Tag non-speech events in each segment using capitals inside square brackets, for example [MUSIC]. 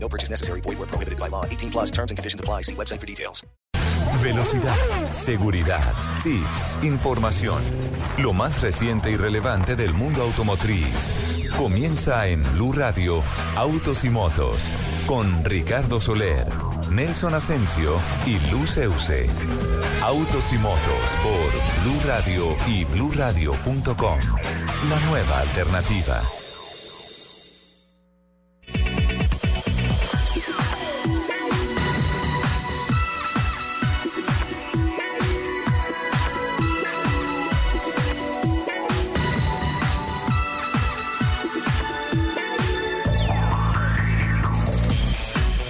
No purchase necessary. Void where prohibited by law. 18 plus terms and conditions apply. See website for details. Velocidad, seguridad, tips, información. Lo más reciente y relevante del mundo automotriz. Comienza en Blue Radio, Autos y Motos, con Ricardo Soler, Nelson Asensio y Luz Euse. Autos y Motos por Blue Radio y BlueRadio.com. La nueva alternativa.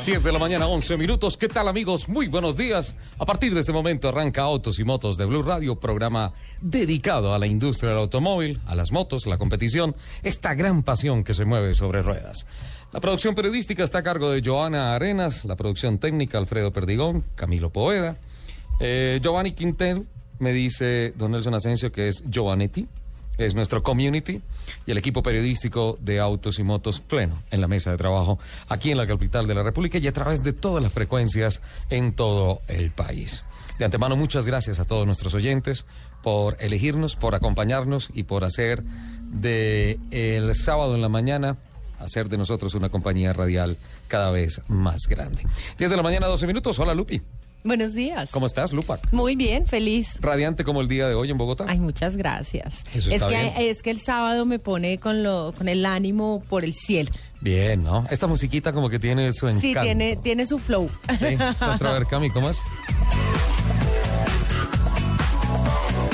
Diez de la mañana, 11 minutos. ¿Qué tal, amigos? Muy buenos días. A partir de este momento arranca Autos y Motos de Blue Radio, programa dedicado a la industria del automóvil, a las motos, la competición, esta gran pasión que se mueve sobre ruedas. La producción periodística está a cargo de Joana Arenas, la producción técnica Alfredo Perdigón, Camilo Poeda. Eh, Giovanni Quintel me dice don Nelson Asensio que es Giovanetti, es nuestro community y el equipo periodístico de Autos y Motos pleno en la mesa de trabajo aquí en la capital de la República y a través de todas las frecuencias en todo el país. De antemano, muchas gracias a todos nuestros oyentes por elegirnos, por acompañarnos y por hacer de el sábado en la mañana hacer de nosotros una compañía radial cada vez más grande. 10 de la mañana, 12 minutos. Hola, Lupi. Buenos días. ¿Cómo estás, Lupa? Muy bien, feliz. Radiante como el día de hoy en Bogotá. Ay, muchas gracias. Eso es está que bien. es que el sábado me pone con lo con el ánimo por el cielo. Bien, ¿no? Esta musiquita como que tiene su encanto. Sí, tiene tiene su flow. Sí, muestra a ver, Cami, ¿cómo es?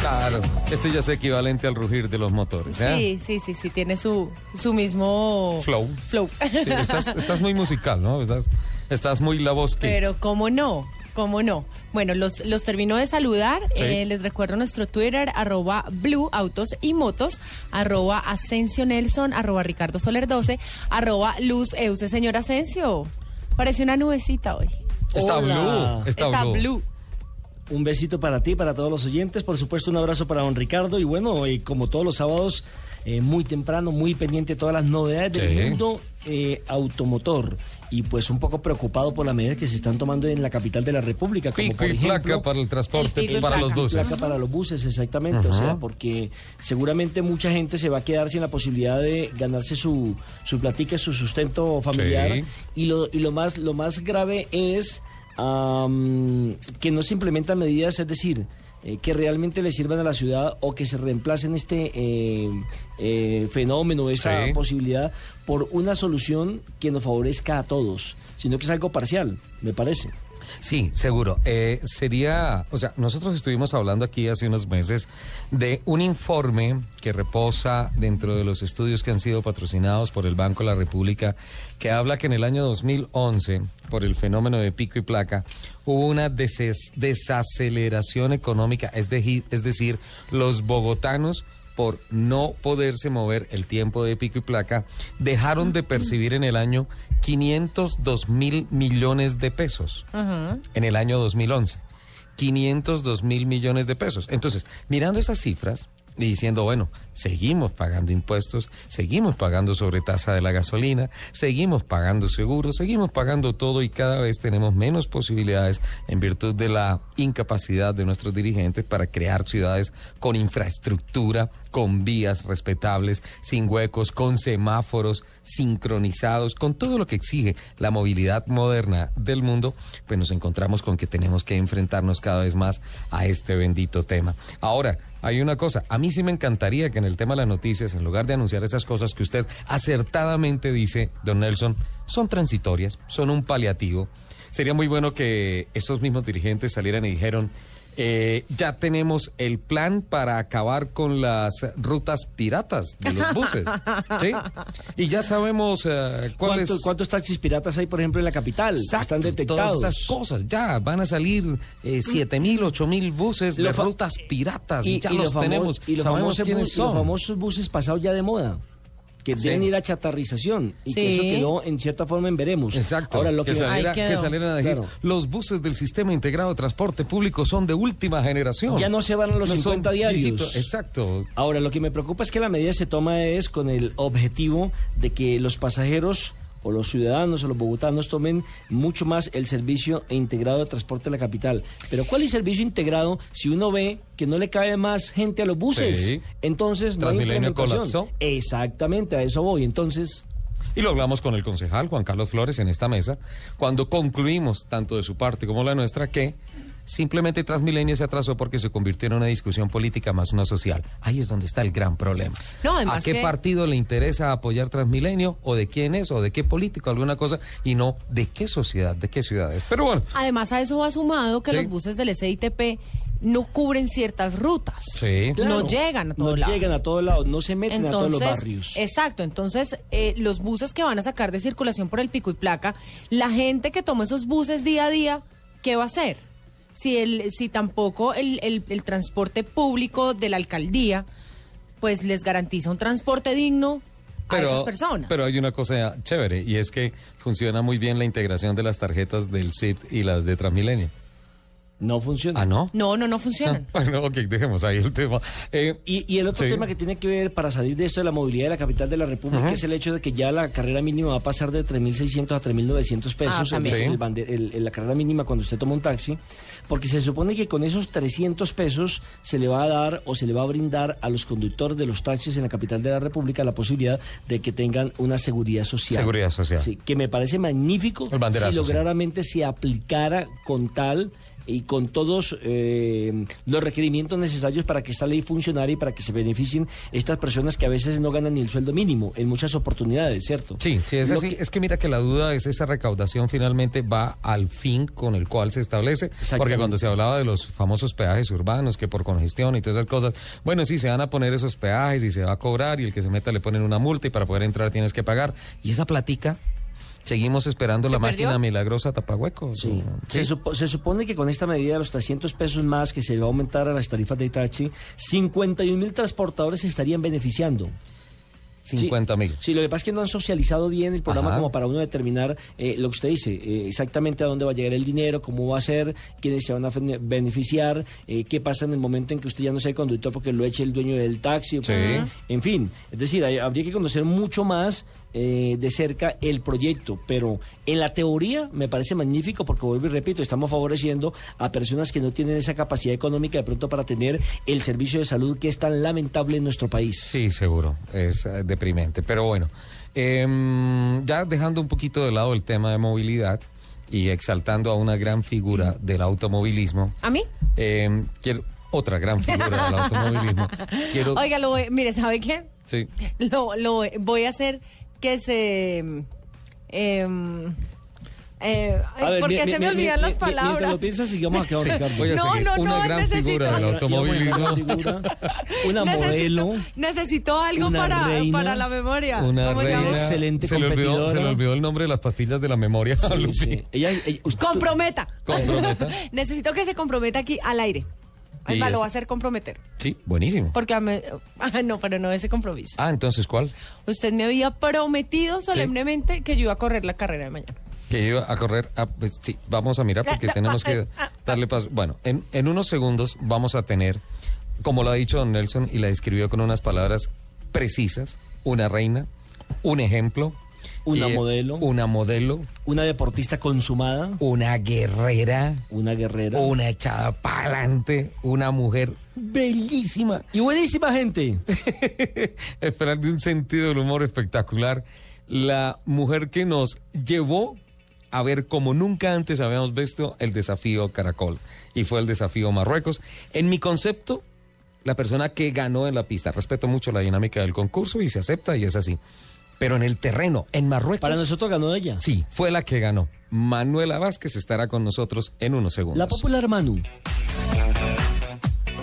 Claro, esto ya es equivalente al rugir de los motores, ¿eh? Sí, sí, sí, sí, tiene su su mismo Flow. flow. Sí, estás, estás muy musical, ¿no? Estás, estás muy la voz que... Pero cómo no, cómo no. Bueno, los, los termino de saludar. Sí. Eh, les recuerdo nuestro Twitter, arroba Blue Autos y Motos, arroba Asensio Nelson, arroba Ricardo Soler 12, arroba Luz Euse. Señor Asensio, parece una nubecita hoy. Está Hola. blue, está, Está blue. blue. Un besito para ti, para todos los oyentes. Por supuesto, un abrazo para don Ricardo. Y bueno, eh, como todos los sábados, eh, muy temprano, muy pendiente de todas las novedades Sí. del mundo eh, automotor. Y pues un poco preocupado por las medidas que se están tomando en la capital de la República. Como Pico por y ejemplo, placa para el transporte, El y para los placa. buses. placa para los buses, exactamente. O sea, porque seguramente mucha gente se va a quedar sin la posibilidad de ganarse su, su platica, su sustento familiar. Sí. Y, lo, y lo, más, lo más grave es am, que no se implementan medidas, es decir, eh, que realmente le sirvan a la ciudad o que se reemplacen este eh, eh, fenómeno, esa Sí. posibilidad, por una solución que nos favorezca a todos, sino que es algo parcial, me parece. Sí, seguro. Eh, sería, o sea, nosotros estuvimos hablando aquí hace unos meses de un informe que reposa dentro de los estudios que han sido patrocinados por el Banco de la República, que habla que en el año 2011, por el fenómeno de pico y placa, hubo una desaceleración económica, es, deji- es decir, los bogotanos por no poderse mover el tiempo de pico y placa, dejaron de percibir en el año 502 mil millones de pesos en el año 2011. 502 mil millones de pesos. Entonces, mirando esas cifras y diciendo, bueno, seguimos pagando impuestos, seguimos pagando sobre tasa de la gasolina, seguimos pagando seguros, seguimos pagando todo y cada vez tenemos menos posibilidades en virtud de la incapacidad de nuestros dirigentes para crear ciudades con infraestructura, con vías respetables, sin huecos, con semáforos sincronizados, con todo lo que exige la movilidad moderna del mundo, pues nos encontramos con que tenemos que enfrentarnos cada vez más a este bendito tema. Ahora, hay una cosa, a mí sí me encantaría que el tema de las noticias, en lugar de anunciar esas cosas que usted acertadamente dice, don Nelson, son transitorias, son un paliativo. Sería muy bueno que estos mismos dirigentes salieran y dijeron, Eh, ya tenemos el plan para acabar con las rutas piratas de los buses. ¿sí? [LAUGHS] Y ya sabemos eh, cuáles... ¿Cuántos, ¿Cuántos taxis piratas hay, por ejemplo, en la capital? Exacto, Están detectados. Todas estas cosas, ya van a salir eh, siete mil, ocho mil buses de Lo fa- rutas piratas y, ya los tenemos, y los sabemos quiénes y los son. famosos buses pasados ya de moda. Que Sí. deben ir a chatarrización. Y que eso quedó en cierta forma en veremos. Exacto, Ahora lo que, que, saliera- salieran a decir, Claro. los buses del sistema integrado de transporte público son de última generación. Ya no se van a los No son 50 diarios. Exacto. Ahora, lo que me preocupa es que la medida se toma es con el objetivo de que los pasajeros o los ciudadanos o los bogotanos tomen mucho más el servicio integrado de transporte de la capital. Pero ¿cuál es el servicio integrado si uno ve que no le cabe más gente a los buses? Sí. Entonces no hay Transmilenio colapsó. Exactamente, a eso voy. Entonces, Y lo hablamos con el concejal Juan Carlos Flores en esta mesa, cuando concluimos, tanto de su parte como la nuestra, que simplemente Transmilenio se atrasó porque se convirtió en una discusión política más no social. Ahí es donde está el gran problema. No, además ¿A qué que- partido le interesa apoyar Transmilenio? ¿O de quién es? ¿O de qué político? Alguna cosa. Y no de qué sociedad, de qué ciudades. Pero bueno. Además a eso va sumado que Sí. los buses del SITP no cubren ciertas rutas. Sí. claro, No llegan a todo no lado. llegan a todos lados, no se meten a todos los Entonces, barrios. exacto, entonces eh, los buses que van a sacar de circulación por el pico y placa, la gente que toma esos buses día a día, ¿qué va a hacer? Si, el, si tampoco el, el- el transporte público de la alcaldía, pues les garantiza un transporte digno a esas personas. pero hay una cosa chévere y es que funciona muy bien la integración de las tarjetas del CIP y las de Transmilenio. No funciona. Ah, ¿no? no, no, no funcionan. [LAUGHS] Bueno, ok, dejemos ahí el tema. Eh, Y, y el otro Sí. tema que tiene que ver para salir de esto de la movilidad de la capital de la República es el hecho de que ya la carrera mínima va a pasar de 3.600 a 3.900 pesos, Ah, Sí. el bande- el- el- la carrera mínima cuando usted toma un taxi, porque se supone que con esos 300 pesos se le va a dar o se le va a brindar a los conductores de los taxis en la capital de la República la posibilidad de que tengan una seguridad social. Seguridad social. Sí, que me parece magnífico si sí. lograramente se aplicara con tal y con todos eh, los requerimientos necesarios para que esta ley funcionara y para que se beneficien estas personas que a veces no ganan ni el sueldo mínimo en muchas oportunidades, ¿cierto? Sí, sí, es Lo así. que- Es que mira que la duda es esa recaudación finalmente va al fin con el cual se establece. Porque cuando se hablaba de los famosos peajes urbanos, que por congestión y todas esas cosas, bueno, sí, se van a poner esos peajes y se va a cobrar y el que se meta le ponen una multa y para poder entrar tienes que pagar. Y esa platica, seguimos esperando ¿Se la perdió? máquina milagrosa tapahuecos. Sí. Se, supo- se supone que con esta medida de los 300 pesos más que se va a aumentar a las tarifas de taxi, 51 mil transportadores se estarían beneficiando. 50 mil. Sí, lo que pasa es que no han socializado bien el programa Ajá. como para uno determinar eh, lo que usted dice, eh, exactamente a dónde va a llegar el dinero, cómo va a ser, quiénes se van a beneficiar, eh, qué pasa en el momento en que usted ya no sea el conductor porque lo eche el dueño del taxi. o Sí. porque- En fin, es decir, hay- habría que conocer mucho más eh, de cerca el proyecto, pero en la teoría me parece magnífico porque vuelvo y repito, estamos favoreciendo a personas que no tienen esa capacidad económica de pronto para tener el servicio de salud que es tan lamentable en nuestro país. Sí, seguro, es eh, deprimente. Pero bueno, em, ya dejando un poquito de lado el tema de movilidad y exaltando a una gran figura del automovilismo, ¿A mí? em, quiero otra gran figura del [LAUGHS] automovilismo. Quiero, Oiga, lo voy- mire, ¿sabe qué? sí, Lo, lo voy a hacer que se... em, eh, ay, A ver, ¿Por mi- qué mi- se me olvidan mi- las palabras? Mientras lo piensas, sigamos acá, Sí, Ricardo. voy a No, no, una no, gran necesito- figura del automovilismo. una figura, una Necesito- modelo. Necesito algo una para, reina, para la memoria. Una ¿Cómo se reina. Excelente se le, olvidó, se le olvidó el nombre de las pastillas de la memoria. Sí, sí. Ella, ella- usted- Comprometa. Comprometa. [LAUGHS] Necesito que se comprometa aquí al aire. Además, lo va a hacer comprometer. Sí, buenísimo. Porque a me- [LAUGHS] ah, no, pero no ese compromiso. Ah, entonces, ¿cuál? Usted me había prometido solemnemente que yo iba a correr la carrera de mañana. Que iba a correr. a- pues, sí, vamos a mirar porque [LAUGHS] tenemos que darle paso. Bueno, en, en unos segundos vamos a tener, como lo ha dicho don Nelson y la describió con unas palabras precisas, una reina, un ejemplo. Una eh, modelo. Una modelo, una deportista consumada, una guerrera, una guerrera. una echada para adelante, una mujer bellísima. Y buenísima gente. [LAUGHS] Esperar de un sentido del humor espectacular. La mujer que nos llevó a ver como nunca antes habíamos visto el desafío Caracol. Y fue el desafío Marruecos. En mi concepto, la persona que ganó en la pista. Respeto mucho la dinámica del concurso y se acepta y es así. Pero en el terreno, en Marruecos. Para nosotros ganó ella. Sí, fue la que ganó. Manuela Vázquez estará con nosotros en unos segundos. La popular Manu.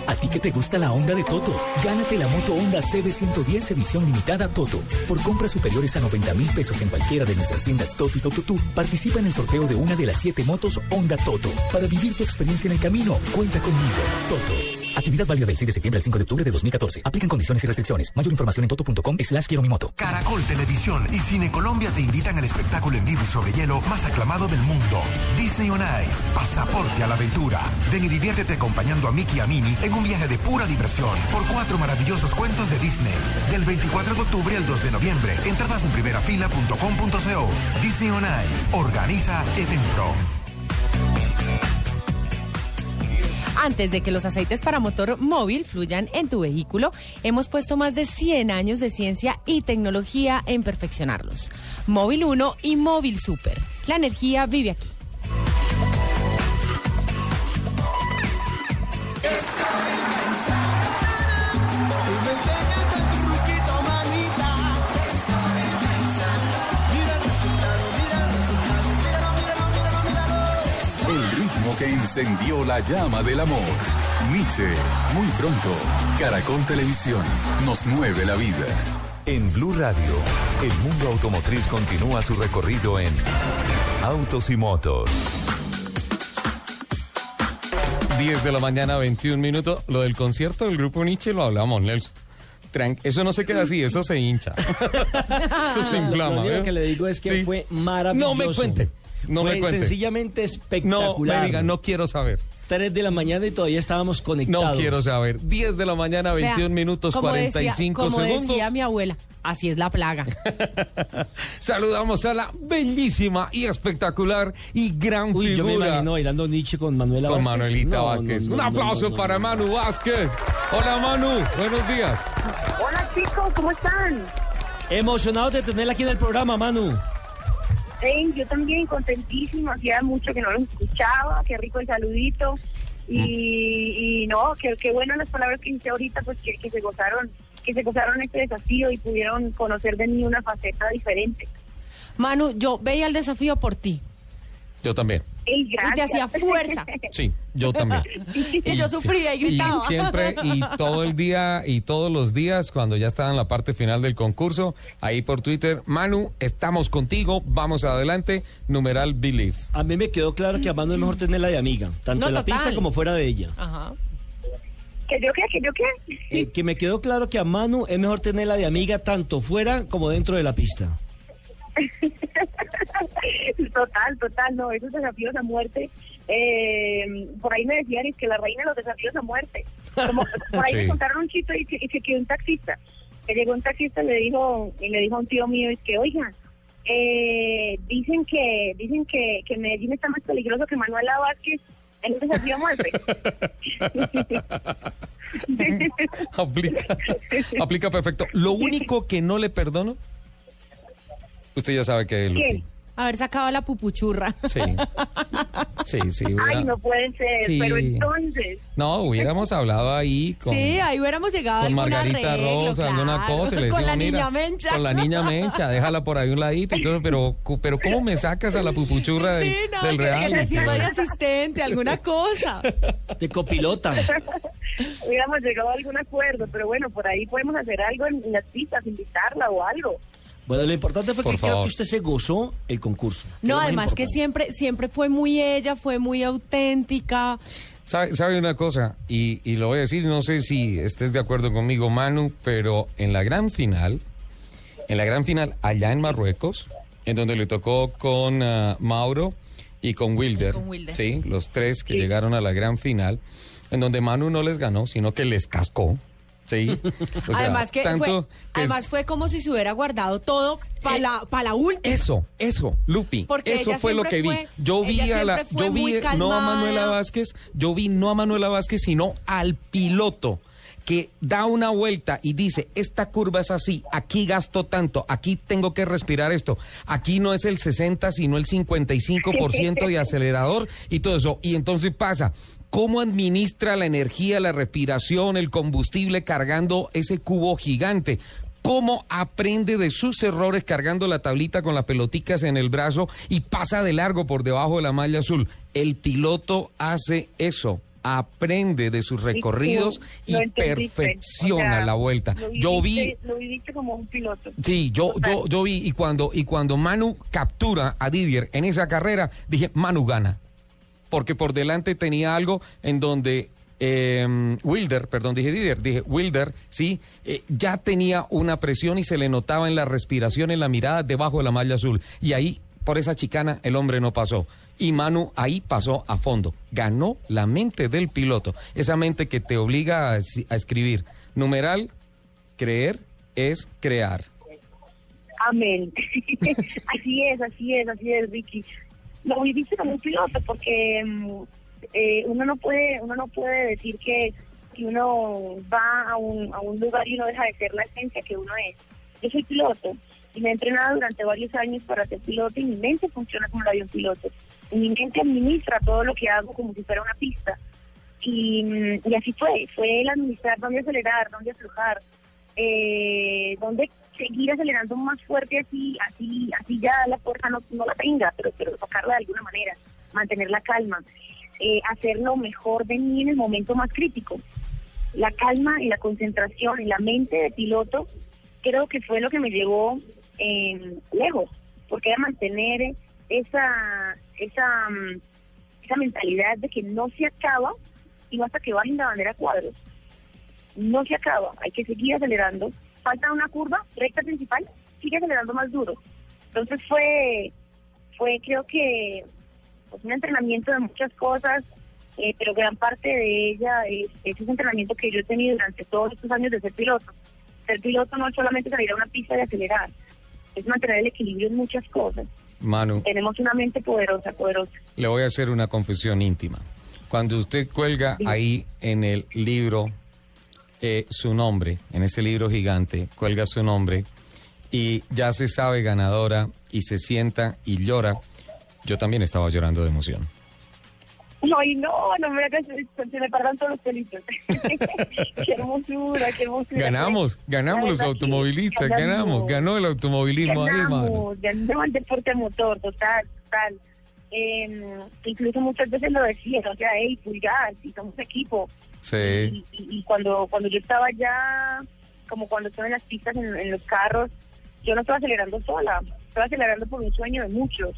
¿A ti que te gusta la onda de Toto? Gánate la moto Honda CB110 edición limitada Toto. Por compras superiores a 90 mil pesos en cualquiera de nuestras tiendas Toto y Toto Tú, participa en el sorteo de una de las siete motos Honda Toto. Para vivir tu experiencia en el camino, cuenta conmigo. Toto. Actividad válida del 6 de septiembre al 5 de octubre de 2014. Aplican condiciones y restricciones. Mayor información en toto.com slash quiero. Caracol Televisión y Cine Colombia te invitan al espectáculo en vivo y sobre hielo más aclamado del mundo. Disney on Ice. Pasaporte a la aventura. Ven y diviértete acompañando a Mickey y a Minnie en un viaje de pura diversión por cuatro maravillosos cuentos de Disney. Del 24 de octubre al 2 de noviembre. Entradas en primerafila.com.co. Disney on Ice. Organiza Eventpro. Antes de que los aceites para motor móvil fluyan en tu vehículo, hemos puesto más de 100 años de ciencia y tecnología en perfeccionarlos. Móvil 1 y Móvil Super. La energía vive aquí. Que encendió la llama del amor. Nietzsche, muy pronto. Caracol Televisión nos mueve la vida. En Blue Radio, el mundo automotriz continúa su recorrido en Autos y Motos. 10 de la mañana, 21 minutos. Lo del concierto del grupo Nietzsche lo hablamos, Nelson. Tran- eso no se queda así, eso se hincha. [LAUGHS] eso se Lo inflama. único ¿veo? que le digo es que Sí. fue maravilloso. No me cuente. No fue me cuente. sencillamente No espectacular. me diga, no quiero saber. 3 de la mañana y todavía estábamos conectados. No quiero saber. 10 de la mañana, 21 Vea, minutos, como decía- 45 como segundos. decía mi abuela, así es la plaga. [LAUGHS] Saludamos a la bellísima y espectacular y gran Uy, yo me figura. imagino bailando Nietzsche con Manuela con Vázquez. Manuelita No, Vázquez. no, no, Un no, aplauso no, no, para no. Manu Vázquez. Hola Manu, buenos días. Hola chicos, ¿cómo están? Emocionados de tenerla aquí en el programa, Manu. Hey, yo también contentísima, hacía mucho que no los escuchaba, qué rico el saludito. Y, y no, qué, qué bueno las palabras que hice ahorita, pues que, que se gozaron, que se gozaron este desafío y pudieron conocer de mí una faceta diferente. Manu, yo veía el desafío por ti. Yo también. Ey, Y te gracias. hacía fuerza. [LAUGHS] Sí, yo también. [LAUGHS] Y yo sufría y Y gritaba. siempre, y todo el día, y todos los días, cuando ya estaba en la parte final del concurso, ahí por Twitter, Manu, estamos contigo, vamos adelante, numeral Believe. A mí me quedó claro que a Manu es mejor tenerla de amiga, tanto No, en la total. pista como fuera de ella. Ajá. ¿Que yo qué? ¿Que yo qué? Eh, que me quedó claro que a Manu es mejor tenerla de amiga tanto fuera como dentro de la pista. [LAUGHS] [LAUGHS] total, total, no, esos desafíos a muerte. Eh, por ahí me decían es que la reina de los desafíos a muerte. Como, por ahí Sí. me contaron un chiste y que quedó un taxista. Que llegó un taxista y le dijo, y le dijo a un tío mío, es que, oiga, eh, dicen que dicen que, que Medellín está más peligroso que Manuela Vázquez en un desafío a muerte. [LAUGHS] aplica, aplica perfecto. Lo único que no le perdono, usted ya sabe que. Lupi. Haber sacado la pupuchurra. Sí. [LAUGHS] Sí, sí. hubiera- Ay, no puede ser, Sí. pero entonces... No, hubiéramos hablado ahí con, Sí, ahí hubiéramos llegado con Margarita arreglo, Rosa, alguna claro. cosa. y le [LAUGHS] Con decimos, la "Mira, niña Mencha. Con la niña Mencha, déjala por ahí un ladito. todo, pero, pero ¿cómo me sacas a la pupuchurra del, Sí, no, del que, que te de asistente, alguna cosa. [LAUGHS] De copilota. hubiéramos llegado a algún acuerdo, pero bueno, por ahí podemos hacer algo en, en las pistas, invitarla o algo. Bueno, lo importante fue Por que creo que usted se gozó el concurso. No, además que siempre, siempre fue muy ella, fue muy auténtica. ¿Sabe, sabe una cosa? Y, y lo voy a decir, no sé si estés de acuerdo conmigo, Manu, pero en la gran final, en la gran final allá en Marruecos, en donde le tocó con ah, Mauro y con Wilder, con Wilder. sí, los tres que llegaron a la gran final, en donde Manu no les ganó, sino que les cascó. Sí. O [LAUGHS] sea, además que tanto fue, que es- además fue como si se hubiera guardado todo para la, pa' la última. Eso, eso, Lupi. Porque eso fue lo que vi. yo vi a la, yo vi no a. Manuela Vázquez, yo vi no a Manuela Vázquez, sino al piloto que da una vuelta y dice, esta curva es así, aquí gasto tanto, aquí tengo que respirar esto, aquí no es el 60, sino el 55% de [LAUGHS] acelerador y todo eso. Y entonces pasa, ¿cómo administra la energía, la respiración, el combustible cargando ese cubo gigante? cómo aprende de sus errores cargando la tablita con las peloticas en el brazo y pasa de largo por debajo de la malla azul. El piloto hace eso. aprende de sus recorridos y perfecciona O sea, la vuelta. lo Yo vi Lo viviste como un piloto. Sí, yo, yo, yo vi y cuando, y cuando Manu captura a Didier en esa carrera, dije, Manu gana. Porque por delante tenía algo en donde eh, Wilder, perdón, dije Didier, dije Wilder, sí, eh, ya tenía una presión y se le notaba en la respiración, en la mirada, debajo de la malla azul. Y ahí, por esa chicana, el hombre no pasó. Y Manu ahí pasó a fondo. Ganó la mente del piloto. Esa mente que te obliga a, a escribir. Numeral, creer es crear. Amén. [LAUGHS] así es, así es, así es, Ricky. Lo viviste como un piloto porque mm, eh, uno no puede uno no puede decir que, que uno va a un, a un lugar y uno deja de ser la esencia que uno es. Yo soy piloto y me he entrenado durante varios años para ser piloto y mi mente funciona como de un piloto. Y mi mente administra todo lo que hago como si fuera una pista. Y, mm, y así fue, fue el administrar dónde acelerar, dónde aflojar, eh, dónde seguir acelerando más fuerte así, así, así ya la fuerza no, no la tenga, pero, pero tocarla de alguna manera, mantener la calma, eh, hacer lo mejor de mí en el momento más crítico. La calma y la concentración y la mente de piloto creo que fue lo que me llevó eh, lejos, porque era mantener esa, esa, mm, esa mentalidad de que no se acaba sino hasta que bajen la bandera cuadros. No se acaba, hay que seguir acelerando. Falta una curva, recta principal, sigue acelerando más duro. Entonces fue, fue creo que pues, un entrenamiento de muchas cosas, eh, pero gran parte de ella es, es ese entrenamiento que yo he tenido durante todos estos años de ser piloto. Ser piloto no es solamente salir a una pista y acelerar, es mantener el equilibrio en muchas cosas. Manu, Tenemos una mente poderosa, poderosa. le voy a hacer una confesión íntima. Cuando usted cuelga ahí en el libro eh, su nombre, en ese libro gigante, cuelga su nombre y ya se sabe ganadora y se sienta y llora, yo también estaba llorando de emoción. Ay, no, no me hagas se me paran todos los pelitos. [LAUGHS] qué hermosura, qué hermosura. Ganamos, ganamos los automovilistas, ganamos, ganó el automovilismo ahí, ganamos, ganamos el deporte motor, total, total. Eh, incluso muchas veces lo decía, o sea, hey, pulgar, si somos equipo. Sí. Y, y- y cuando cuando yo estaba ya, como cuando estaba en las pistas, en, en los carros, yo no estaba acelerando sola, estaba acelerando por un sueño de muchos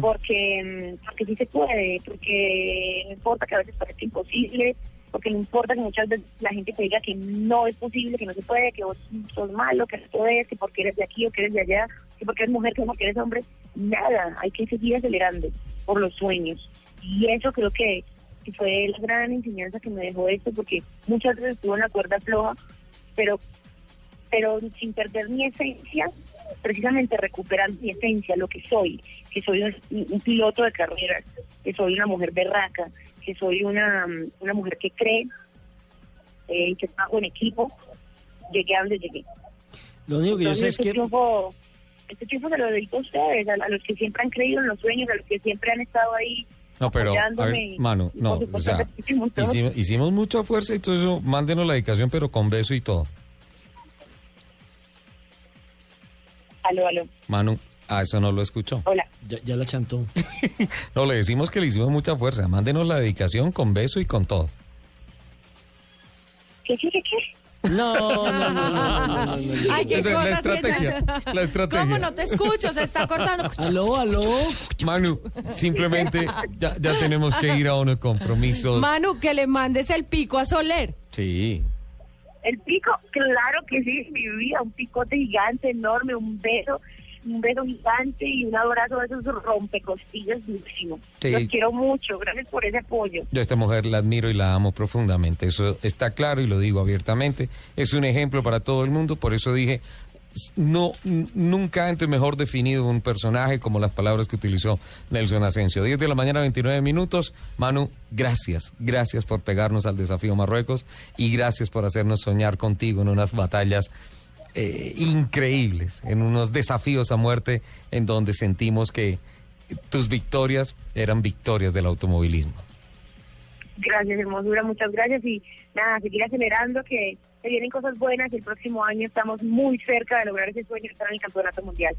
porque mm, porque sí se puede, porque no importa que a veces parezca imposible, porque no importa que muchas veces la gente te diga que no es posible, que no se puede, que vos sos malo, que no puedes, que porque eres de aquí o que eres de allá, que porque eres mujer, que porque eres hombre, nada, hay que seguir acelerando por los sueños. Y eso creo que, que fue la gran enseñanza que me dejó esto, porque muchas veces estuve en la cuerda floja, pero pero sin perder mi esencia, precisamente recuperar mi esencia, lo que soy, que soy un, un piloto de carreras, que soy una mujer berraca, que soy una, mm, una mujer que cree, eh, que trabajo en equipo, llegué a donde llegué. Lo único que yo sé Entonces, es este que... triunfo, este triunfo se lo dedico a ustedes, a, a los que siempre han creído en los sueños, a los que siempre han estado ahí No, pero, a ver, Manu, no, o sea, hicimos, hicimos mucha fuerza y todo eso, mándenos la dedicación, pero con beso y todo. Aló, aló. Manu, a eso no lo escuchó. Hola. Ya, ya la chantó. [LAUGHS] No, le decimos que le hicimos mucha fuerza, mándenos la dedicación con beso y con todo. ¿Qué, qué, qué, qué? No, no, no, no, no, no, no, no. Ay, qué es la estrategia, la estrategia. ¿Cómo no te escucho? Se está cortando. Aló, aló. Manu, simplemente ya, ya tenemos que ir a unos compromisos. Manu, que le mandes el pico a Soler. Sí. El pico, claro que sí, mi vida, un picote gigante, enorme, un beso, un beso gigante y un abrazo de esos rompecostillas durísimo. Sí. Los quiero mucho, gracias por ese apoyo. Yo a esta mujer la admiro y la amo profundamente. Eso está claro y lo digo abiertamente. Es un ejemplo para todo el mundo. Por eso dije, no, nunca antes mejor definido un personaje como las palabras que utilizó Nelson Asensio. 10 de la mañana, 29 minutos. Manu, gracias. Gracias por pegarnos al desafío Marruecos y gracias por hacernos soñar contigo en unas batallas eh, increíbles, en unos desafíos a muerte en donde sentimos que tus victorias eran victorias del automovilismo. Gracias, hermosura, muchas gracias y nada, seguir acelerando que se vienen cosas buenas y el próximo año estamos muy cerca de lograr ese sueño de estar en el campeonato mundial.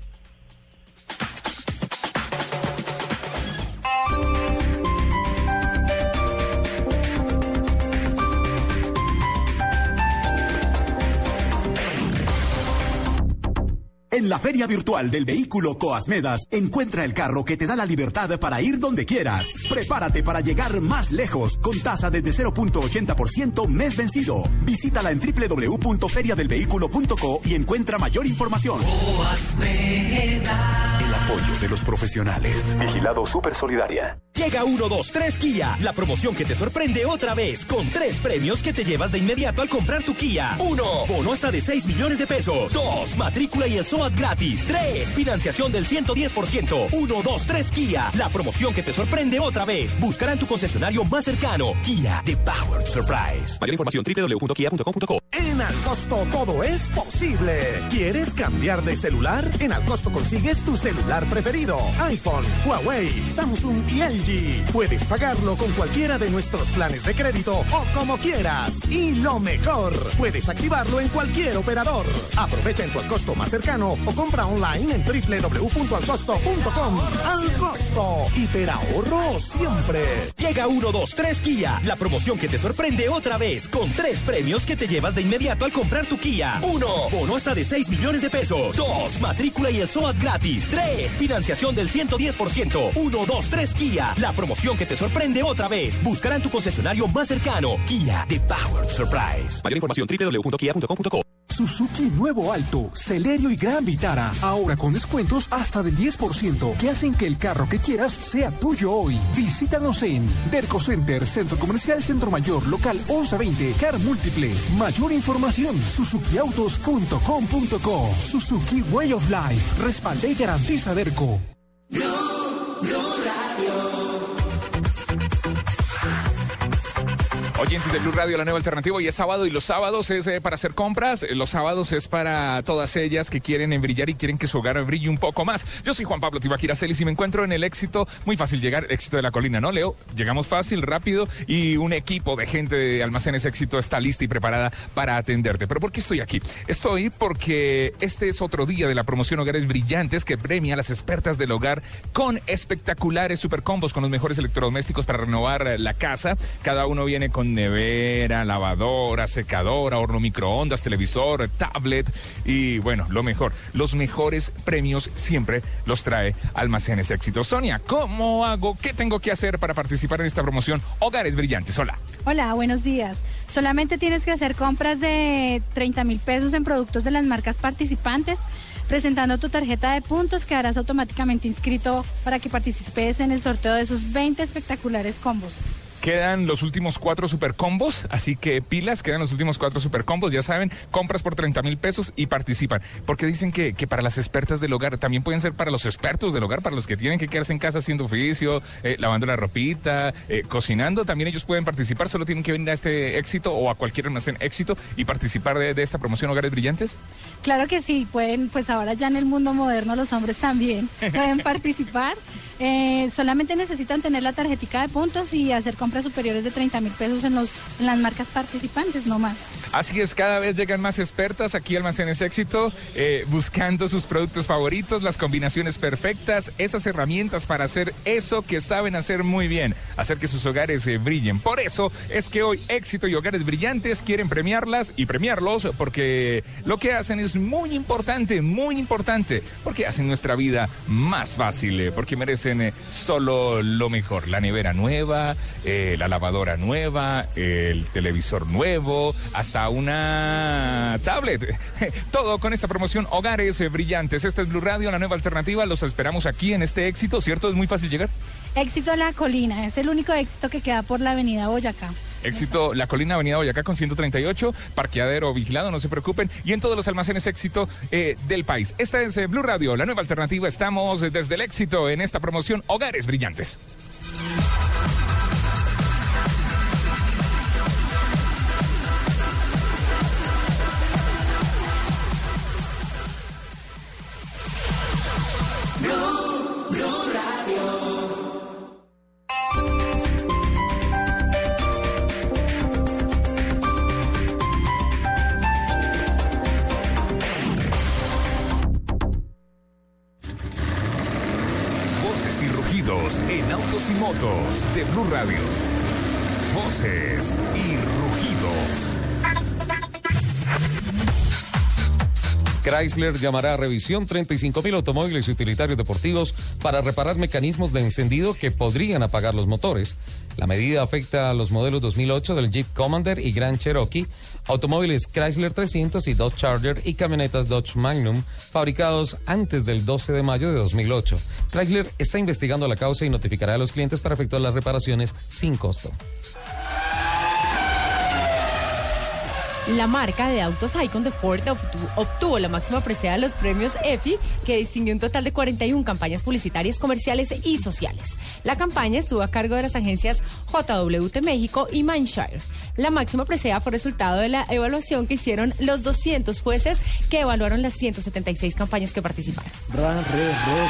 En la Feria Virtual del Vehículo Coasmedas, encuentra el carro que te da la libertad para ir donde quieras. Prepárate para llegar más lejos con tasa desde 0.80% mes vencido. Visítala en www.feriadelvehículo.co y encuentra mayor información. El apoyo de los profesionales. Vigilado Super Solidaria. Llega 1, 2, 3 Kia, la promoción que te sorprende otra vez, con tres premios que te llevas de inmediato al comprar tu Kia. 1. Bono hasta de 6 millones de pesos. 2. Matrícula y el SOAT gratis. 3. Financiación del 110%. 1, 2, 3 Kia, la promoción que te sorprende otra vez. Buscará en tu concesionario más cercano. Kia, The Powered Surprise. Mayor información www.kia.com.co. En Alcosto todo es posible. ¿Quieres cambiar de celular? En Alcosto consigues tu celular preferido. iPhone, Huawei, Samsung y LG. Puedes pagarlo con cualquiera de nuestros planes de crédito o como quieras. Y lo mejor, puedes activarlo en cualquier operador. Aprovecha en tu Alcosto más cercano o compra online en www.alcosto.com. Alcosto, hiperahorro siempre. Llega 1, 2, 3 Kia, la promoción que te sorprende otra vez, con tres premios que te llevas de inmediato al comprar tu Kia. 1. Bono hasta de 6 millones de pesos. 2. Matrícula y el SOAT gratis. 3. Financiación del 110%. 1, 2, 3 Kia, la promoción que te sorprende otra vez. Buscará en tu concesionario más cercano. Kia, The Powered Surprise. Mayor información www.kia.com.co. Suzuki Nuevo Alto, Celerio y Gran Vitara. Ahora con descuentos hasta del 10% que hacen que el carro que quieras sea tuyo hoy. Visítanos en Derco Center, Centro Comercial Centro Mayor, local 1120, Car Múltiple. Mayor información, suzukiautos.com.co. Suzuki Way of Life. Respalda y garantiza Derco. Oyentes de Blue Radio, la nueva alternativa, y es sábado, y los sábados es eh, para hacer compras, eh, los sábados es para todas ellas que quieren brillar y quieren que su hogar brille un poco más. Yo soy Juan Pablo Tibaquira Celis y me encuentro en el éxito, muy fácil llegar, éxito de la colina, ¿no, Leo? Llegamos fácil, rápido, y un equipo de gente de Almacenes Éxito está lista y preparada para atenderte. ¿Pero por qué estoy aquí? Estoy porque este es otro día de la promoción Hogares Brillantes que premia a las expertas del hogar con espectaculares supercombos con los mejores electrodomésticos para renovar la casa. Cada uno viene con nevera, lavadora, secadora, horno microondas, televisor, tablet y bueno, lo mejor, los mejores premios siempre los trae Almacenes Éxito. Sonia, ¿cómo hago? ¿Qué tengo que hacer para participar en esta promoción Hogares Brillantes? Hola. Hola, buenos días. Solamente tienes que hacer compras de 30 mil pesos en productos de las marcas participantes. Presentando tu tarjeta de puntos, quedarás automáticamente inscrito para que participes en el sorteo de esos 20 espectaculares combos. Quedan los últimos cuatro super combos, así que pilas, quedan los últimos cuatro super combos, ya saben, compras por 30 mil pesos y participan. Porque dicen que, que, para las expertas del hogar, también pueden ser para los expertos del hogar, para los que tienen que quedarse en casa haciendo oficio, eh, lavando la ropita, eh, cocinando, también ellos pueden participar, solo tienen que venir a este éxito o a cualquier almacén éxito y participar de, de esta promoción Hogares Brillantes. Claro que sí, pueden, pues ahora ya en el mundo moderno los hombres también [LAUGHS] pueden participar. Eh, solamente necesitan tener la tarjetica de puntos y hacer compras superiores de 30 mil pesos en, los, en las marcas participantes, no más. Así es, cada vez llegan más expertas aquí Almacenes Éxito, eh, buscando sus productos favoritos, las combinaciones perfectas, esas herramientas para hacer eso que saben hacer muy bien, hacer que sus hogares eh, brillen. Por eso es que hoy Éxito y Hogares Brillantes quieren premiarlas y premiarlos porque lo que hacen es muy importante, muy importante, porque hacen nuestra vida más fácil, eh, porque merecen solo lo mejor, la nevera nueva, la lavadora nueva, el televisor nuevo, hasta una tablet. [LAUGHS] Todo con esta promoción Hogares Brillantes. Este es Blue Radio, la nueva alternativa. Los esperamos aquí en este éxito, ¿cierto? Es muy fácil llegar. Éxito La Colina, es el único éxito que queda por la avenida Boyacá. Éxito, la colina Avenida Boyacá con 138, parqueadero vigilado, no se preocupen, y en todos los almacenes éxito eh, del país. Esta es eh, Blue Radio, la nueva alternativa. Estamos eh, desde el éxito en esta promoción Hogares Brillantes. Y motos de Blue Radio. Voces y rugidos. Chrysler llamará a revisión 35.000 automóviles y utilitarios deportivos para reparar mecanismos de encendido que podrían apagar los motores. La medida afecta a los modelos 2008 del Jeep Commander y Grand Cherokee, automóviles Chrysler 300 y Dodge Charger y camionetas Dodge Magnum fabricados antes del 12 de mayo de 2008. Chrysler está investigando la causa y notificará a los clientes para efectuar las reparaciones sin costo. La marca de autos Icon de Ford obtu- obtuvo la máxima presea de los premios EFI, que distinguió un total de 41 campañas publicitarias, comerciales y sociales. La campaña estuvo a cargo de las agencias JWT México y Mindshare. La máxima presea fue resultado de la evaluación que hicieron los 200 jueces que evaluaron las 176 campañas que participaron. Ra, re, ro,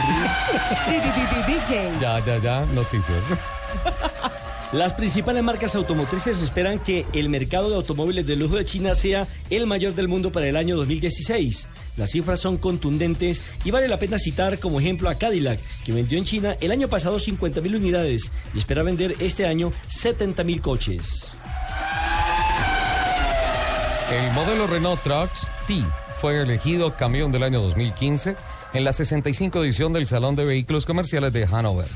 ri. [LAUGHS] DJ. Ya, ya, ya, noticias. [LAUGHS] Las principales marcas automotrices esperan que el mercado de automóviles de lujo de China sea el mayor del mundo para el año 2016. Las cifras son contundentes y vale la pena citar como ejemplo a Cadillac, que vendió en China el año pasado 50.000 unidades y espera vender este año 70.000 coches. El modelo Renault Trucks T fue elegido camión del año 2015 en la 65 edición del Salón de Vehículos Comerciales de Hanover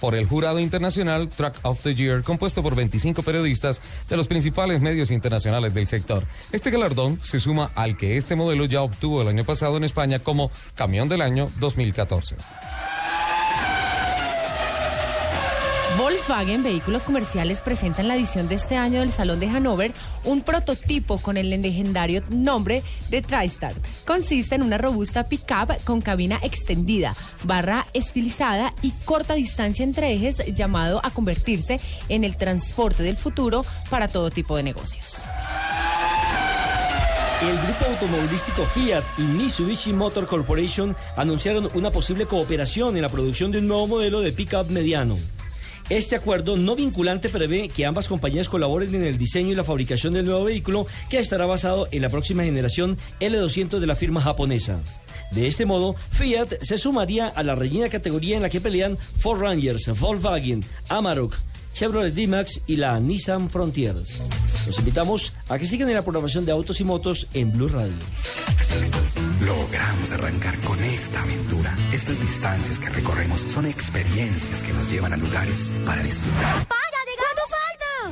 por el jurado internacional Truck of the Year, compuesto por 25 periodistas de los principales medios internacionales del sector. Este galardón se suma al que este modelo ya obtuvo el año pasado en España como Camión del Año 2014. Volkswagen Vehículos Comerciales presenta en la edición de este año del Salón de Hannover un prototipo con el legendario nombre de TriStar. Consiste en una robusta pickup con cabina extendida, barra estilizada y corta distancia entre ejes llamado a convertirse en el transporte del futuro para todo tipo de negocios. El grupo automovilístico Fiat y Mitsubishi Motor Corporation anunciaron una posible cooperación en la producción de un nuevo modelo de pickup mediano. Este acuerdo no vinculante prevé que ambas compañías colaboren en el diseño y la fabricación del nuevo vehículo que estará basado en la próxima generación L200 de la firma japonesa. De este modo, Fiat se sumaría a la reñida categoría en la que pelean Ford Rangers, Volkswagen, Amarok, Chevrolet D-Max y la Nissan Frontiers. Los invitamos a que sigan en la programación de Autos y Motos en Blue Radio. Logramos arrancar con esta aventura. Estas distancias que recorremos son experiencias que nos llevan a lugares para disfrutar.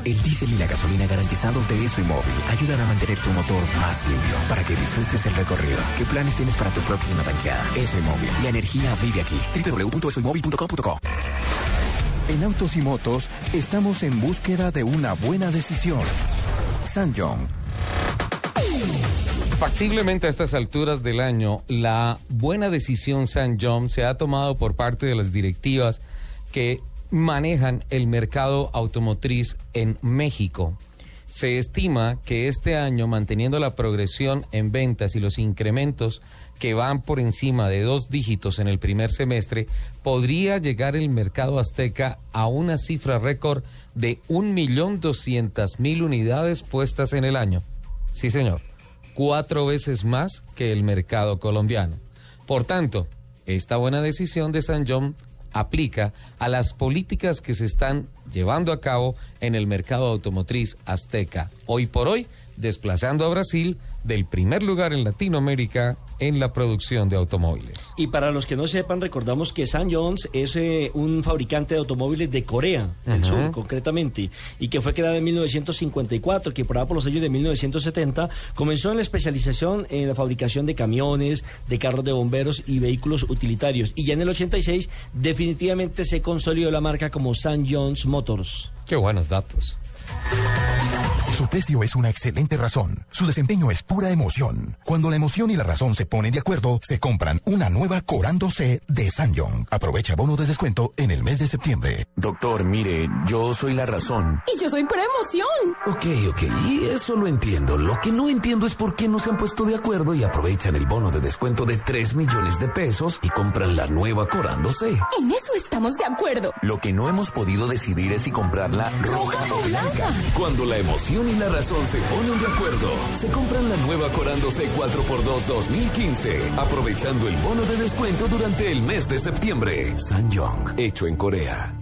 El diésel y la gasolina garantizados de ESO y móvil ayudan a mantener tu motor más limpio para que disfrutes el recorrido. ¿Qué planes tienes para tu próxima tanqueada? ESO y móvil. La energía vive aquí. www.esoymóvil.com.co En Autos y Motos estamos en búsqueda de una buena decisión. Sanjong. Factiblemente a estas alturas del año, la buena decisión San John se ha tomado por parte de las directivas que manejan el mercado automotriz en México. Se estima que este año, manteniendo la progresión en ventas y los incrementos que van por encima de dos dígitos en el primer semestre, podría llegar el mercado azteca a una cifra récord de 1.200.000 unidades puestas en el año. Sí, señor cuatro veces más que el mercado colombiano. Por tanto, esta buena decisión de San John aplica a las políticas que se están llevando a cabo en el mercado automotriz azteca, hoy por hoy desplazando a Brasil del primer lugar en Latinoamérica en la producción de automóviles. Y para los que no sepan, recordamos que San Jones es eh, un fabricante de automóviles de Corea del. Sur, concretamente, y que fue creado en 1954, que por los años de 1970 comenzó en la especialización en la fabricación de camiones, de carros de bomberos y vehículos utilitarios. Y ya en el 86 definitivamente se consolidó la marca como San Jones Motors. Qué buenos datos. Su precio es una excelente razón. Su desempeño es pura emoción. Cuando la emoción y la razón se ponen de acuerdo, se compran una nueva Corando C de Sanyong. Aprovecha bono de descuento en el mes de septiembre. Doctor, mire, yo soy la razón. Y yo soy preemoción. Ok, ok, y eso lo entiendo. Lo que no entiendo es por qué no se han puesto de acuerdo y aprovechan el bono de descuento de 3 millones de pesos y compran la nueva Corando C. En eso estamos de acuerdo. Lo que no hemos podido decidir es si comprarla roja o blanca. Cuando la emoción y la razón se ponen de acuerdo, se compran la nueva Corando C 4x2 2015, aprovechando el bono de descuento durante el mes de septiembre. Sanyong, hecho en Corea.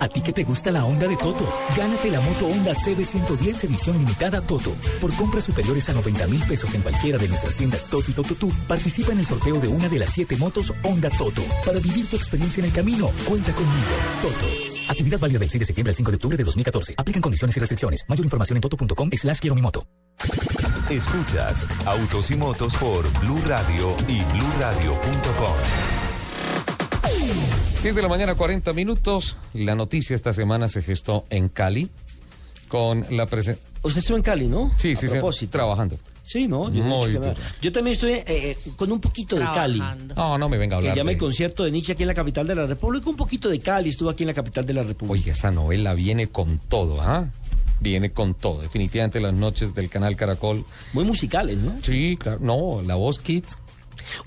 A ti que te gusta la onda de Toto, gánate la moto Honda CB110 edición limitada Toto. Por compras superiores a 90 mil pesos en cualquiera de nuestras tiendas Toto y Toto Tú, participa en el sorteo de una de las siete motos Honda Toto. Para vivir tu experiencia en el camino, cuenta conmigo. Toto. Actividad válida del 6 de septiembre al 5 de octubre de 2014. Aplican condiciones y restricciones. Mayor información en toto.com slash quiero mi moto. Escuchas Autos y Motos por Blue Radio y BlueRadio.com. 10 de la mañana, 40 minutos. La noticia esta semana se gestó en Cali con la presencia. Usted estuvo en Cali, ¿no? Sí, A sí, sí, trabajando. Sí, no, yo, Muy yo- duro. yo también estoy eh, eh, con un poquito de Cali. No, no me venga a Que hablar. llama el concierto de Nietzsche aquí en la capital de la República. Un poquito de Cali, estuvo aquí en la capital de la República. Oiga, esa novela viene con todo, ¿ah? Viene con todo. Definitivamente las noches del canal Caracol. Muy musicales, ¿no? Sí, claro. No, la voz Kids.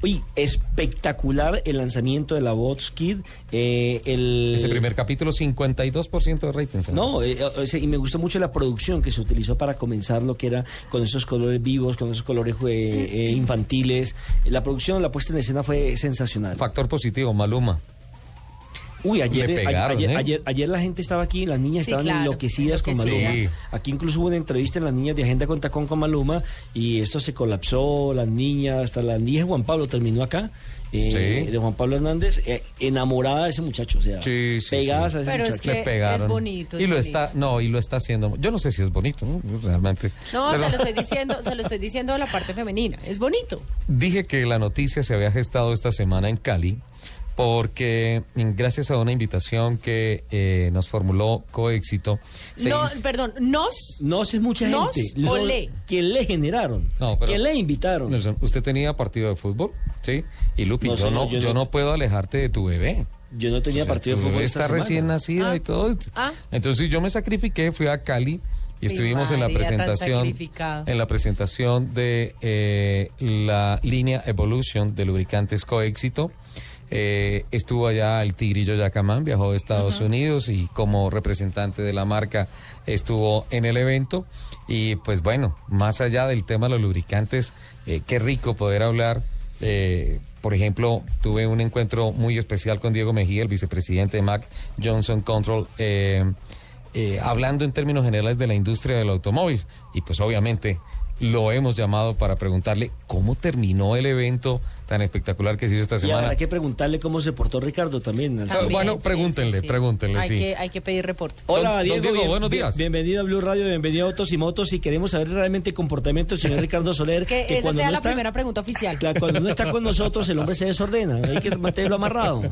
Oye, espectacular el lanzamiento de la Voz Kid. eh, el... Ese primer capítulo, 52% de rating. señor. No, eh, sea, y me gustó mucho la producción que se utilizó para comenzar lo que era con esos colores vivos, con esos colores eh, eh, infantiles. La producción, la puesta en escena fue sensacional. Factor positivo, Maluma. Uy, ayer, eh, pegaron, ayer, ¿eh? ayer, ayer la gente estaba aquí, las niñas Sí, estaban claro, enloquecidas con. Maluma. Sí. Aquí incluso hubo una entrevista en las niñas de Agenda con Tacón con Maluma y esto se colapsó, las niñas, hasta la niña de Juan Pablo terminó acá. eh, Sí. de Juan Pablo Hernández, eh, enamorada de ese muchacho, o sea, Sí, sí, pegadas sí. a ese Pero es muchacho. que Le pegaron. es bonito, es y lo bonito. está, no, y lo está haciendo. Yo no sé si es bonito, ¿no? realmente. No, Pero se lo estoy [LAUGHS] diciendo, se lo estoy diciendo de la parte femenina. Es bonito. Dije que la noticia se había gestado esta semana en Cali porque gracias a una invitación que eh, nos formuló Coéxito. No, hizo- perdón, nos. No, si es mucha ¿Nos gente. o Son le? Quien le generaron. No, pero- quien le invitaron. Nelson, usted tenía partido de fútbol, ¿sí? Y Lupi, No, yo, señor, no, yo yo no- no puedo alejarte de tu bebé. Yo no tenía O sea, partido tu de fútbol bebé esta está semana. recién nacida Ah. y todo. Ah. Entonces yo me sacrifiqué, fui a Cali y estuvimos en la presentación en la presentación de eh, la línea Evolution de lubricantes Coéxito. Eh, estuvo allá el Tigrillo Yacamán, viajó de Estados Unidos y como representante de la marca estuvo en el evento. Y pues bueno, más allá del tema de los lubricantes, eh, qué rico poder hablar. eh, por ejemplo, tuve un encuentro muy especial con Diego Mejía, el vicepresidente de Mac Johnson Control, eh, hablando en términos generales de la industria del automóvil. Y pues obviamente lo hemos llamado para preguntarle cómo terminó el evento tan espectacular que se hizo esta Y semana. habrá que preguntarle cómo se portó Ricardo también. al Ah, final. bueno, pregúntenle, sí, sí. pregúntenle, Hay sí. que, hay que pedir reporte. Hola, Don- don Diego, Diego, bien- buenos bien- días. bienvenido a Blue Radio, bienvenido a Autos y Motos y queremos saber realmente el comportamiento del señor Ricardo Soler. Que, esa cuando sea no la está, primera pregunta oficial. Claro, cuando no está con nosotros el hombre se desordena, hay que mantenerlo amarrado.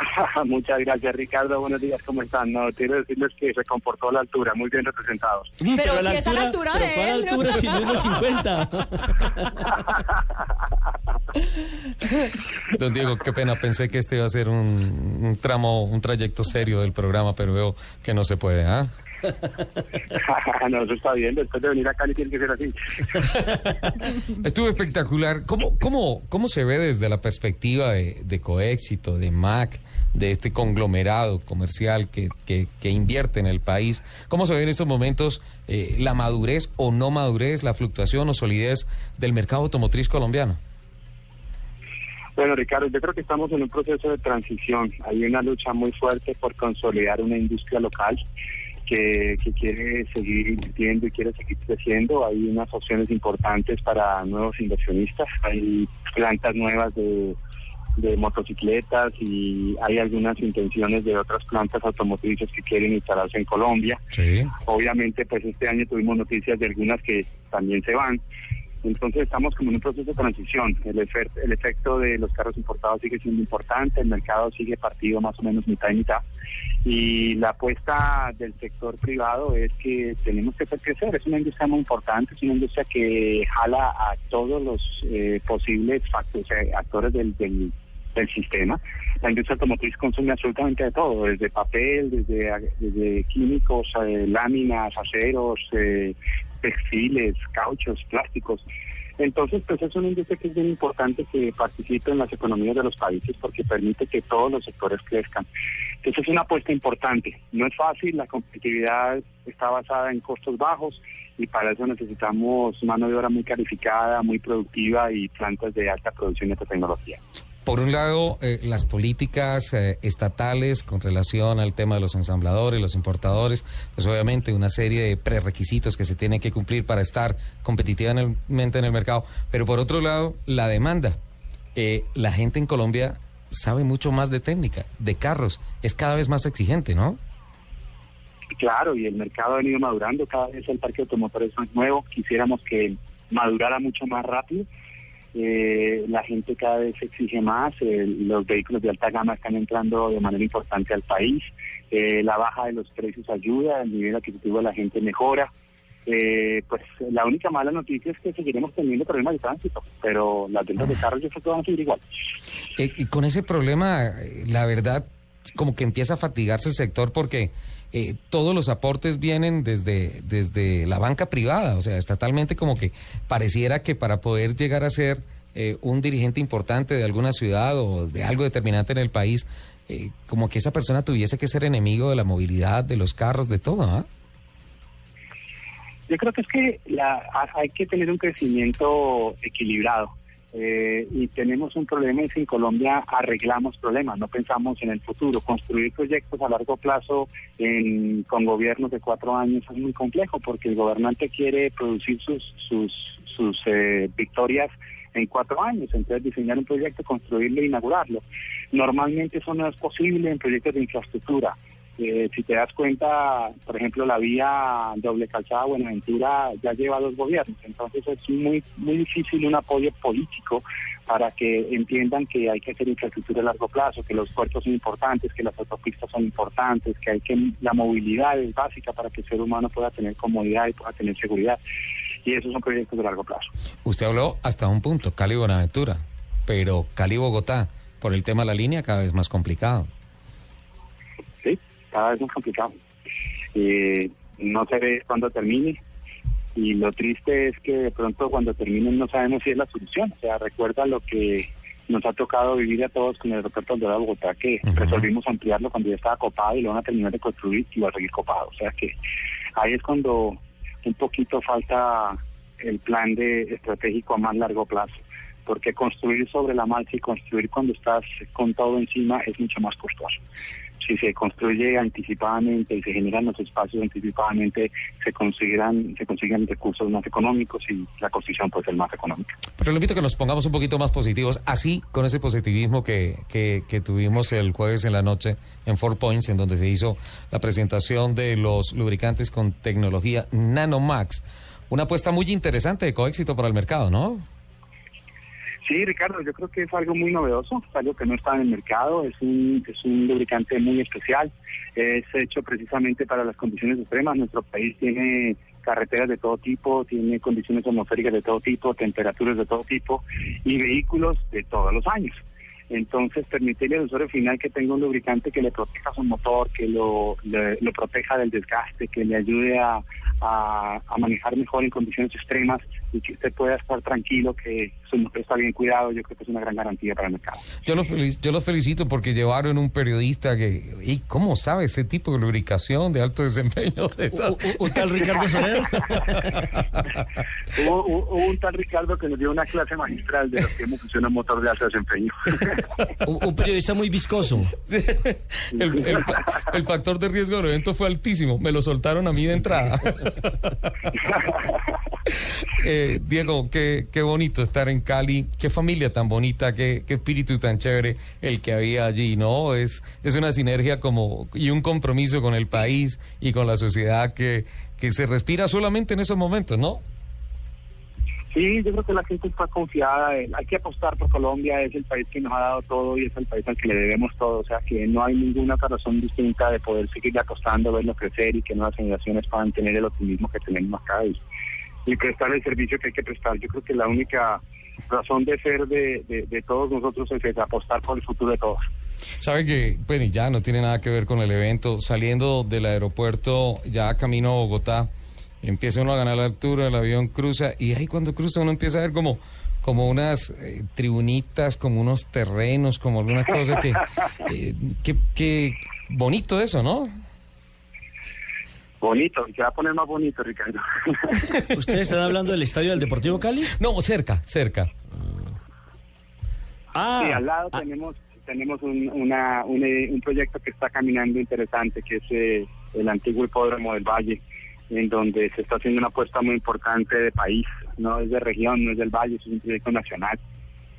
[LAUGHS] Muchas gracias, Ricardo. Buenos días, ¿cómo están? No, quiero decirles que se comportó a la altura, muy bien representados. Pero a si es a la altura pero de ¿cuál él? altura si no es los 50? [LAUGHS] Don Diego, qué pena, pensé que este iba a ser un, un tramo, un trayecto serio del programa, pero veo que no se puede, ¿ah? [LAUGHS] no, eso está bien. Después de venir a Cali tiene que ser así. Estuvo espectacular. ¿Cómo, cómo, cómo se ve desde la perspectiva de, de Coéxito, de Mac, de este conglomerado comercial que, que, que invierte en el país? ¿Cómo se ve en estos momentos eh, la madurez o no madurez, la fluctuación o solidez del mercado automotriz colombiano? Bueno, Ricardo, yo creo que estamos en un proceso de transición. Hay una lucha muy fuerte por consolidar una industria local que, que quiere seguir invirtiendo y quiere seguir creciendo. Hay unas opciones importantes para nuevos inversionistas. Hay plantas nuevas de, de motocicletas y hay algunas intenciones de otras plantas automotrices que quieren instalarse en Colombia. Sí. Obviamente, pues este año tuvimos noticias de algunas que también se van. Entonces estamos como en un proceso de transición. El, el efecto de los carros importados sigue siendo importante, el mercado sigue partido más o menos mitad y mitad. Y la apuesta del sector privado es que tenemos que hacer crecer. Es una industria muy importante, es una industria que jala a todos los eh, posibles factores, actores del sistema. La industria automotriz consume absolutamente de todo, desde papel, desde, desde químicos, eh, láminas, aceros, eh, textiles, cauchos, plásticos. Entonces, pues es una industria que es bien importante que participe en las economías de los países porque permite que todos los sectores crezcan. Entonces es una apuesta importante. No es fácil, la competitividad está basada en costos bajos y para eso necesitamos mano de obra muy calificada, muy productiva y plantas de alta producción de esta tecnología. Por un lado, eh, las políticas eh, estatales con relación al tema de los ensambladores, los importadores, pues obviamente una serie de prerequisitos que se tienen que cumplir para estar competitivamente en el mercado. Pero por otro lado, la demanda. Eh, la gente en Colombia sabe mucho más de técnica, de carros, es cada vez más exigente, ¿no? Claro, y el mercado ha venido madurando, cada vez el parque automotor es más nuevo, quisiéramos que madurara mucho más rápido eh, la gente cada vez exige más, los vehículos de alta gama están entrando de manera importante al país, eh, la baja de los precios ayuda, el nivel adquisitivo de la gente mejora. Eh, pues la única mala noticia es que seguiremos teniendo problemas de tránsito, pero las ventas de carros yo creo que van a seguir igual. y con ese problema, la verdad, como que empieza a fatigarse el sector porque eh, todos los aportes vienen desde, desde la banca privada, o sea, estatalmente como que pareciera que para poder llegar a ser eh, un dirigente importante de alguna ciudad o de algo determinante en el país, eh, como que esa persona tuviese que ser enemigo de la movilidad, de los carros, de todo, ¿ah? Yo creo que es que la, hay que tener un crecimiento equilibrado. Eh, y tenemos un problema es que en Colombia arreglamos problemas, no pensamos en el futuro. Construir proyectos a largo plazo con gobiernos de cuatro años es muy complejo porque el gobernante quiere producir sus, sus, sus eh, victorias en cuatro años, entonces diseñar un proyecto, construirlo e inaugurarlo. Normalmente eso no es posible en proyectos de infraestructura. Eh, si te das cuenta, por ejemplo, la vía doble calzada Buenaventura ya lleva dos gobiernos, entonces es muy muy difícil un apoyo político para que entiendan que hay que hacer infraestructura a largo plazo, que los puertos son importantes, que las autopistas son importantes, que hay que la movilidad es básica para que el ser humano pueda tener comodidad y pueda tener seguridad. Y esos son proyectos de largo plazo. Usted habló hasta un punto, Cali Buenaventura, pero Cali Bogotá, por el tema de la línea, cada vez más complicado cada vez más complicado. Eh, no se ve cuándo termine y lo triste es que de pronto cuando termine no sabemos si es la solución. O sea, recuerda lo que nos ha tocado vivir a todos con el aeropuerto de Bogotá, que resolvimos ampliarlo cuando ya estaba copado y lo van a terminar de construir y va a seguir copado. O sea que ahí es cuando un poquito falta el plan de estratégico a más largo plazo, porque construir sobre la marcha y construir cuando estás con todo encima es mucho más costoso si se construye anticipadamente y se generan los espacios anticipadamente, se conseguirán, se consiguen recursos más económicos y la construcción puede ser más económica. Pero le invito a que nos pongamos un poquito más positivos, así con ese positivismo que, que, que tuvimos el jueves en la noche en Four Points, en donde se hizo la presentación de los lubricantes con tecnología Nanomax. Una apuesta muy interesante de coéxito para el mercado, ¿no? Sí, Ricardo, yo creo que es algo muy novedoso, es algo que no está en el mercado, es un, es un lubricante muy especial, es hecho precisamente para las condiciones extremas. Nuestro país tiene carreteras de todo tipo, tiene condiciones atmosféricas de todo tipo, temperaturas de todo tipo y vehículos de todos los años. Entonces, permitirle al usuario final que tenga un lubricante que le proteja su motor, que lo, lo proteja del desgaste, que le ayude a, a, manejar mejor en condiciones extremas y que usted pueda estar tranquilo que su motor está bien cuidado, yo creo que es una gran garantía para el mercado. Yo lo, yo lo felicito porque llevaron un periodista que, ¿y cómo sabe ese tipo de lubricación de alto desempeño? De ¿Un, tal Ricardo Soler? [LAUGHS] hubo, un tal Ricardo que nos dio una clase magistral de lo que funciona un motor de alto desempeño. [LAUGHS] un, periodista muy viscoso. el, el factor de riesgo del evento fue altísimo, me lo soltaron a mí de entrada. [LAUGHS] Eh, Diego, qué, qué bonito estar en Cali, qué familia tan bonita, qué, qué, espíritu tan chévere el que había allí, ¿no? Es, es una sinergia como y un compromiso con el país y con la sociedad que, que se respira solamente en esos momentos, ¿no? Sí, yo creo que la gente está confiada. hay que apostar por Colombia, es el país que nos ha dado todo y es el país al que le debemos todo. O sea, que no hay ninguna razón distinta de poder seguir apostando, verlo crecer y que nuevas generaciones puedan tener el optimismo que tenemos acá y, prestar el servicio que hay que prestar. Yo creo que la única razón de ser de, de, todos nosotros es apostar por el futuro de todos. Sabe que, bueno, ya no tiene nada que ver con el evento. Saliendo del aeropuerto, ya camino a Bogotá, empieza uno a ganar la altura, el avión cruza y ahí cuando cruza uno empieza a ver como como unas eh, tribunitas, como unos terrenos, como alguna cosa que, [LAUGHS] eh, que, que bonito eso, ¿no? Bonito, y se va a poner más bonito, Ricardo. [LAUGHS] ¿Ustedes están hablando del estadio del Deportivo Cali? No, cerca, cerca. Ah, sí, al lado tenemos tenemos un, una, un, eh, un proyecto que está caminando interesante, que es eh, el antiguo hipódromo del Valle, en donde se está haciendo una apuesta muy importante de país, no es de región, no es del Valle, es un proyecto nacional,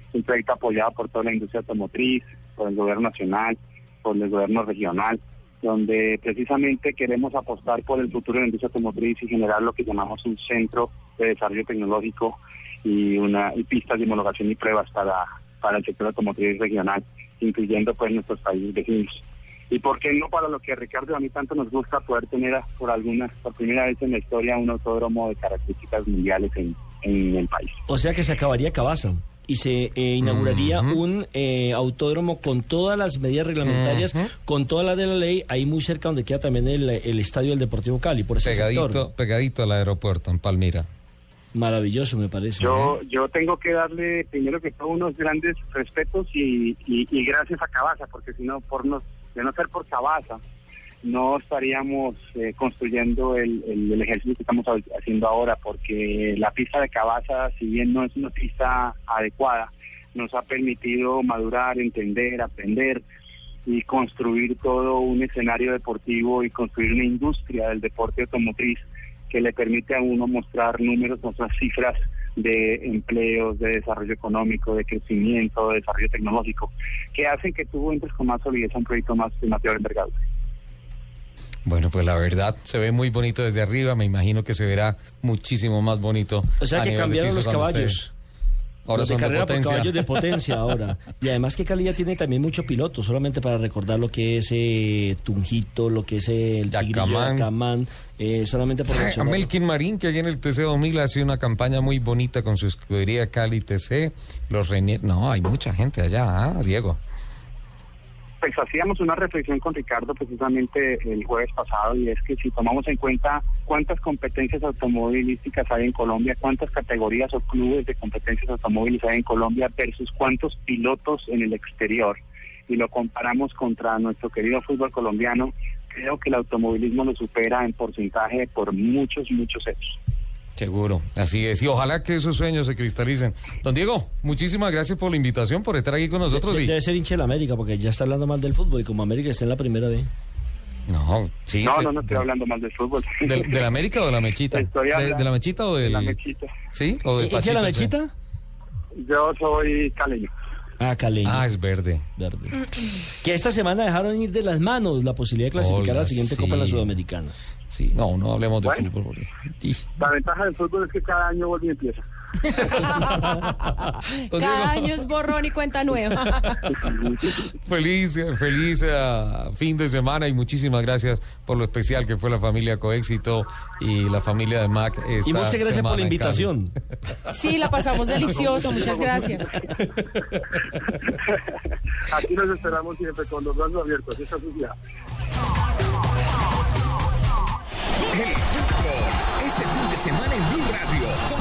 es un proyecto apoyado por toda la industria automotriz, por el gobierno nacional, por el gobierno regional, donde precisamente queremos apostar por el futuro de la industria automotriz y generar lo que llamamos un centro de desarrollo tecnológico y una y pistas de homologación y pruebas para, para el sector automotriz regional, incluyendo pues nuestros países vecinos. Y por qué no para lo que Ricardo a mí tanto nos gusta poder tener a- por alguna, por primera vez en la historia un autódromo de características mundiales en, en el país. O sea que se acabaría Cabaza y se eh, inauguraría un eh, autódromo con todas las medidas reglamentarias, con todas las de la ley, ahí muy cerca donde queda también el, el estadio del Deportivo Cali, por ese Pegadito, sector. pegadito al aeropuerto en Palmira. Maravilloso, me parece. Yo, yo tengo que darle primero que todo unos grandes respetos y, y, y gracias a Cabaza, porque si no, por no, de no ser por Cabaza, no estaríamos eh, construyendo el, el, el ejercicio que estamos ha- haciendo ahora, porque la pista de Cabaza, si bien no es una pista adecuada, nos ha permitido madurar, entender, aprender y construir todo un escenario deportivo y construir una industria del deporte automotriz que le permite a uno mostrar números, mostrar cifras de empleos, de desarrollo económico, de crecimiento, de desarrollo tecnológico, que hacen que tú entres con más solidez a un proyecto más de mayor envergadura. Bueno, pues la verdad se ve muy bonito desde arriba, me imagino que se verá muchísimo más bonito. O sea a que cambiaron los caballos. Ahora Los de son de carrera por potencia. caballos de potencia ahora. [LAUGHS] Y además que Cali ya tiene también mucho piloto, solamente para recordar lo que es eh, Tunjito, lo que es eh, el Yacamán. Eh, solamente por A. Melkin Marín, que allí en el TC 2000 hace una campaña muy bonita con su escudería Cali TC. Los Reinier... No, hay mucha gente allá, ¿ah, Diego? Pues hacíamos una reflexión con Ricardo precisamente el jueves pasado y es que si tomamos en cuenta cuántas competencias automovilísticas hay en Colombia, cuántas categorías o clubes de competencias automóviles hay en Colombia versus cuántos pilotos en el exterior y lo comparamos contra nuestro querido fútbol colombiano, creo que el automovilismo lo supera en porcentaje por muchos, muchos hechos. Seguro, así es. Y ojalá que esos sueños se cristalicen. Don Diego, muchísimas gracias por la invitación, por estar aquí con nosotros. De- y... Debe ser hincha de la América, porque ya está hablando mal del fútbol y como América está en la primera B. No, sí. no, de- no, no estoy de- hablando mal del fútbol. ¿De, de la América o de la Mechita? ¿De, la Mechita o de la Mechita. ¿Sí? ¿O del ¿Hincha de la? Mechita? Yo soy caleño. Ah, caleño. Ah, es verde. Verde. [CLEARS THROAT] Que esta semana dejaron ir de las manos la posibilidad de clasificar a la siguiente sí. Copa en la Sudamericana. Sí, no, no hablemos de Bueno. fútbol. Sí. La ventaja del fútbol es que cada año vuelve y empieza. [LAUGHS] Cada año es borrón y cuenta nueva. [LAUGHS] Feliz, feliz eh, fin de semana y muchísimas gracias por lo especial que fue la familia Coéxito y la familia de Mac. Y esta muchas gracias por la invitación. Sí, la pasamos delicioso, [LAUGHS] muchas gracias. Aquí nos esperamos siempre con los brazos abiertos. Esa es su. El fútbol. Este fin de semana en Blue Radio.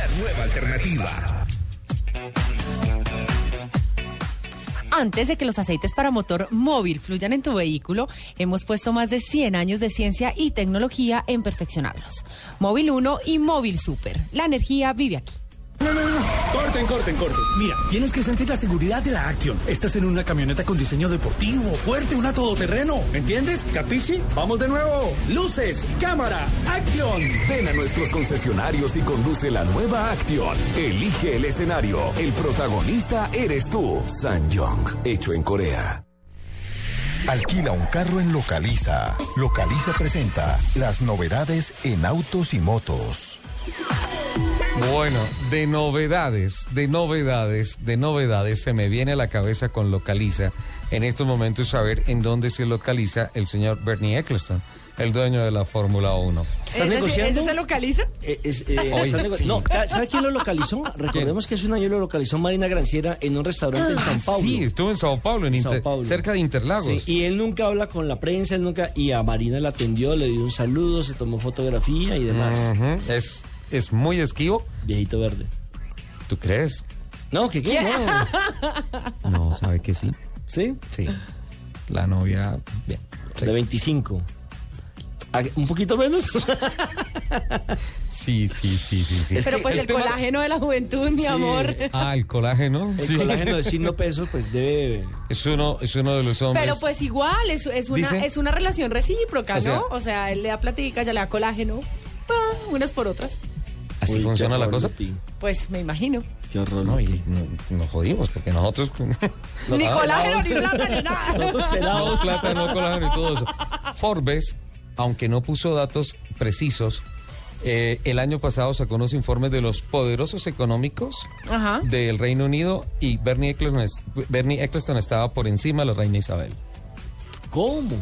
La nueva alternativa. Antes de que los aceites para motor móvil fluyan en tu vehículo, hemos puesto más de 100 años de ciencia y tecnología en perfeccionarlos. Móvil 1 y Móvil Super. La energía vive aquí. No, no, no. Corten, corten, corten. Mira, tienes que sentir la seguridad de la Action. Estás en una camioneta con diseño deportivo, fuerte, una todoterreno. ¿Entiendes? ¿Capichi? Vamos de nuevo. Luces, cámara, Action. Ven a nuestros concesionarios y conduce la nueva Action. Elige el escenario. El protagonista eres tú. Sanyong, hecho en Corea. Alquila un carro en Localiza. Localiza presenta las novedades en autos y motos. Bueno, de novedades, de novedades, de novedades, se me viene a la cabeza con Localiza en estos momentos saber en dónde se localiza el señor Bernie Eccleston, el dueño de la Fórmula 1. ¿Está ¿Ese, negociando? ¿Ese se localiza? Eh, es, eh, [LAUGHS] Hoy, está nego- sí. No, ¿sabe quién lo localizó? Recordemos que hace un año lo localizó Marina Granciera en un restaurante en Ah, San Paulo. Sí, estuvo en Sao Paulo, en Sao Paulo. cerca de Interlagos. Sí, y él nunca habla con la prensa, él nunca. Y a Marina la atendió, le dio un saludo, se tomó fotografía y demás. Es, es muy esquivo. Viejito verde. ¿Tú crees? No, que qué, no. [LAUGHS] No, sabe que sí. ¿Sí? Sí. La novia, bien. De 25. ¿A- ¿Un poquito menos? [LAUGHS] Sí, sí, sí, sí, sí. Pero pues el, tema- colágeno de la juventud, mi Sí. amor. Ah, el colágeno. El sí. colágeno de signo [LAUGHS] peso, pues debe. Es uno, es uno de los hombres. Pero pues igual, es, es, una, Dice- es una relación recíproca, O sea- ¿no? O sea, él le da platica, ya le da colágeno, ah, unas por otras. ¿Así Uy, funciona la cosa? Pues me imagino. Qué horror. No, y no- nos jodimos porque nosotros. [LAUGHS] Ni colágeno, ni plata, ni nada. [LAUGHS] Nosotros pelados. No, plata, no colágeno y todo eso. Forbes, aunque no puso datos precisos, eh, el año pasado sacó unos informes de los poderosos económicos Ajá. del Reino Unido y Bernie Eccleston, es- Bernie Eccleston estaba por encima de la reina Isabel. ¿Cómo?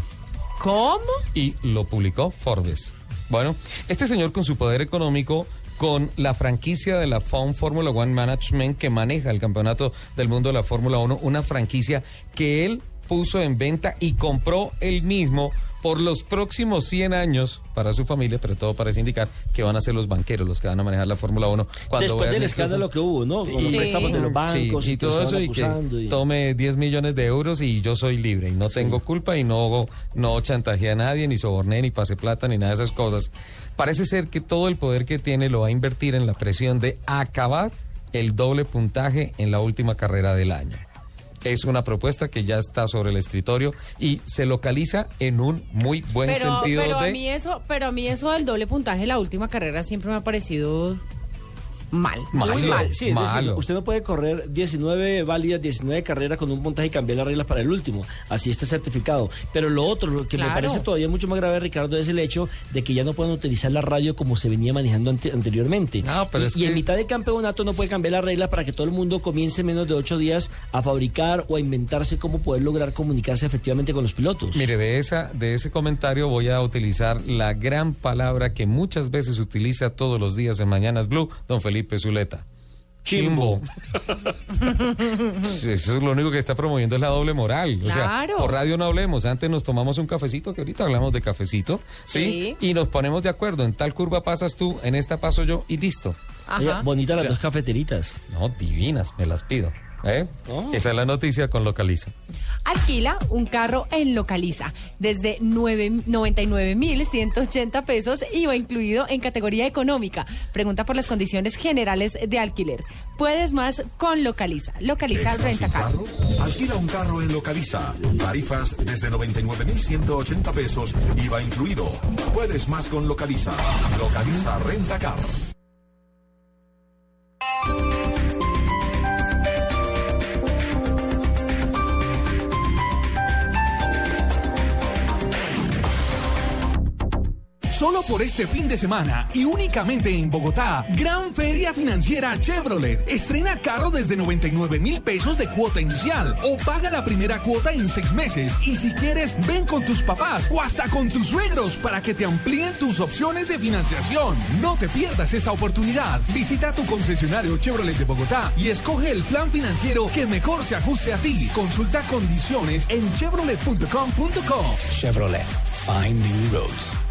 ¿Cómo? y lo publicó Forbes. Bueno, este señor con su poder económico, con la franquicia de la FOM Formula One Management que maneja el campeonato del mundo de la Fórmula 1, una franquicia que él puso en venta y compró él mismo por los próximos 100 años para su familia, pero todo parece indicar que van a ser los banqueros los que van a manejar la Fórmula 1 cuando Después del escándalo que hubo, ¿no? Con los Sí. préstamos de los bancos Sí, y todo eso y que y- tome 10 millones de euros y yo soy libre y no tengo culpa y no, no chantajeé a nadie, ni soborné, ni pase plata, ni nada de esas cosas. Parece ser que todo el poder que tiene lo va a invertir en la presión de acabar el doble puntaje en la última carrera del año. Es una propuesta que ya está sobre el escritorio y se localiza en un muy buen Pero, sentido pero a mí eso, pero a mí eso del doble puntaje la última carrera siempre me ha parecido mal, Malo. muy mal. Sí, es decir, Malo. usted no puede correr 19 válidas, 19 carreras con un puntaje y cambiar las reglas para el último. Así está certificado. Pero lo otro, lo que me parece todavía mucho más grave, Ricardo, es el hecho de que ya no pueden utilizar la radio como se venía manejando ante- anteriormente. No, pero y, es y en que- mitad de campeonato no puede cambiar las reglas para que todo el mundo comience en menos de 8 días a fabricar o a inventarse cómo poder lograr comunicarse efectivamente con los pilotos. Mire, de, esa, de ese comentario voy a utilizar la gran palabra que muchas veces utiliza todos los días en Mañanas Blue, don Felipe Zuleta. Chimbo. Eso es lo único que está promoviendo es la doble moral. O sea, por radio no hablemos. Antes nos tomamos un cafecito, que ahorita hablamos de cafecito, ¿sí? Sí. Y nos ponemos de acuerdo. En tal curva pasas tú, en esta paso yo y listo. Oye, bonitas las O sea, dos cafeteritas. No, divinas, me las pido. ¿Eh? Oh. Esa es la noticia con Localiza. Alquila un carro en Localiza desde nueve- 99.180 pesos IVA incluido en categoría económica. Pregunta por las condiciones generales de alquiler. Puedes más con Localiza. Localiza ¿Estás sin Rentacar. carro? Alquila un carro en Localiza. Tarifas desde 99,180 pesos. IVA incluido. Puedes más con Localiza. Localiza Renta Car. Solo por este fin de semana y únicamente en Bogotá, Gran Feria Financiera Chevrolet. Estrena carro desde 99 mil pesos de cuota inicial o paga la primera cuota en seis meses. Y si quieres, ven con tus papás o hasta con tus suegros para que te amplíen tus opciones de financiación. No te pierdas esta oportunidad. Visita tu concesionario Chevrolet de Bogotá y escoge el plan financiero que mejor se ajuste a ti. Consulta condiciones en chevrolet.com.co. Chevrolet. Find New Roads.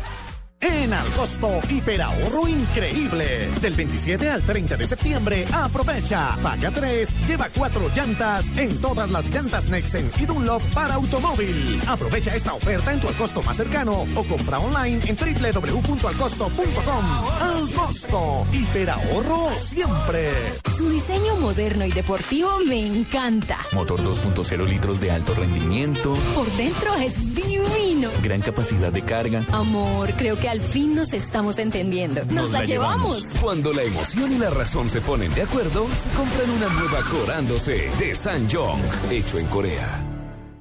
En Alcosto, hiperahorro increíble. Del 27 al 30 de septiembre, aprovecha. Paga 3, lleva 4 llantas en todas las llantas Nexen y Dunlop para automóvil. Aprovecha esta oferta en tu Alcosto más cercano o compra online en www.alcosto.com. Alcosto, hiperahorro siempre. Su diseño moderno y deportivo me encanta. Motor 2.0 litros de alto rendimiento, Por dentro es divino. gran capacidad de carga. Amor, creo que al fin nos estamos entendiendo. Nos, la, llevamos. Cuando la emoción y la razón se ponen de acuerdo, se compran una nueva Corándose de San Jong, hecho en Corea.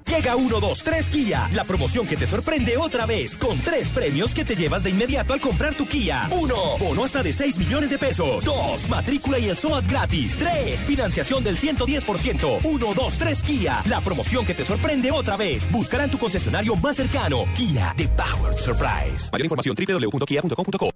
Llega 1, 2, 3 Kia, la promoción que te sorprende otra vez, con tres premios que te llevas de inmediato al comprar tu Kia. 1. Bono hasta de 6 millones de pesos. 2. Matrícula y el SOAT gratis. 3. Financiación del 110%. 1, 2, 3 Kia, la promoción que te sorprende otra vez. Buscará en tu concesionario más cercano. Kia, The Power Surprise. Mayor información www.kia.com.co.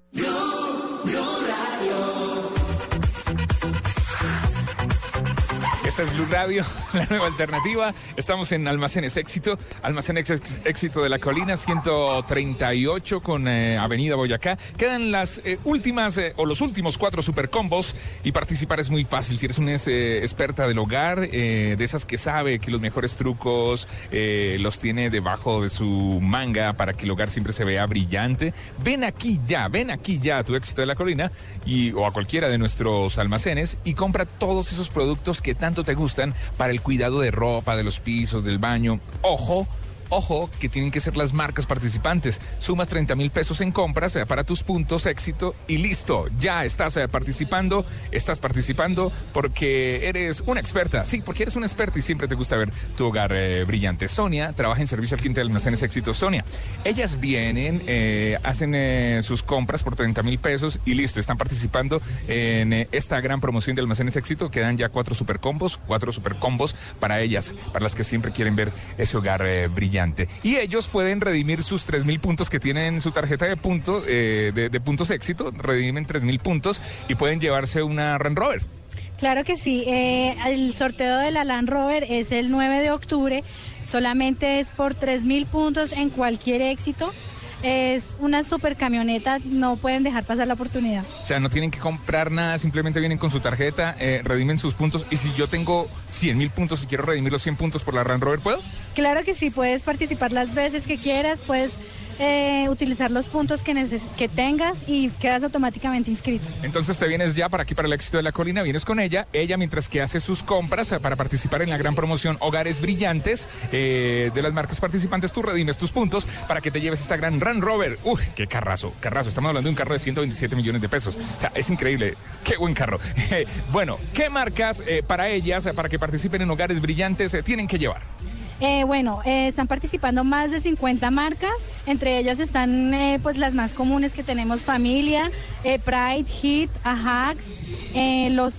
Esta es Blue Radio, [LAUGHS] la nueva alternativa. Estamos en Almacenes Éxito, Almacenes Éxito de la Colina, 138 con eh, Avenida Boyacá. Quedan las eh, últimas eh, o los últimos cuatro supercombos y participar es muy fácil. Si eres una experta del hogar, de esas que sabe que los mejores trucos los tiene debajo de su manga para que el hogar siempre se vea brillante, ven aquí ya, ven aquí ya a tu Éxito de la Colina y, o a cualquiera de nuestros almacenes y compra todos esos productos que tanto te gustan para el cuidado de ropa, de los pisos, del baño. Ojo. Ojo, que tienen que ser las marcas participantes. Sumas 30 mil pesos en compras para tus puntos éxito y listo. Ya estás eh, participando, estás participando porque eres una experta. Sí, porque eres una experta y siempre te gusta ver tu hogar eh, brillante. Sonia trabaja en servicio al cliente de almacenes éxito. Sonia, ellas vienen, eh, hacen sus compras por 30 mil pesos y listo. Están participando en esta gran promoción de almacenes éxito. Quedan ya cuatro super combos, cuatro super combos para ellas, para las que siempre quieren ver ese hogar eh, Y ellos pueden redimir sus 3 mil puntos que tienen en su tarjeta de, punto, eh, de, puntos éxito, redimen 3 mil puntos y pueden llevarse una Land Rover. Claro que sí. eh, el sorteo de la Land Rover es el 9 de octubre. Solamente es por 3 mil puntos en cualquier éxito. Es una super camioneta. No pueden dejar pasar la oportunidad. O sea, no tienen que comprar nada, simplemente vienen con su tarjeta, eh, redimen sus puntos. Y si yo tengo 100 mil puntos y quiero redimir los 100 puntos por la Land Rover, ¿puedo? Claro que sí. Puedes participar las veces que quieras. Puedes eh, utilizar los puntos que, neces- que tengas y quedas automáticamente inscrito. Entonces te vienes ya para aquí, para el éxito de la colina, vienes con ella, ella mientras que hace sus compras eh, para participar en la gran promoción Hogares Brillantes eh, de las marcas participantes, tú redimes tus puntos para que te lleves esta gran Ran Rover. Uy, qué carrazo, carrazo, estamos hablando de un carro de 127 millones de pesos. O sea, es increíble, qué buen carro. [LAUGHS] bueno, ¿qué marcas eh, para ellas, para que participen en Hogares Brillantes, tienen que llevar? Eh, bueno, eh, están participando más de 50 marcas, entre ellas están eh, pues las más comunes que tenemos Familia, Pride, Hit, Ajax, los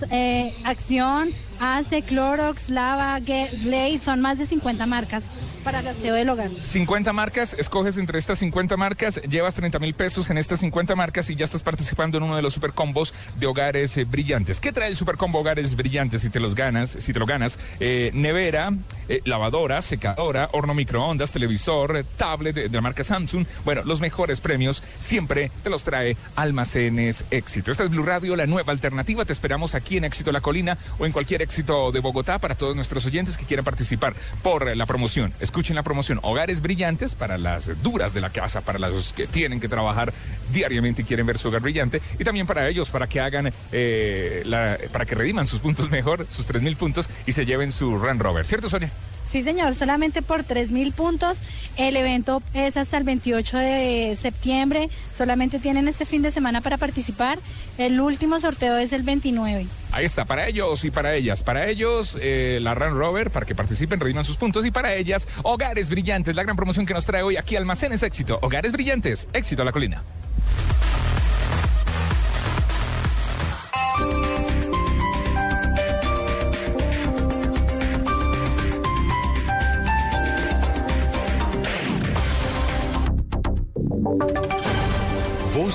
Acción, Ace, Clorox, Lava, Glade, son más de 50 marcas para el aseo del hogar. 50 marcas, escoges entre estas 50 marcas, llevas 30 mil pesos en estas 50 marcas y ya estás participando en uno de los super combos de hogares eh, brillantes. ¿Qué trae el super combo hogares brillantes si te los ganas? Si te lo ganas, Eh, nevera, eh, lavadora, secadora, horno microondas, televisor, eh, tablet de, de la marca Samsung. Bueno, los mejores premios siempre te los trae Almacenes Éxito. Esta es Blue Radio, la nueva alternativa. Te esperamos aquí en Éxito La Colina o en cualquier éxito de Bogotá para todos nuestros oyentes que quieran participar por la promoción. Escuchen la promoción Hogares Brillantes para las duras de la casa, para los que tienen que trabajar diariamente y quieren ver su hogar brillante, y también para ellos, para que hagan, eh, la- para que rediman sus puntos mejor, sus 3.000 puntos, y se lleven su Land Rover. ¿Cierto, Sonia? Sí, señor, solamente por 3 mil puntos. El evento es hasta el 28 de septiembre. Solamente tienen este fin de semana para participar. El último sorteo es el 29. Ahí está, para ellos y para ellas. Para ellos, eh, la Land Rover, para que participen, rediman sus puntos. Y para ellas, Hogares Brillantes, la gran promoción que nos trae hoy aquí Almacenes Éxito. Hogares Brillantes, éxito a la colina.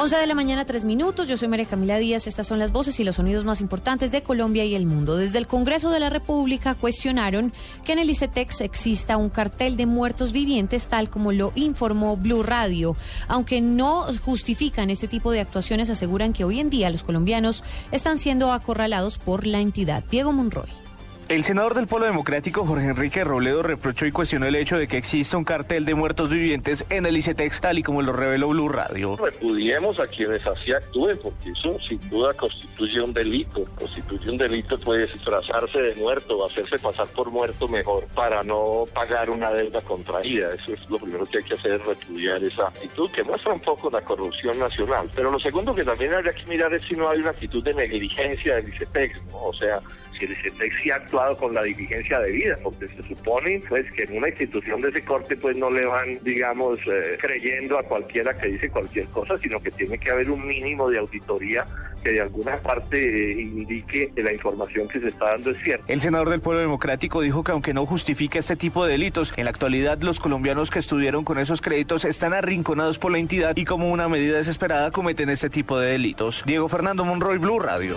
11 de la mañana, 3 minutos. Yo soy María Camila Díaz. Estas son las voces y los sonidos más importantes de Colombia y el mundo. Desde el Congreso de la República cuestionaron que en el ICETEX exista un cartel de muertos vivientes, tal como lo informó Blue Radio. Aunque no justifican este tipo de actuaciones, aseguran que hoy en día los colombianos están siendo acorralados por la entidad. Diego Monroy. El senador del Polo Democrático, Jorge Enrique Robledo, reprochó y cuestionó el hecho de que exista un cartel de muertos vivientes en el ICETEX, tal y como lo reveló Blue Radio. Repudiemos a quienes así actúen, porque eso sin duda constituye un delito. Constituye un delito, puede disfrazarse de muerto hacerse pasar por muerto mejor para no pagar una deuda contraída. Eso es lo primero que hay que hacer, repudiar esa actitud que muestra un poco la corrupción nacional. Pero lo segundo que también habría que mirar es si no hay una actitud de negligencia del ICETEX, ¿no? O sea, si el ICETEX sí ha actuado con la diligencia debida, porque se supone pues que en una institución de ese corte pues no le van, digamos, eh, creyendo a cualquiera que dice cualquier cosa, sino que tiene que haber un mínimo de auditoría que de alguna parte eh, indique que la información que se está dando es cierta. El senador del Pueblo Democrático dijo que aunque no justifica este tipo de delitos, en la actualidad los colombianos que estuvieron con esos créditos están arrinconados por la entidad y como una medida desesperada cometen este tipo de delitos. Diego Fernando Monroy, Blue Radio.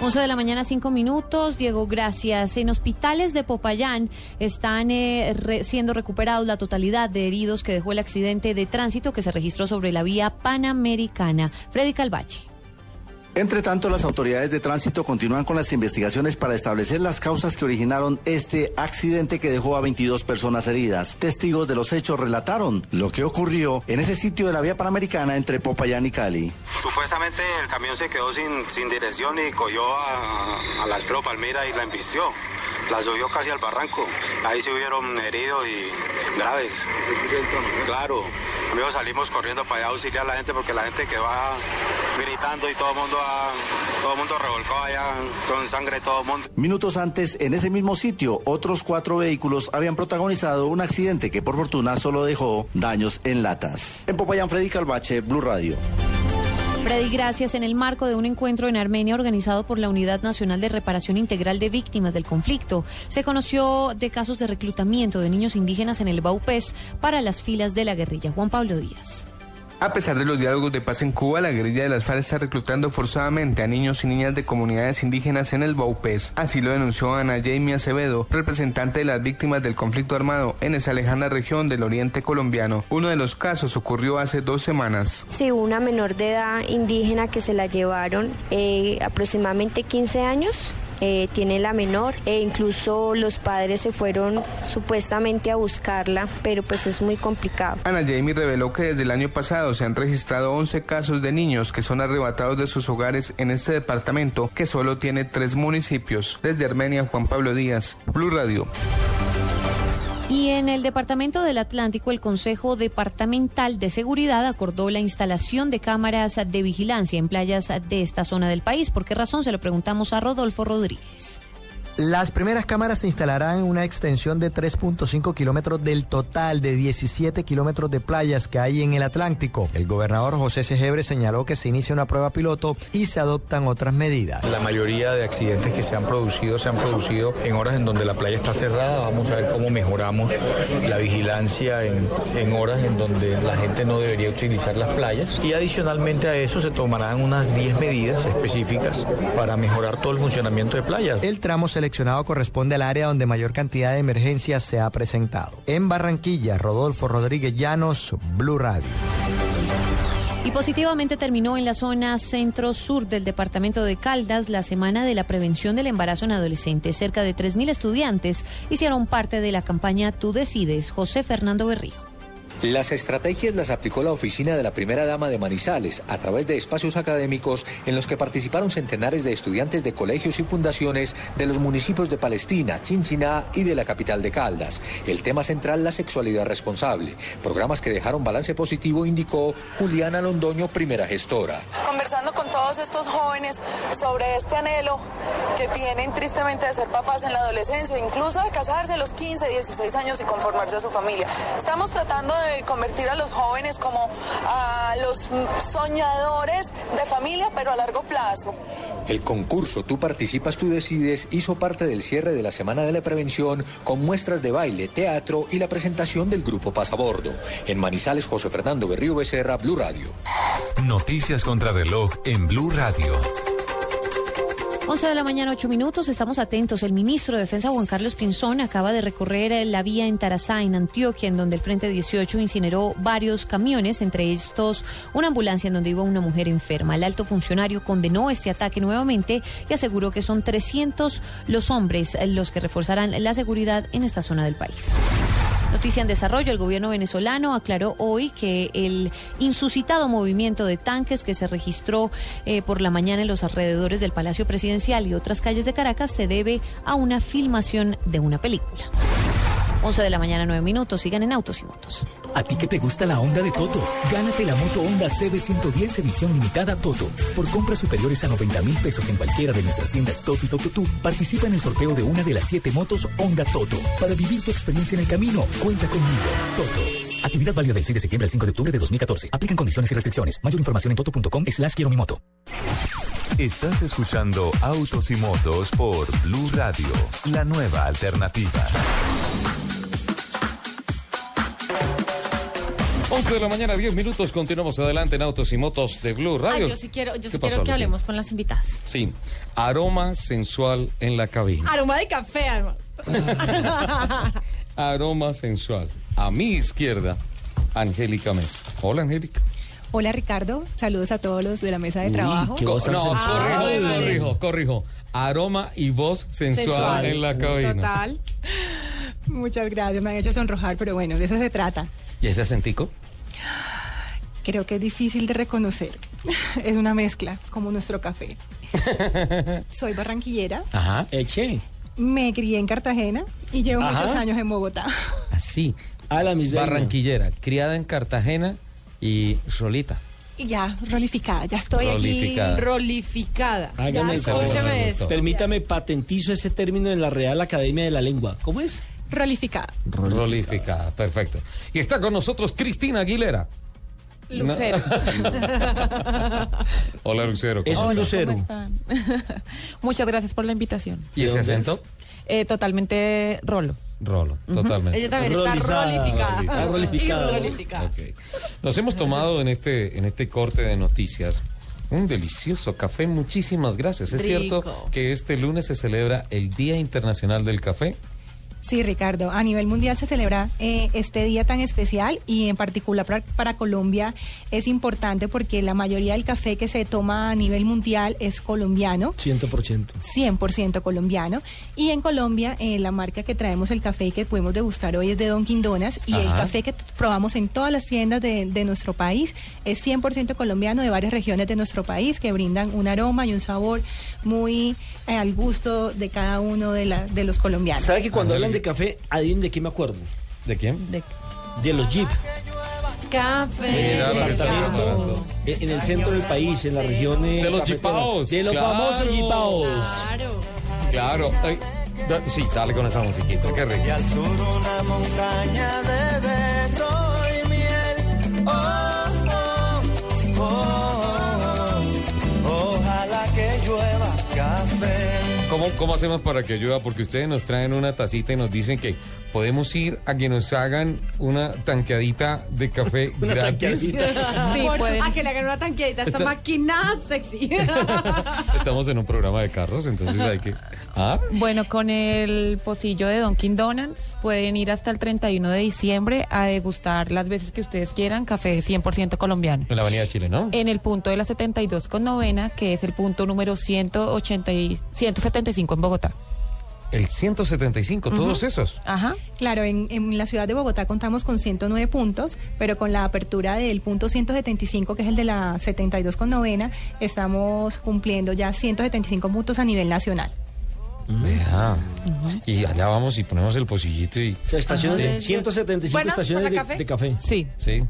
11 de la mañana, 5 minutos. Diego, gracias. En hospitales de Popayán están eh, re- siendo recuperados la totalidad de heridos que dejó el accidente de tránsito que se registró sobre la vía panamericana. Freddy Calvache. Entre tanto, las autoridades de tránsito continúan con las investigaciones para establecer las causas que originaron este accidente que dejó a 22 personas heridas. Testigos de los hechos relataron lo que ocurrió en ese sitio de la vía panamericana entre Popayán y Cali. Supuestamente el camión se quedó sin, dirección y cogió a, la Espero Palmira y la embistió. La subió casi al barranco. Ahí se hubieron heridos y graves. Claro. Amigos, salimos corriendo para allá a auxiliar a la gente porque la gente quedó ah, gritando y todo el mundo, todo el mundo revolcó allá con sangre todo el mundo. Minutos antes, en ese mismo sitio, otros cuatro vehículos habían protagonizado un accidente que por fortuna solo dejó daños en latas. En Popayán, Freddy Calvache, Blue Radio. Freddy, gracias. En el marco de un encuentro en Armenia organizado por la Unidad Nacional de Reparación Integral de Víctimas del Conflicto, se conoció de casos de reclutamiento de niños indígenas en el Baupés para las filas de la guerrilla. Juan Pablo Díaz. A pesar de los diálogos de paz en Cuba, la guerrilla de las FARC está reclutando forzadamente a niños y niñas de comunidades indígenas en el Baupés. Así lo denunció Ana Jamie Acevedo, representante de las víctimas del conflicto armado en esa lejana región del oriente colombiano. Uno de los casos ocurrió hace dos semanas. Sí, una menor de edad indígena que se la llevaron eh, aproximadamente 15 años. Eh, tiene la menor e incluso los padres se fueron supuestamente a buscarla, pero pues es muy complicado. Ana Jamie reveló que desde el año pasado se han registrado 11 casos de niños que son arrebatados de sus hogares en este departamento que solo tiene tres municipios. Desde Armenia, Juan Pablo Díaz, Blue Radio. Y en el Departamento del Atlántico, el Consejo Departamental de Seguridad acordó la instalación de cámaras de vigilancia en playas de esta zona del país. ¿Por qué razón? Se lo preguntamos a Rodolfo Rodríguez. Las primeras cámaras se instalarán en una extensión de 3.5 kilómetros del total de 17 kilómetros de playas que hay en el Atlántico. El gobernador José Segebre señaló que se inicia una prueba piloto y se adoptan otras medidas. La mayoría de accidentes que se han producido se han producido en horas en donde la playa está cerrada. Vamos a ver cómo mejoramos la vigilancia en, en horas en donde la gente no debería utilizar las playas. Y adicionalmente a eso se tomarán unas 10 medidas específicas para mejorar todo el funcionamiento de playas. El tramo corresponde al área donde mayor cantidad de emergencias se ha presentado. En Barranquilla, Rodolfo Rodríguez Llanos, Blue Radio. Y positivamente terminó en la zona centro-sur del departamento de Caldas la semana de la prevención del embarazo en adolescentes. Cerca de 3.000 estudiantes hicieron parte de la campaña Tú decides, José Fernando Berrío. Las estrategias las aplicó la oficina de la primera dama de Manizales a través de espacios académicos en los que participaron centenares de estudiantes de colegios y fundaciones de los municipios de Palestina, Chinchiná y de la capital de Caldas. El tema central, la sexualidad responsable. Programas que dejaron balance positivo, indicó Juliana Londoño, primera gestora. conversando con todos estos jóvenes sobre este anhelo que tienen tristemente de ser papás en la adolescencia, incluso de casarse a los 15, 16 años y conformarse a su familia. Estamos tratando de convertir a los jóvenes como a los soñadores de familia, pero a largo plazo. El concurso Tú participas, tú decides hizo parte del cierre de la Semana de la Prevención con muestras de baile, teatro y la presentación del grupo Pasabordo. En Manizales, José Fernando Berrío Becerra, Blue Radio. Noticias contra reloj en Blue Radio. 11 de la mañana, 8 minutos. Estamos atentos. El ministro de Defensa, Juan Carlos Pinzón, acaba de recorrer la vía en Tarazá, en Antioquia, en donde el Frente 18 incineró varios camiones, entre estos una ambulancia en donde iba una mujer enferma. El alto funcionario condenó este ataque nuevamente y aseguró que son 300 los hombres los que reforzarán la seguridad en esta zona del país. Noticia en desarrollo, el gobierno venezolano aclaró hoy que el insuscitado movimiento de tanques que se registró eh, por la mañana en los alrededores del Palacio Presidencial y otras calles de Caracas se debe a una filmación de una película. 11 de la mañana, 9 minutos. Sigan en Autos y Motos. A ti que te gusta la onda de Toto, gánate la moto Honda CB110 edición limitada Toto. Por compras superiores a 90 mil pesos en cualquiera de nuestras tiendas Toto y Toto participa en el sorteo de una de las siete motos Honda Toto. Para vivir tu experiencia en el camino, cuenta conmigo. Toto. Actividad válida del 6 de septiembre al 5 de octubre de 2014. Aplican condiciones y restricciones. Mayor información en toto.com slash quiero mi moto. Estás escuchando Autos y Motos por Blue Radio, la nueva alternativa. 11 de la mañana, 10 minutos. Continuamos adelante en Autos y Motos de Blue Radio. Ay, yo sí quiero, yo ¿Qué sí quiero que hablemos con las invitadas. Sí, aroma sensual en la cabina. Aroma de café, aroma. [LAUGHS] Aroma sensual. A mi izquierda, Angélica Mesa. Hola, Angélica. Hola Ricardo, saludos a todos los de la mesa de trabajo. No, corrijo, Ay. corrijo, corrijo. Aroma y voz sensual, Sensual. en la cabina. Total. Muchas gracias, me han hecho sonrojar, pero bueno, de eso se trata. ¿Y ese acentico? Creo que es difícil de reconocer. [LAUGHS] Es una mezcla, como nuestro café. [LAUGHS] Soy barranquillera, Ajá. Eche. me crié en Cartagena y llevo Ajá. muchos años en Bogotá. [LAUGHS] Así. A la miseria. Barranquillera, criada en Cartagena y Rolita. Y ya, rolificada, ya estoy Rolificada. aquí. Rolificada. Escúcheme esto. Permítame, patentizo ese término en la Real Academia de la Lengua. ¿Cómo es? Rolificada. Rolificada, perfecto. Y está con nosotros Cristina Aguilera. Lucero. [LAUGHS] Hola, Lucero. ¿cómo Es lucero. [LAUGHS] Muchas gracias por la invitación. ¿Y ese acento? Eh, totalmente rolo. Rolo, totalmente. Ella también está Rolizada. rolificada. Ah, rolificada. Rolificada. Nos hemos tomado en este, en este corte de noticias un delicioso café. Muchísimas gracias. ¿Es Rico. cierto que este lunes se celebra el Día Internacional del Café? Sí, Ricardo, a nivel mundial se celebra eh, este día tan especial y en particular para, para Colombia es importante porque la mayoría del café que se toma a nivel mundial es colombiano. 100%. 100% colombiano. Y en Colombia, eh, la marca que traemos el café y que podemos degustar hoy es de Dunkin' Donuts. Y el café que probamos en todas las tiendas de, de nuestro país es 100% colombiano de varias regiones de nuestro país que brindan un aroma y un sabor muy eh, al gusto de cada uno de, la- de los colombianos. ¿Sabe que cuando hablan de café, adivinen de qué me acuerdo? ¿De quién? De, los Jeep. Café. En el centro del país, en las regiones De los jipaos, De los claro. famosos jipaos. Claro. Ay, da- sí, dale con esa musiquita. Qué rico. Y al sur una montaña de beso y miel. Oh, oh, oh, ojalá que llueva café. ¿Cómo, ¿Cómo hacemos para que ayuda? Porque ustedes nos traen una tacita y nos dicen que podemos ir a que nos hagan una tanqueadita de café [LAUGHS] Una gratis. tanqueadita. Sí, Por pueden. su- a que le hagan una tanqueadita, esta Está- máquina sexy. [LAUGHS] Estamos en un programa de carros, entonces hay que... ¿Ah? Bueno, con el pocillo de Dunkin' Donuts pueden ir hasta el 31 de diciembre a degustar las veces que ustedes quieran café 100% colombiano. En la Avenida de Chile, ¿no? En el punto de la 72 con novena, que es el punto número 180 y 175 en Bogotá. El 175, todos esos. Ajá. Claro, en, en la ciudad de Bogotá contamos con 109 puntos, pero con la apertura del punto 175, que es el de la 72 con novena, estamos cumpliendo ya 175 puntos a nivel nacional. Vea. Y allá vamos y ponemos el pocillito y... O sea, estaciones, Sí. 175 Bueno, estaciones ¿para de café? de café. Sí. Sí.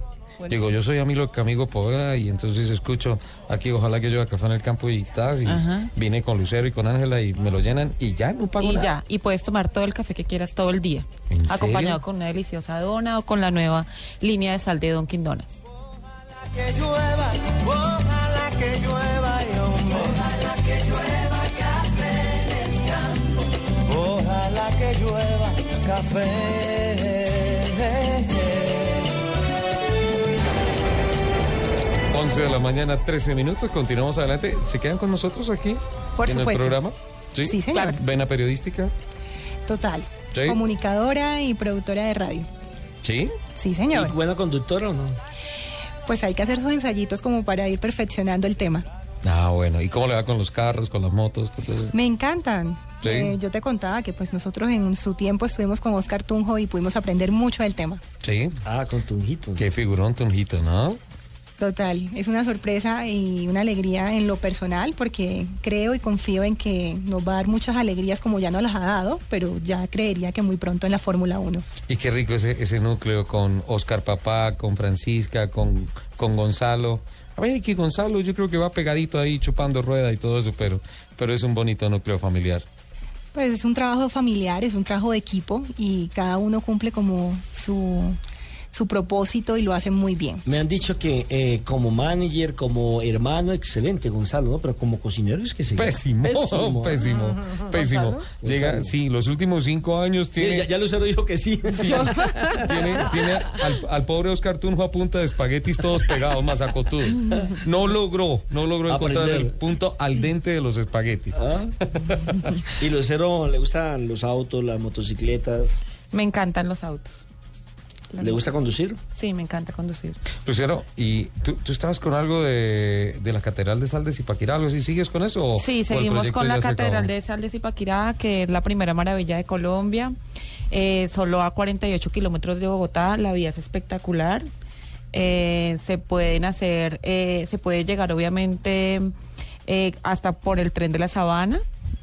Digo, yo soy amigo, amigo poeta y entonces escucho aquí, ojalá que yo café en el campo y tas, y Ajá. vine con Lucero y con Ángela y me lo llenan y ya no pago Y nada. ya, y puedes tomar todo el café que quieras todo el día. ¿En Acompañado serio? con una deliciosa dona o con la nueva línea de sal de Dunkin' Donuts. Que llueva, ojalá que llueva y hombre. Ojalá que llueva café en el campo. Ojalá que llueva café. 11 de la mañana, 13 minutos. Continuamos adelante. ¿Se quedan con nosotros aquí? Por en supuesto. el programa. Sí, Sí, señor. Vena periodística. Total. Sí. Comunicadora y productora de radio. Sí. Sí, señor. ¿Y buena conductora o no? Pues hay que hacer sus ensayitos como para ir perfeccionando el tema. Ah, bueno. ¿Y cómo le va con los carros, con las motos? con todo eso? Me encantan. Sí. Eh, yo te contaba que pues nosotros en su tiempo estuvimos con Oscar Tunjo y pudimos aprender mucho del tema. Sí. Ah, con Tunjito. Qué figurón, Tunjito, ¿no? Total, es una sorpresa y una alegría en lo personal porque creo y confío en que nos va a dar muchas alegrías como ya nos las ha dado, pero ya creería que muy pronto en la Fórmula 1. Y qué rico ese, ese núcleo con Oscar Papá, con Francisca, con, con Gonzalo. A ver, que Gonzalo yo creo que va pegadito ahí chupando rueda y todo eso, pero, pero es un bonito núcleo familiar. Pues es un trabajo familiar, es un trabajo de equipo y cada uno cumple como su, su propósito y lo hace muy bien. Me han dicho que eh, como manager, como hermano, excelente Gonzalo, ¿no? Pero como cocinero es que se Pésimo, pésimo, pésimo. Llega, Gonzalo. sí, los últimos cinco años tiene... Ya, ya Lucero dijo que [LAUGHS] sí. tiene, tiene al, al pobre Oscar Tunjo a punta de espaguetis todos pegados, masacotudos. No logró, no logró encontrar Aprender. el punto al dente de los espaguetis. Ah. y Lucero le gustan los autos, las motocicletas. Me encantan los autos. ¿Le gusta conducir? Sí, me encanta conducir. Lucero, ¿y tú, tú estabas con algo de, de la Catedral de Sal de Zipaquirá? ¿Algo así? ¿Sigues con eso? o- o Sí, seguimos con la Catedral acabó? de Sal de Zipaquirá, que es la primera maravilla de Colombia. Eh, solo a 48 kilómetros de Bogotá, la vía es espectacular. Eh, se pueden hacer, eh, se puede llegar obviamente eh, hasta por el tren de la Sabana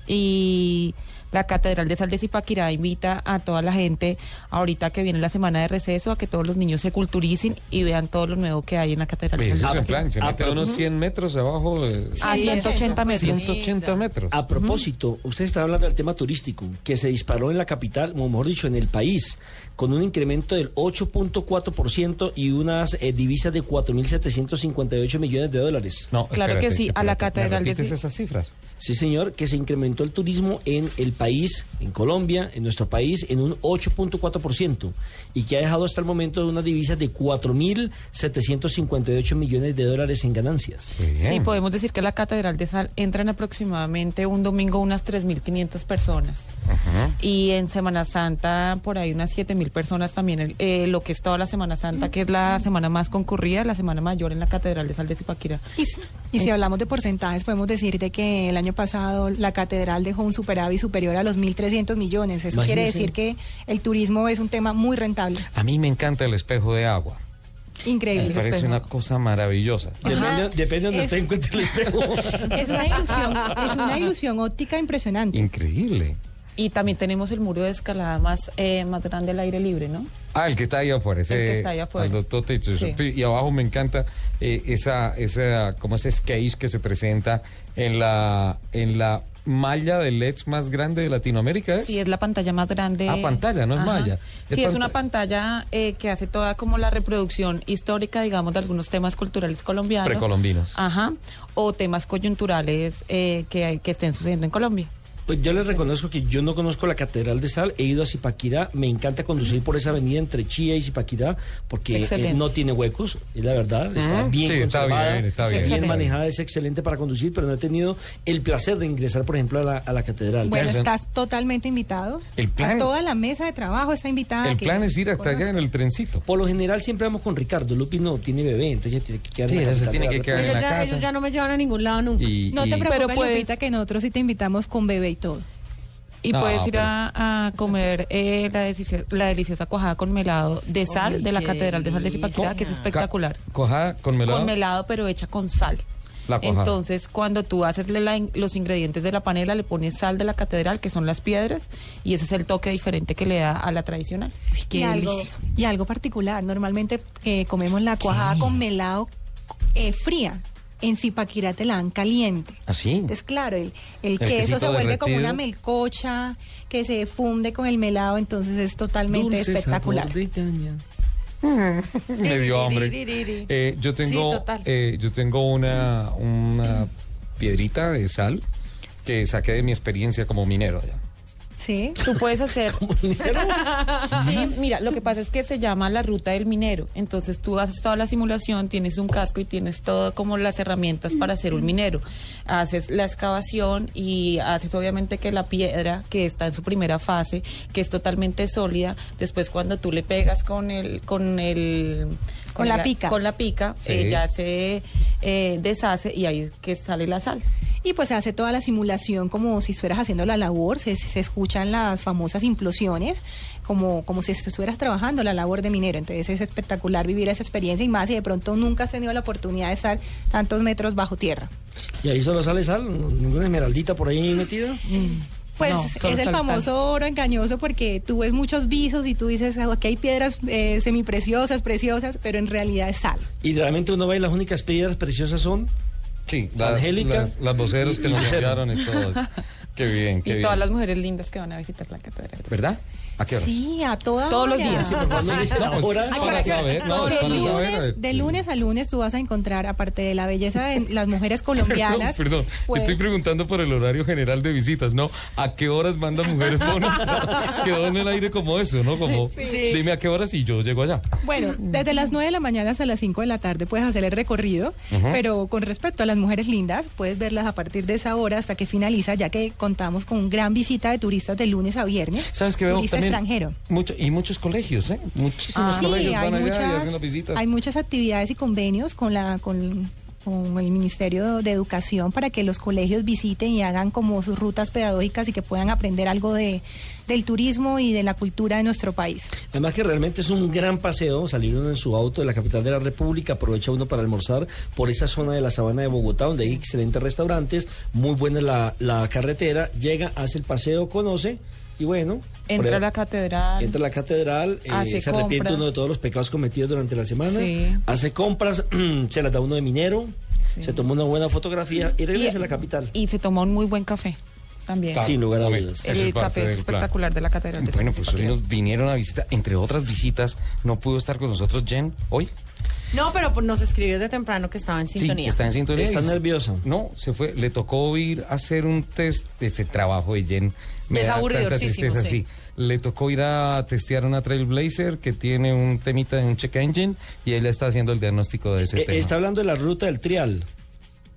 y la Catedral de Sal de Zipaquirá invita a toda la gente ahorita que viene la semana de receso a que todos los niños se culturicen y vean todo lo nuevo que hay en la Catedral de Oye, Sal eso de es en plan, se Ah, mete a pero- unos 100 metros abajo. de- A 180 metros. 180 metros. A propósito, usted está hablando del tema turístico, que se disparó en la capital, o mejor dicho, en el país, con un incremento del 8.4% y unas eh, divisas de 4.758 millones de dólares. No, Claro que sí, a la Catedral de ¿Repites Zi- esas cifras? Sí, señor, que se incrementó el turismo en el país, en Colombia, en nuestro país, en un 8.4% y que ha dejado hasta el momento unas divisas de 4.758 millones de dólares en ganancias. Sí, podemos decir que a la Catedral de Sal entran aproximadamente un domingo unas 3.500 personas. Y en Semana Santa, por ahí unas 7.000 personas también, eh, lo que es toda la Semana Santa, que es la semana más concurrida, la semana mayor en la Catedral de Sal de Zipaquirá. Y, si- y si hablamos de porcentajes, podemos decir de que el año pasado la catedral dejó un superávit superior a los 1.300 millones. Eso quiere decir que el turismo es un tema muy rentable. A mí me encanta el espejo de agua. Increíble. Me parece espejo. una cosa maravillosa. Depende, depende de donde Es- usted encuentre el espejo. [LAUGHS] Es una ilusión, es una ilusión óptica impresionante. Increíble. Y también tenemos el muro de escalada más, eh, más grande al aire libre, ¿no? Ah, el que está ahí afuera, ese El que está ahí afuera. todo eso. Sí. y abajo me encanta eh, esa, esa, como ese sketch que se presenta en la, en la malla de LEDs más grande de Latinoamérica, ¿es? Sí, es la pantalla más grande. Ah, pantalla, no es Ajá. malla. Sí, Es una panta- pantalla eh, que hace toda como la reproducción histórica, digamos, de algunos temas culturales colombianos. Precolombinos. Ajá. O temas coyunturales eh, que, que estén sucediendo en Colombia. Pues yo les reconozco que yo no conozco la Catedral de Sal, he ido a Zipaquirá, me encanta conducir por esa avenida entre Chía y Zipaquirá porque eh, no tiene huecos, es la verdad, está Ujú. bien Sí, está bien, está bien. manejada, es excelente para conducir, pero no he tenido el placer de ingresar, por ejemplo, a la, a la Catedral. Bueno, estás totalmente invitado. El plan- A toda la mesa de trabajo está invitada. El plan es ir hasta allá en el trencito. Por lo general siempre vamos con Ricardo, Lupi no tiene bebé, entonces ella tiene que quedar Sí, en la se capital tiene de que la quedar en República. la Ya, casa. ellos ya no me llevan a ningún lado nunca. Y- No y- te preocupes, Pero puedes- Lupita, que nosotros sí te invitamos con bebé y todo. Y No, puedes ir pero- a, a comer eh, la, deliciosa, la deliciosa cuajada con melado de sal de la qué Catedral de Sal de Zipaquirá, que es espectacular. Cojada con melado. Con melado, pero hecha con sal. La cuajada. Entonces, cuando tú haces la los ingredientes de la panela, le pones sal de la catedral, que son las piedras, y ese es el toque diferente que le da a la tradicional. y, algo, y algo particular. Normalmente eh, comemos la cuajada con melado eh, fría. En Zipaquirá te la dan caliente. ¿Así? Entonces, claro, el, el El queso se vuelve como una melcocha que se funde con el melado, entonces es totalmente Dulce espectacular. sabor de caña. Me dio [LAUGHS] hambre. Eh, yo tengo, Sí, eh, yo tengo una, una piedrita de sal que saqué de mi experiencia como minero. ya. Sí. Tú puedes hacer. [LAUGHS] sí, mira, lo que pasa es que se llama la ruta del minero. Entonces tú haces toda la simulación, tienes un casco y tienes todo como las herramientas para ser un minero. Haces la excavación y haces obviamente que la piedra que está en su primera fase, que es totalmente sólida, después cuando tú le pegas con el con el Con la pica. con la pica, Sí. eh, ya se eh, deshace y ahí que sale la sal. Y pues se hace toda la simulación como si estuvieras haciendo la labor, se, se escuchan las famosas implosiones, como, como si estuvieras trabajando la labor de minero. Entonces es espectacular vivir esa experiencia y más si de pronto nunca has tenido la oportunidad de estar tantos metros bajo tierra. ¿Y ahí solo sale sal? ¿Ninguna esmeraldita por ahí metida? Pues No, es solo el sal, famoso oro engañoso porque tú ves muchos visos y tú dices, "Ah, aquí hay piedras eh, semipreciosas, preciosas, pero en realidad es sal. Y realmente uno ve y las únicas piedras preciosas son. Sí, las, Angélica. las, las voceros que y nos enviaron y todo. Qué bien, [LAUGHS] qué y bien. todas las mujeres lindas que van a visitar la catedral. ¿Verdad? ¿A qué horas? Sí, a toda Todos los días. Sí, [LAUGHS] de, lunes, a lunes tú vas a encontrar, aparte de la belleza de las mujeres colombianas, [LAUGHS] Perdón, perdón. pues- estoy preguntando por el horario general de visitas, ¿no? ¿A qué horas mandan mujeres [LAUGHS] bonitas? Quedó en el aire como eso, ¿no? Como, Sí. dime a qué horas y yo llego allá. Bueno, desde las 9 de la mañana hasta las 5 de la tarde puedes hacer el recorrido, pero con respecto a las mujeres lindas, puedes verlas a partir de esa hora hasta que finaliza, ya que contamos con gran visita de turistas de lunes a viernes. ¿Sabes que veo? Extranjero. Mucho, y muchos colegios, ¿eh? Muchísimos Ah, colegios hay van allá y muchas, hacen las visitas. hay muchas actividades y convenios con la con, con el Ministerio de Educación para que los colegios visiten y hagan como sus rutas pedagógicas y que puedan aprender algo de del turismo y de la cultura de nuestro país. Además que realmente es un gran paseo salir uno en su auto de la capital de la República, aprovecha uno para almorzar por esa zona de la sabana de Bogotá donde hay excelentes restaurantes, muy buena la, la carretera, llega, hace el paseo, conoce y bueno... Entra a la catedral. Entra a la catedral, eh, Hace se arrepiente compras. uno de todos los pecados cometidos durante la semana, Sí. hace compras, [CLEARS THROAT] se las da uno de minero, se toma una buena fotografía y regresa a la capital. Y se toma un muy buen café también. Claro, Sin lugar a dudas. es El café es plan. espectacular de la catedral. de Bueno, pues hoy nos vinieron a visitar, entre otras visitas, no pudo estar con nosotros Jen hoy. No, pero pues, nos escribió desde temprano que estaba en Sí, sintonía. está en sintonía. Está nerviosa. No, se fue, le tocó ir a hacer un test, este trabajo de Jen. Me Es da tanta tristeza, sí. Le tocó ir a testear una Trailblazer que tiene un temita de un check engine y ella está haciendo el diagnóstico de ese Eh, tema. está hablando de la ruta del trial.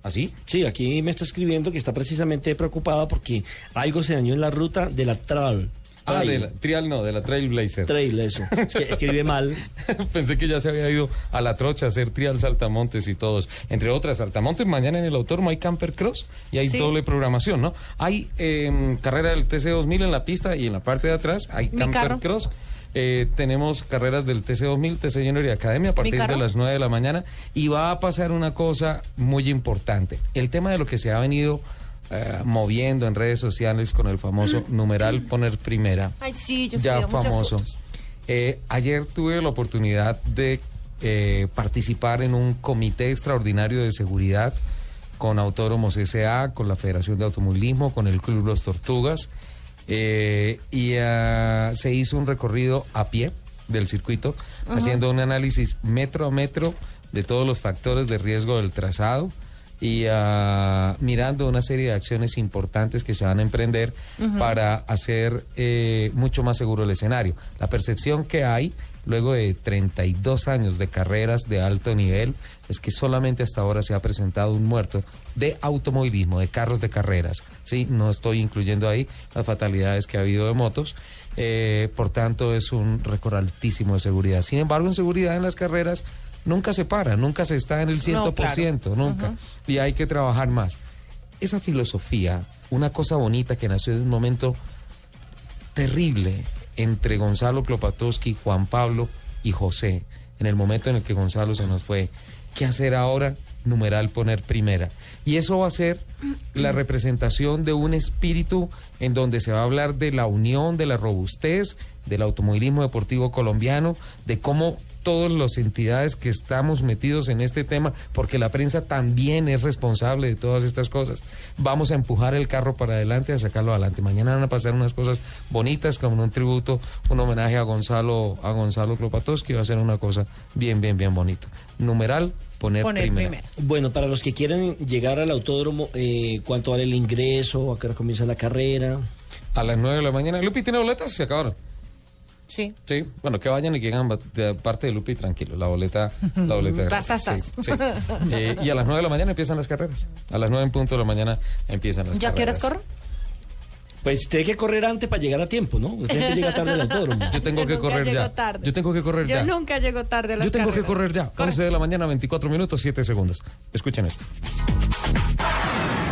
¿Así? Sí, aquí me está escribiendo que está precisamente preocupada porque algo se dañó en la ruta de la Trail. Ah, Trail. de la, trial no, de la Trailblazer. Trail, eso. Es que escribe mal. [LAUGHS] Pensé que ya se había ido a la trocha a hacer trial saltamontes y todos. Entre otras, saltamontes, mañana en el Autódromo hay Camper Cross y hay Sí. doble programación, ¿no? Hay eh, carrera del TC2000 en la pista y en la parte de atrás hay Mi Camper carro. Cross. Eh, tenemos carreras del TC2000, TC Junior y Academia a partir de las 9 de la mañana y va a pasar una cosa muy importante. El tema de lo que se ha venido eh, moviendo en redes sociales con el famoso numeral poner primera Ay, sí, yo ya famoso. Eh, ayer tuve la oportunidad de eh, participar en un comité extraordinario de seguridad con Autódromos S.A., con la Federación de Automovilismo, con el Club Los Tortugas, eh, y se hizo un recorrido a pie del circuito, Ajá. haciendo un análisis metro a metro de todos los factores de riesgo del trazado y ah, mirando una serie de acciones importantes que se van a emprender para hacer eh, mucho más seguro el escenario. La percepción que hay luego de 32 años de carreras de alto nivel es que solamente hasta ahora se ha presentado un muerto de automovilismo, de carros de carreras. Sí, no estoy incluyendo ahí las fatalidades que ha habido de motos. Eh, por tanto, es un récord altísimo de seguridad. Sin embargo, en seguridad en las carreras nunca se para, nunca se está en el 100%, No, claro. nunca. Y hay que trabajar más. Esa filosofía, una cosa bonita que nació en un momento terrible entre Gonzalo Klopatowski, Juan Pablo y José, en el momento en el que Gonzalo se nos fue. ¿Qué hacer ahora? Numeral poner primera. Y eso va a ser la representación de un espíritu en donde se va a hablar de la unión, de la robustez, del automovilismo deportivo colombiano, de cómo todas las entidades que estamos metidos en este tema, porque la prensa también es responsable de todas estas cosas. Vamos a empujar el carro para adelante, a sacarlo adelante. Mañana van a pasar unas cosas bonitas, como un tributo, un homenaje a Gonzalo, a Gonzalo Klopatowski, va a ser una cosa bien, bien, bien bonita. Numeral, poner, primera. Bueno, para los que quieren llegar al autódromo, eh, ¿cuánto vale el ingreso? ¿A qué hora comienza la carrera? A las 9 de la mañana. Lupi tiene boletas, se acabaron. Sí. Sí, bueno, que vayan y que hagan de parte de Lupi, tranquilo, la boleta, la boleta. tas, gratis. tas. Sí, sí. Eh, y a las 9 de la mañana empiezan las carreras. A las 9 en punto de la mañana empiezan las ¿Ya qué horas carreras. corro? Pues tiene que correr antes para llegar a tiempo, ¿no? Usted siempre llega tarde al autódromo. [LAUGHS] Yo tengo que nunca correr llego ya. tarde. Yo tengo que correr Yo ya. nunca llego tarde a las Yo tengo que carreras. correr ya. 11 de la mañana, 24 minutos, 7 segundos. Escuchen esto.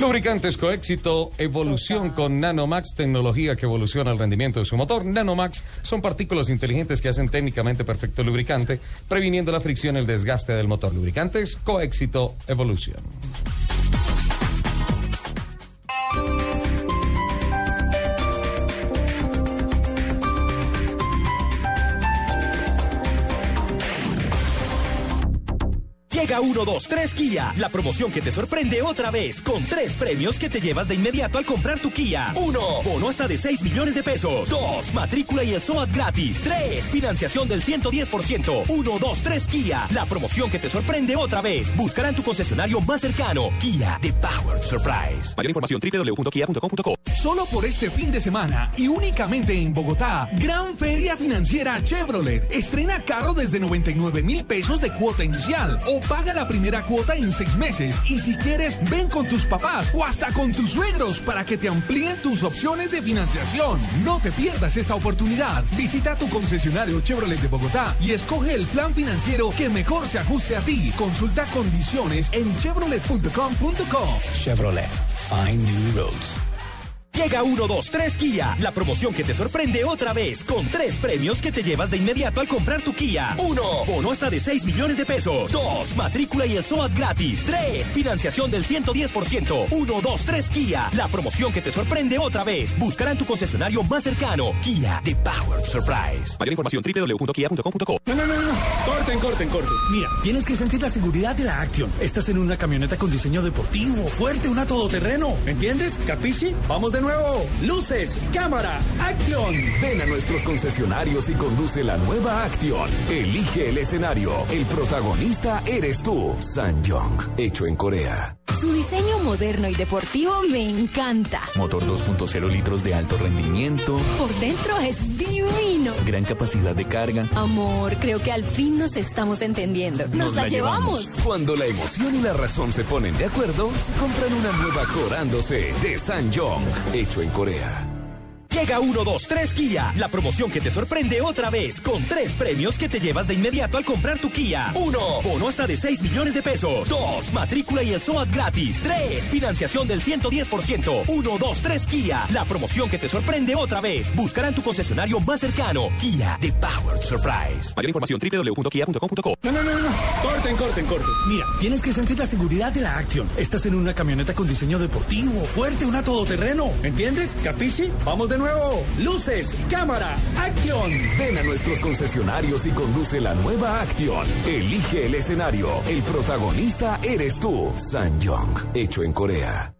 Lubricantes Coéxito, evolución con Nanomax, tecnología que evoluciona el rendimiento de su motor. Nanomax son partículas inteligentes que hacen técnicamente perfecto lubricante, previniendo la fricción y el desgaste del motor. Lubricantes Coéxito, evolución. Llega 1, 2, 3 Kia, la promoción que te sorprende otra vez, con tres premios que te llevas de inmediato al comprar tu Kia. 1. Bono hasta de 6 millones de pesos. 2. Matrícula y el SOAT gratis. 3. Financiación del 110%. 1, 2, 3 Kia, la promoción que te sorprende otra vez. Buscará en tu concesionario más cercano. Kia, The Powered Surprise. Mayor información www.kia.com.co. Solo por este fin de semana y únicamente en Bogotá, Gran Feria Financiera Chevrolet. Estrena carro desde 99 mil pesos de cuota inicial o paga la primera cuota en seis meses. Y si quieres, ven con tus papás o hasta con tus suegros para que te amplíen tus opciones de financiación. No te pierdas esta oportunidad. Visita tu concesionario Chevrolet de Bogotá y escoge el plan financiero que mejor se ajuste a ti. Consulta condiciones en chevrolet.com.co. Chevrolet. Find new roads. Llega 1, 2, 3 Kia, la promoción que te sorprende otra vez, con tres premios que te llevas de inmediato al comprar tu Kia. 1. Bono hasta de 6 millones de pesos. 2. Matrícula y el SOAT gratis. 3. Financiación del 110%. 1, 2, 3 Kia, la promoción que te sorprende otra vez. Buscará en tu concesionario más cercano. Kia, The Powered Surprise. Mayor información www.kia.com.co. No, no, no, no. Corten, corten, corten. Mira, tienes que sentir la seguridad de la Action. Estás en una camioneta con diseño deportivo, fuerte, una todoterreno. ¿Entiendes? ¿Capisci? Vamos de nuevo. Luces, cámara, Action. Ven a nuestros concesionarios y conduce la nueva Action. Elige el escenario. El protagonista eres tú. Sanyong, hecho en Corea. Su diseño moderno y deportivo me encanta. Motor 2.0 litros de alto rendimiento. Por dentro es divino. Gran capacidad de carga. Amor, creo que al fin nos estamos entendiendo. Nos, la, llevamos. Cuando la emoción y la razón se ponen de acuerdo, se compran una nueva Corándose de Sanyong, hecho en Corea. Llega 1, 2, 3 Kia, la promoción que te sorprende otra vez, con tres premios que te llevas de inmediato al comprar tu Kia. 1. Bono hasta de 6 millones de pesos. 2. Matrícula y el SOAT gratis. 3. Financiación del 110%. 1, 2, 3 Kia, la promoción que te sorprende otra vez. Buscará en tu concesionario más cercano. Kia, The Powered Surprise. Mayor información www.kia.com.co. No, no, no, no. Corten, corten, corten. Mira, tienes que sentir la seguridad de la Action. Estás en una camioneta con diseño deportivo, fuerte, una todoterreno. ¿Entiendes? ¿Capisci? Vamos de nuevo. Luces, cámara, Action. Ven a nuestros concesionarios y conduce la nueva Action. Elige el escenario. El protagonista eres tú. Sanyong, hecho en Corea.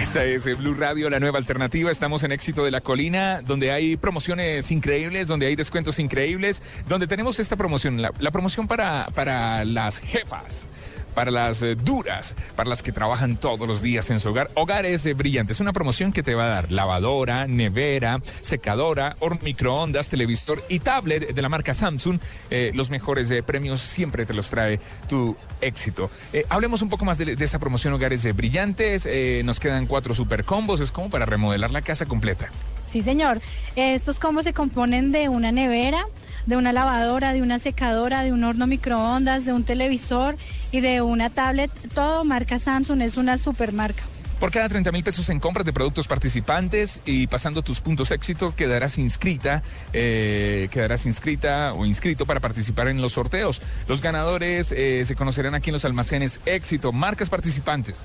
Esta es eh, Blue Radio, la nueva alternativa. Estamos en Éxito de la Colina, donde hay promociones increíbles, donde hay descuentos increíbles, donde tenemos esta promoción, la, la promoción para, para las jefas. Para las eh, duras, para las que trabajan todos los días en su hogar. Hogares eh, brillantes. Una promoción que te va a dar lavadora, nevera, secadora, microondas, televisor y tablet de la marca Samsung. Eh, los mejores premios siempre te los trae tu éxito. Hablemos un poco más de, de esta promoción Hogares Brillantes. Nos quedan cuatro super combos. Es como para remodelar la casa completa. Sí, señor. Estos combos se componen de una nevera, de una lavadora, de una secadora, de un horno microondas, de un televisor y de una tablet. Todo marca Samsung, es una super marca. Por cada 30 mil pesos en compras de productos participantes y pasando tus puntos éxito, quedarás inscrita, eh, quedarás inscrita o inscrito para participar en los sorteos. Los ganadores eh, se conocerán aquí en los almacenes éxito. Marcas participantes.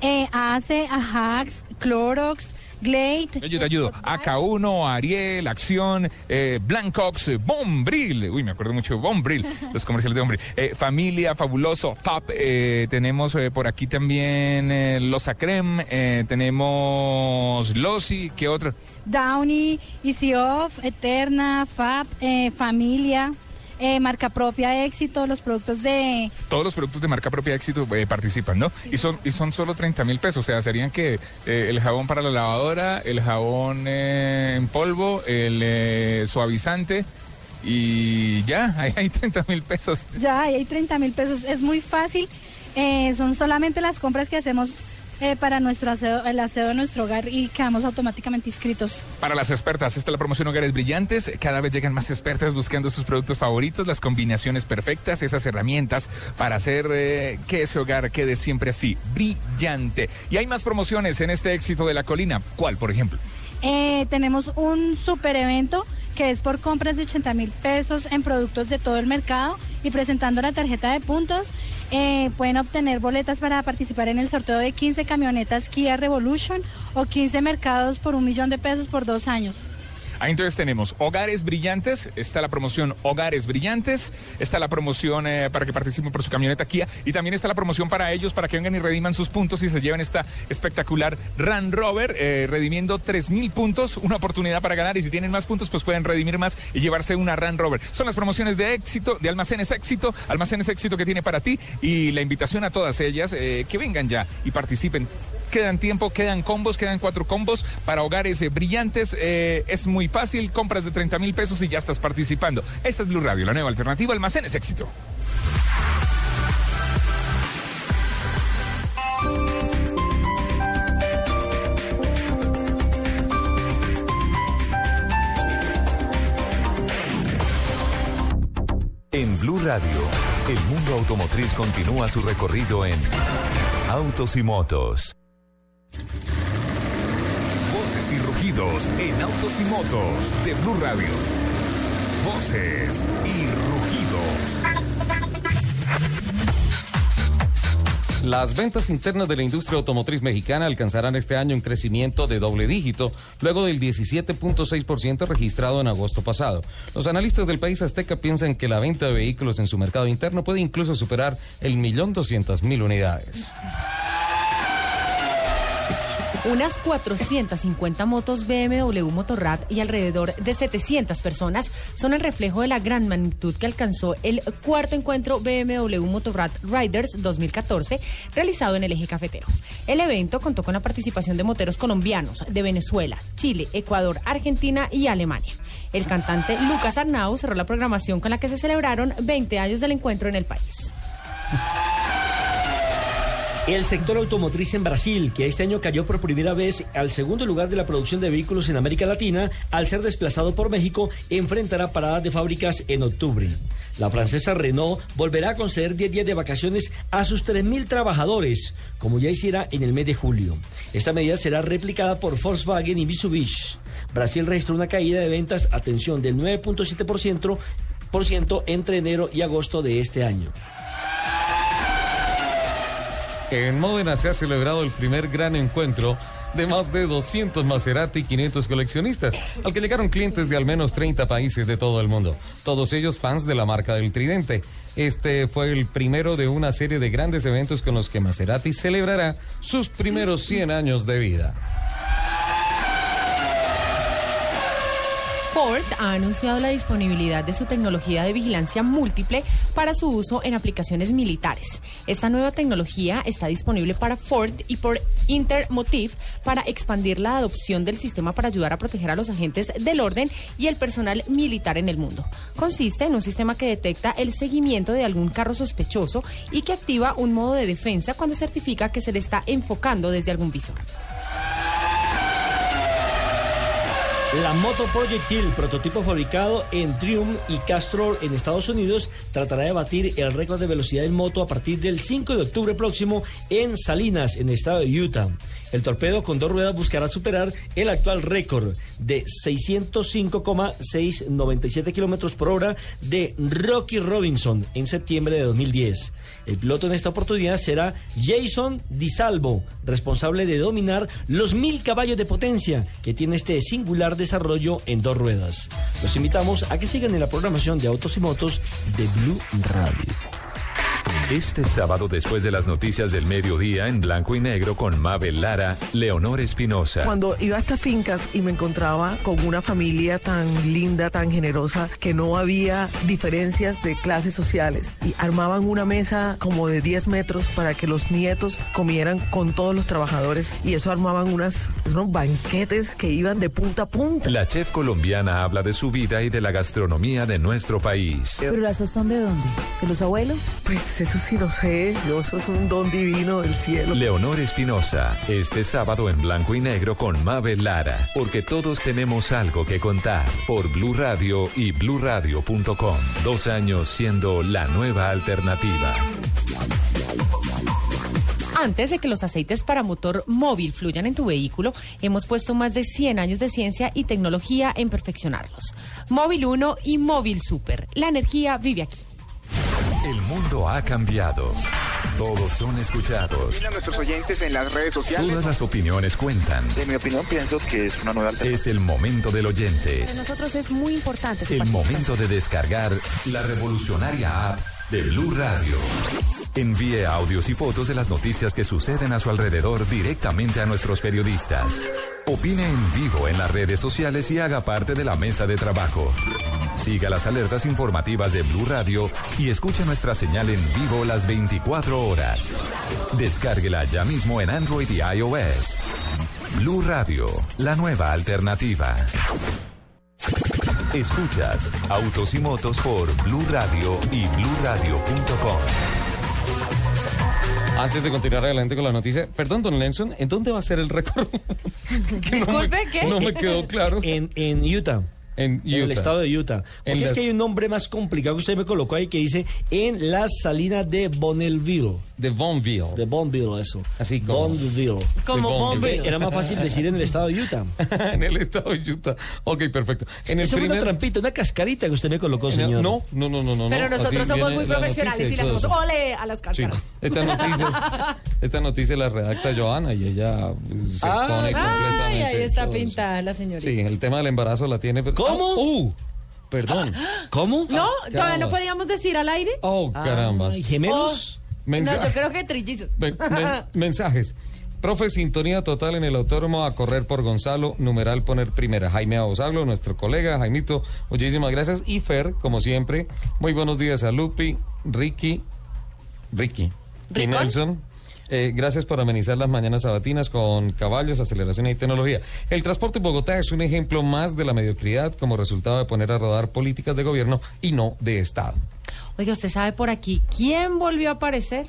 Eh, ACE, Ajax, Clorox, Glade. Yo te ayudo. AK1, Ariel, Acción, eh, Blancox, Bombril. Uy, me acuerdo mucho Bombril, [LAUGHS] los comerciales de Bombril. Eh, Familia, Fabuloso, FAP. eh, tenemos eh, por aquí también eh, Los Acrem. eh, tenemos Losi. ¿Qué otro? Downy, Easy Off, Eterna, Fab, eh, Familia, eh, Marca Propia Éxito, los productos de... Todos los productos de marca propia éxito eh, participan, ¿no? Y son, y son solo 30 mil pesos. O sea, serían que eh, el jabón para la lavadora, el jabón eh, en polvo, el eh, suavizante y ya, [LAUGHS] ahí hay 30 mil pesos. Ya, ahí hay 30 mil pesos. Es muy fácil. son solamente las compras que hacemos eh, para nuestro aseo, el aseo de nuestro hogar y quedamos automáticamente inscritos. Para las expertas, esta es la promoción Hogares Brillantes. Cada vez llegan más expertas buscando sus productos favoritos, las combinaciones perfectas, esas herramientas para hacer eh, que ese hogar quede siempre así, brillante. Y hay más promociones en este éxito de la colina. ¿Cuál, por ejemplo? Eh, tenemos un super evento que es por compras de 80 mil pesos en productos de todo el mercado y presentando la tarjeta de puntos. eh, pueden obtener boletas para participar en el sorteo de 15 camionetas Kia Revolution o 15 mercados por un millón de pesos por dos años. Ahí entonces tenemos Hogares Brillantes, está la promoción Hogares Brillantes, está la promoción eh, para que participen por su camioneta Kia y también está la promoción para ellos para que vengan y rediman sus puntos y se lleven esta espectacular Run Rover, eh, redimiendo 3 mil puntos, una oportunidad para ganar y si tienen más puntos pues pueden redimir más y llevarse una Run Rover. Son las promociones de éxito, de Almacenes Éxito, Almacenes Éxito que tiene para ti y la invitación a todas ellas eh, que vengan ya y participen. Quedan tiempo, quedan combos, quedan cuatro combos para hogares eh, brillantes. Eh, es muy fácil, compras de 30 mil pesos y ya estás participando. Esta es Blue Radio, la nueva alternativa, almacenes éxito. En Blue Radio, el mundo automotriz continúa su recorrido en Autos y Motos. Voces y rugidos en autos y motos de Blue Radio. Voces y rugidos. Las ventas internas de la industria automotriz mexicana alcanzarán este año un crecimiento de doble dígito, luego del 17.6% registrado en agosto pasado. Los analistas del país azteca piensan que la venta de vehículos en su mercado interno puede incluso superar el millón doscientas mil unidades. Unas 450 motos BMW Motorrad y alrededor de 700 personas son el reflejo de la gran magnitud que alcanzó el cuarto encuentro BMW Motorrad Riders 2014 realizado en el eje cafetero. El evento contó con la participación de moteros colombianos de Venezuela, Chile, Ecuador, Argentina y Alemania. El cantante Lucas Arnau cerró la programación con la que se celebraron 20 años del encuentro en el país. El sector automotriz en Brasil, que este año cayó por primera vez al segundo lugar de la producción de vehículos en América Latina, al ser desplazado por México, enfrentará paradas de fábricas en octubre. La francesa Renault volverá a conceder 10 días de vacaciones a sus 3.000 trabajadores, como ya hiciera en el mes de julio. Esta medida será replicada por Volkswagen y Mitsubishi. Brasil registró una caída de ventas, atención, del 9.7% por ciento entre enero y agosto de este año. En Módena se ha celebrado el primer gran encuentro de más de 200 Maserati y 500 coleccionistas, al que llegaron clientes de al menos 30 países de todo el mundo, todos ellos fans de la marca del Tridente. Este fue el primero de una serie de grandes eventos con los que Maserati celebrará sus primeros 100 años de vida. Ford ha anunciado la disponibilidad de su tecnología de vigilancia múltiple para su uso en aplicaciones militares. Esta nueva tecnología está disponible para Ford y por Intermotive para expandir la adopción del sistema para ayudar a proteger a los agentes del orden y el personal militar en el mundo. Consiste en un sistema que detecta el seguimiento de algún carro sospechoso y que activa un modo de defensa cuando certifica que se le está enfocando desde algún visor. La moto Projectile, prototipo fabricado en Triumph y Castrol en Estados Unidos, tratará de batir el récord de velocidad en moto a partir del 5 de octubre próximo en Salinas, en el estado de Utah. El torpedo con dos ruedas buscará superar el actual récord de 605,697 kilómetros por hora de Rocky Robinson en septiembre de 2010. El piloto en esta oportunidad será Jason Di Salvo, responsable de dominar los mil caballos de potencia que tiene este singular desarrollo en dos ruedas. Los invitamos a que sigan en la programación de Autos y Motos de Blue Radio. Este sábado, después de las noticias del mediodía, en blanco y negro, con Mabel Lara, Leonor Espinosa. Cuando iba a estas fincas y me encontraba con una familia tan linda, tan generosa, que no había diferencias de clases sociales y armaban una mesa como de 10 metros para que los nietos comieran con todos los trabajadores y eso armaban unas, unos banquetes que iban de punta a punta. La chef colombiana habla de su vida y de la gastronomía de nuestro país. ¿Pero la sazón de dónde? ¿De los abuelos? Pues eso sí no sé, yo eso es un don divino del cielo. Leonor Espinosa, este sábado en blanco y negro con Mabel Lara, porque todos tenemos algo que contar por Blue Radio y bluradio.com. Dos años siendo la nueva alternativa. Antes de que los aceites para motor móvil fluyan en tu vehículo, hemos puesto más de 100 años de ciencia y tecnología en perfeccionarlos. Móvil 1 y Móvil Super. La energía vive aquí. El mundo ha cambiado. Todos son escuchados. a nuestros oyentes en las redes sociales. Todas las opiniones cuentan. En mi opinión, pienso que es una nueva alternativa. Es el momento del oyente. Para nosotros es muy importante su El momento de descargar la revolucionaria app de Blue Radio. Envíe audios y fotos de las noticias que suceden a su alrededor directamente a nuestros periodistas. Opine en vivo en las redes sociales y haga parte de la mesa de trabajo. Siga las alertas informativas de Blue Radio y escuche nuestra señal en vivo las 24 horas. Descárguela ya mismo en Android y iOS. Blue Radio, la nueva alternativa. Escuchas Autos y Motos por Blue Radio y bluradio.com. Antes de continuar adelante con la noticia, perdón, don Lenson, ¿en dónde va a ser el récord? [LAUGHS] Disculpe, ¿qué? No me quedó claro. En, en Utah. En En el estado de Utah. En Porque es las- que hay un nombre más complicado que usted me colocó ahí que dice en las salinas de Bonneville. De Bonneville. De Bonneville, eso. Así como- Bonneville. Como Bonneville. Era más fácil decir en el estado de Utah. [LAUGHS] en el estado de Utah. Ok, perfecto. En el Eso fue primer... una trampita, una cascarita que usted me colocó, señor. No, no, no, no, no. Pero no, nosotros así somos muy profesionales y le hacemos eso. ole a las Sí, cáscaras. esta noticia, [LAUGHS] esta noticia la redacta Joana y ella se Ah, pone Ay, completamente. ahí está eso. pintada la señorita. Sí, el tema del embarazo la tiene. ¿Cómo? ¡Uh! Perdón. [GASPS] ¿Cómo? No, todavía no caramba. podíamos decir al aire. Oh, caramba. Ay, ¿Gemelos? Oh, No, yo creo que trillizos. Men- men- [LAUGHS] mensajes. Profe, sintonía total en el autódromo a correr por Gonzalo, numeral poner primera. Jaime Abosablo, nuestro colega, Jaimito, muchísimas gracias. Y Fer, como siempre, muy buenos días a Lupi, Ricky, Ricky y ¿Ricón? Nelson. Eh, gracias por amenizar las mañanas sabatinas con caballos, aceleración y tecnología. El transporte en Bogotá es un ejemplo más de la mediocridad como resultado de poner a rodar políticas de gobierno y no de Estado. Oiga, ¿usted sabe por aquí quién volvió a aparecer?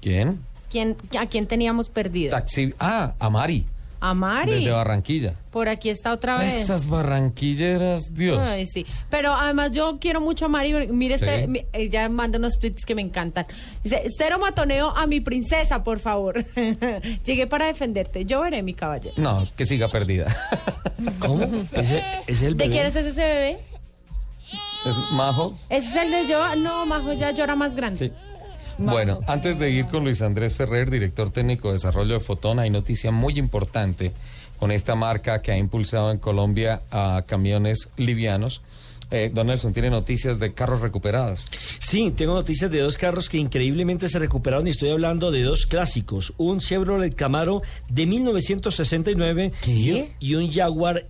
¿Quién? ¿Quién, ¿A quién teníamos perdido? Taxi. Ah, a Mari. A Mari. Desde Barranquilla. Por aquí está otra vez. Esas barranquilleras, Dios. Ay, sí. Pero además yo quiero mucho a Mari. Mire, este, Sí. mi- ella manda unos tweets que me encantan. Dice, cero matoneo a mi princesa, por favor. [LAUGHS] Llegué para defenderte. Yo veré, mi caballero. No, que siga perdida. [LAUGHS] ¿Cómo? Ese, ese es el ¿De bebé. quién es ese bebé? Es Majo. ¿Ese es el de yo? No, Majo ya llora más grande. Sí. Bueno, antes de ir con Luis Andrés Ferrer, director técnico de desarrollo de Fotón, hay noticia muy importante con esta marca que ha impulsado en Colombia a camiones livianos. Eh, Don Nelson, tiene noticias de carros recuperados. Sí, tengo noticias de dos carros que increíblemente se recuperaron y estoy hablando de dos clásicos. Un Chevrolet Camaro de 1969 y un- y un Jaguar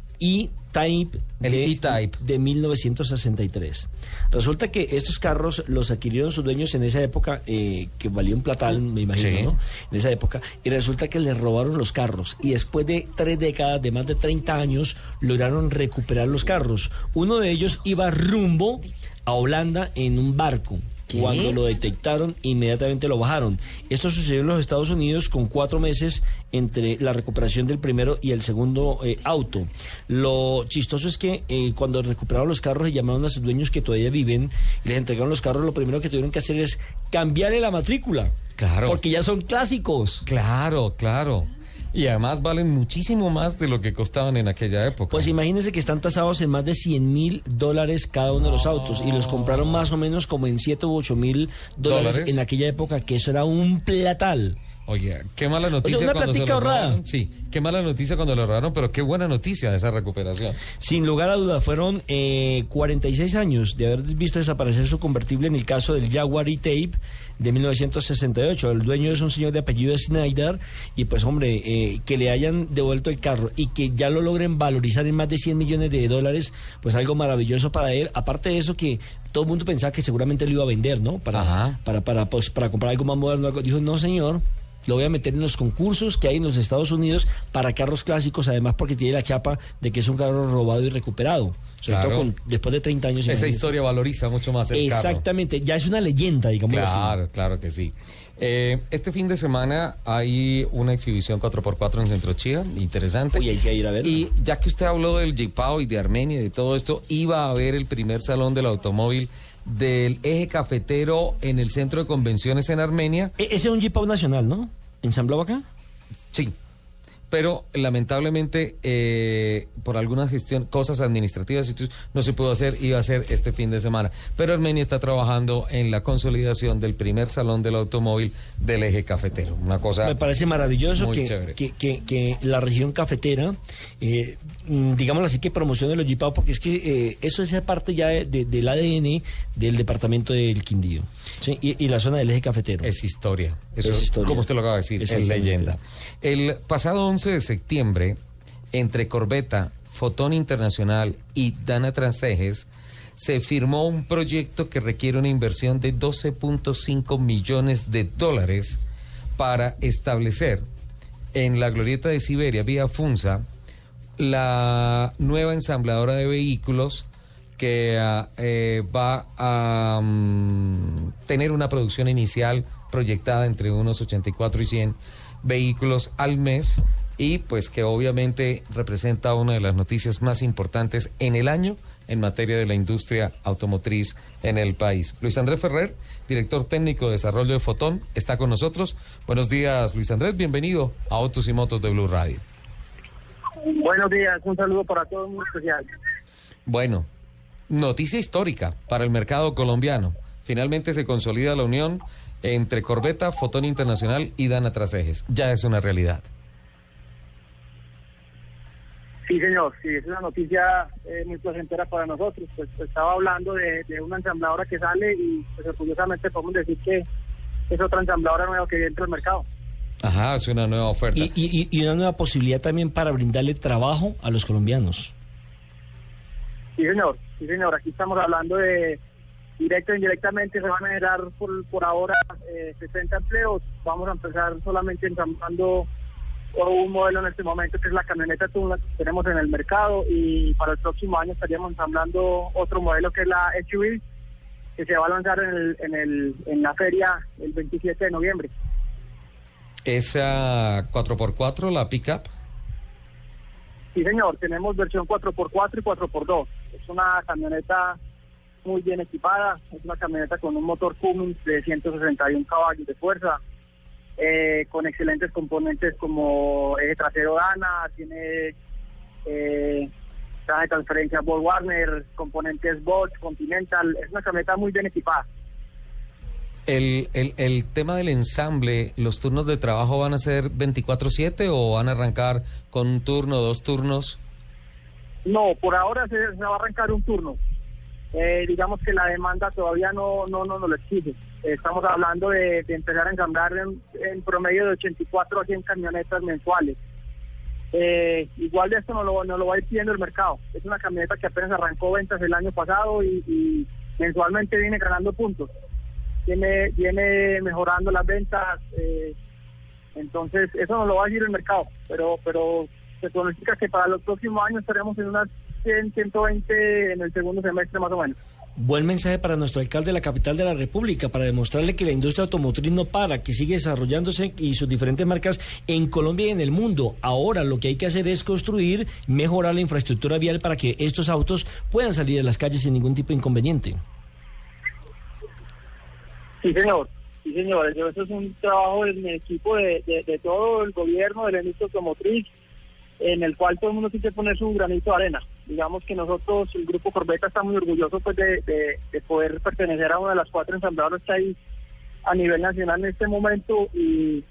E-Type El de, E-Type. de 1963. Resulta que estos carros los adquirieron sus dueños en esa época, eh, que valía un platal, me imagino, Sí. ¿no? En esa época. Y resulta que les robaron los carros. Y después de tres décadas, de más de 30 años, lograron recuperar los carros. Uno de ellos iba rumbo a Holanda en un barco. Cuando lo detectaron, inmediatamente lo bajaron. Esto sucedió en los Estados Unidos con cuatro meses entre la recuperación del primero y el segundo eh, auto. Lo chistoso es que eh, cuando recuperaron los carros y llamaron a sus dueños que todavía viven y les entregaron los carros, lo primero que tuvieron que hacer es cambiarle la matrícula. Claro. Porque ya son clásicos. Claro, claro. Y además valen muchísimo más de lo que costaban en aquella época. Pues imagínense que están tasados en más de 100 mil dólares cada uno de los autos y los compraron más o menos como en 7 u 8 mil dólares ¿Dólares? en aquella época, que eso era un platal. Oye, qué mala noticia Oye, una cuando se lo robaron. Sí, qué mala noticia cuando lo robaron, pero qué buena noticia de esa recuperación. Sin lugar a duda, fueron eh, 46 años de haber visto desaparecer su convertible en el caso del Jaguar E-Tape de 1968. El dueño es un señor de apellido Snyder y pues hombre, eh, que le hayan devuelto el carro y que ya lo logren valorizar en más de 100 millones de dólares, pues algo maravilloso para él. Aparte de eso que todo el mundo pensaba que seguramente lo iba a vender, ¿no? Para, para, para, pues, para comprar algo más moderno. Dijo, no señor. Lo voy a meter en los concursos que hay en los Estados Unidos para carros clásicos, además porque tiene la chapa de que es un carro robado y recuperado. Sobre Claro. todo con- después de 30 años. Esa historia valoriza mucho más el carro. Exactamente, ya es una leyenda, digamos Claro, claro que sí. Eh, este fin de semana hay una exhibición 4x4 en Centro Chía, interesante. Uy, hay que ir a verla. Y ya que usted habló del Jipao y de Armenia y de todo esto, iba a haber el primer salón del automóvil del eje cafetero en el centro de convenciones en Armenia. E- ese es un Jeep nacional, ¿no? ¿Ensamblado acá? Sí. Pero lamentablemente, eh, por algunas gestión, cosas administrativas no se pudo hacer, iba a ser este fin de semana. Pero Armenia está trabajando en la consolidación del primer salón del automóvil del eje cafetero. Una cosa. Me parece maravilloso que, que- que la región cafetera, eh, mm, digámoslo así, que promocione los Jeepaos, porque es que eh, eso es parte ya de- de- del ADN del departamento del Quindío ¿sí? y, y la zona del eje cafetero. Es historia. Eso Es historia. Como usted lo acaba de decir, es leyenda. El pasado 11 de septiembre, entre Corbeta, Fotón Internacional y Dana Transejes, se firmó un proyecto que requiere una inversión de 12.5 millones de dólares para establecer en la glorieta de Siberia, vía Funza, la nueva ensambladora de vehículos que ah, eh, va a mm, tener una producción inicial proyectada entre unos 84 y 100 vehículos al mes y pues que obviamente representa una de las noticias más importantes en el año en materia de la industria automotriz en el país. Luis Andrés Ferrer, director técnico de desarrollo de Fotón, está con nosotros. Buenos días, Luis Andrés, bienvenido a Autos y Motos de Blue Radio. Buenos días, un saludo para todos muy especial. Bueno, noticia histórica para el mercado colombiano. Finalmente se consolida la unión entre Corbeta, Fotón Internacional y Dana Trasejes. Ya es una realidad. Sí, señor, sí, es una noticia eh, muy placentera para nosotros. Pues, pues, estaba hablando de, de una ensambladora que sale y pues orgullosamente podemos decir que es otra ensambladora nueva que entra al mercado. Ajá, es una nueva oferta. Y, y- y una nueva posibilidad también para brindarle trabajo a los colombianos. Sí, señor, sí, señor, aquí estamos hablando de directo e indirectamente se van a generar por, por ahora eh, 60 empleos. Vamos a empezar solamente ensamblando un modelo en este momento que es la camioneta Tundra que tenemos en el mercado y para el próximo año estaríamos ensamblando otro modelo que es la SUV que se va a lanzar en, el, en, el, en la feria el 27 de noviembre. Esa 4x4, la pickup. Sí, señor, tenemos versión 4x4 y 4x2. Es una camioneta muy bien equipada, es una camioneta con un motor Cummins de 161 caballos de fuerza, eh, con excelentes componentes como eje trasero Dana, tiene eh, de transferencia Ball Warner, componentes Bosch, Continental, es una camioneta muy bien equipada. El, el, el tema del ensamble, ¿los turnos de trabajo van a ser 24/7 o van a arrancar con un turno, dos turnos? No, por ahora se, se va a arrancar un turno. Eh, digamos que la demanda todavía no no no, no lo exige. Estamos hablando de, de empezar a ensamblar en, promedio de 84 a 100 camionetas mensuales. Eh, igual de esto no lo, no lo va a ir pidiendo el mercado. Es una camioneta que apenas arrancó ventas el año pasado y mensualmente viene ganando puntos. Viene, viene mejorando las ventas. eh, entonces, eso no lo va a decir el mercado, pero pero se pronostica que para los próximos años estaremos en unas 100, 120 en el segundo semestre más o menos. Buen mensaje para nuestro alcalde de la capital de la República, para demostrarle que la industria automotriz no para, que sigue desarrollándose y sus diferentes marcas en Colombia y en el mundo. Ahora lo que hay que hacer es construir, mejorar la infraestructura vial para que estos autos puedan salir de las calles sin ningún tipo de inconveniente. Sí, señor. Sí, señores, yo- eso es un trabajo en el equipo de, todo el gobierno, de la industria automotriz, en el cual todo el mundo tiene que poner su granito de arena. Digamos que nosotros, el Grupo Corbeta, está muy orgulloso pues, de, de- de poder pertenecer a una de las cuatro ensambladoras que hay a nivel nacional en este momento y,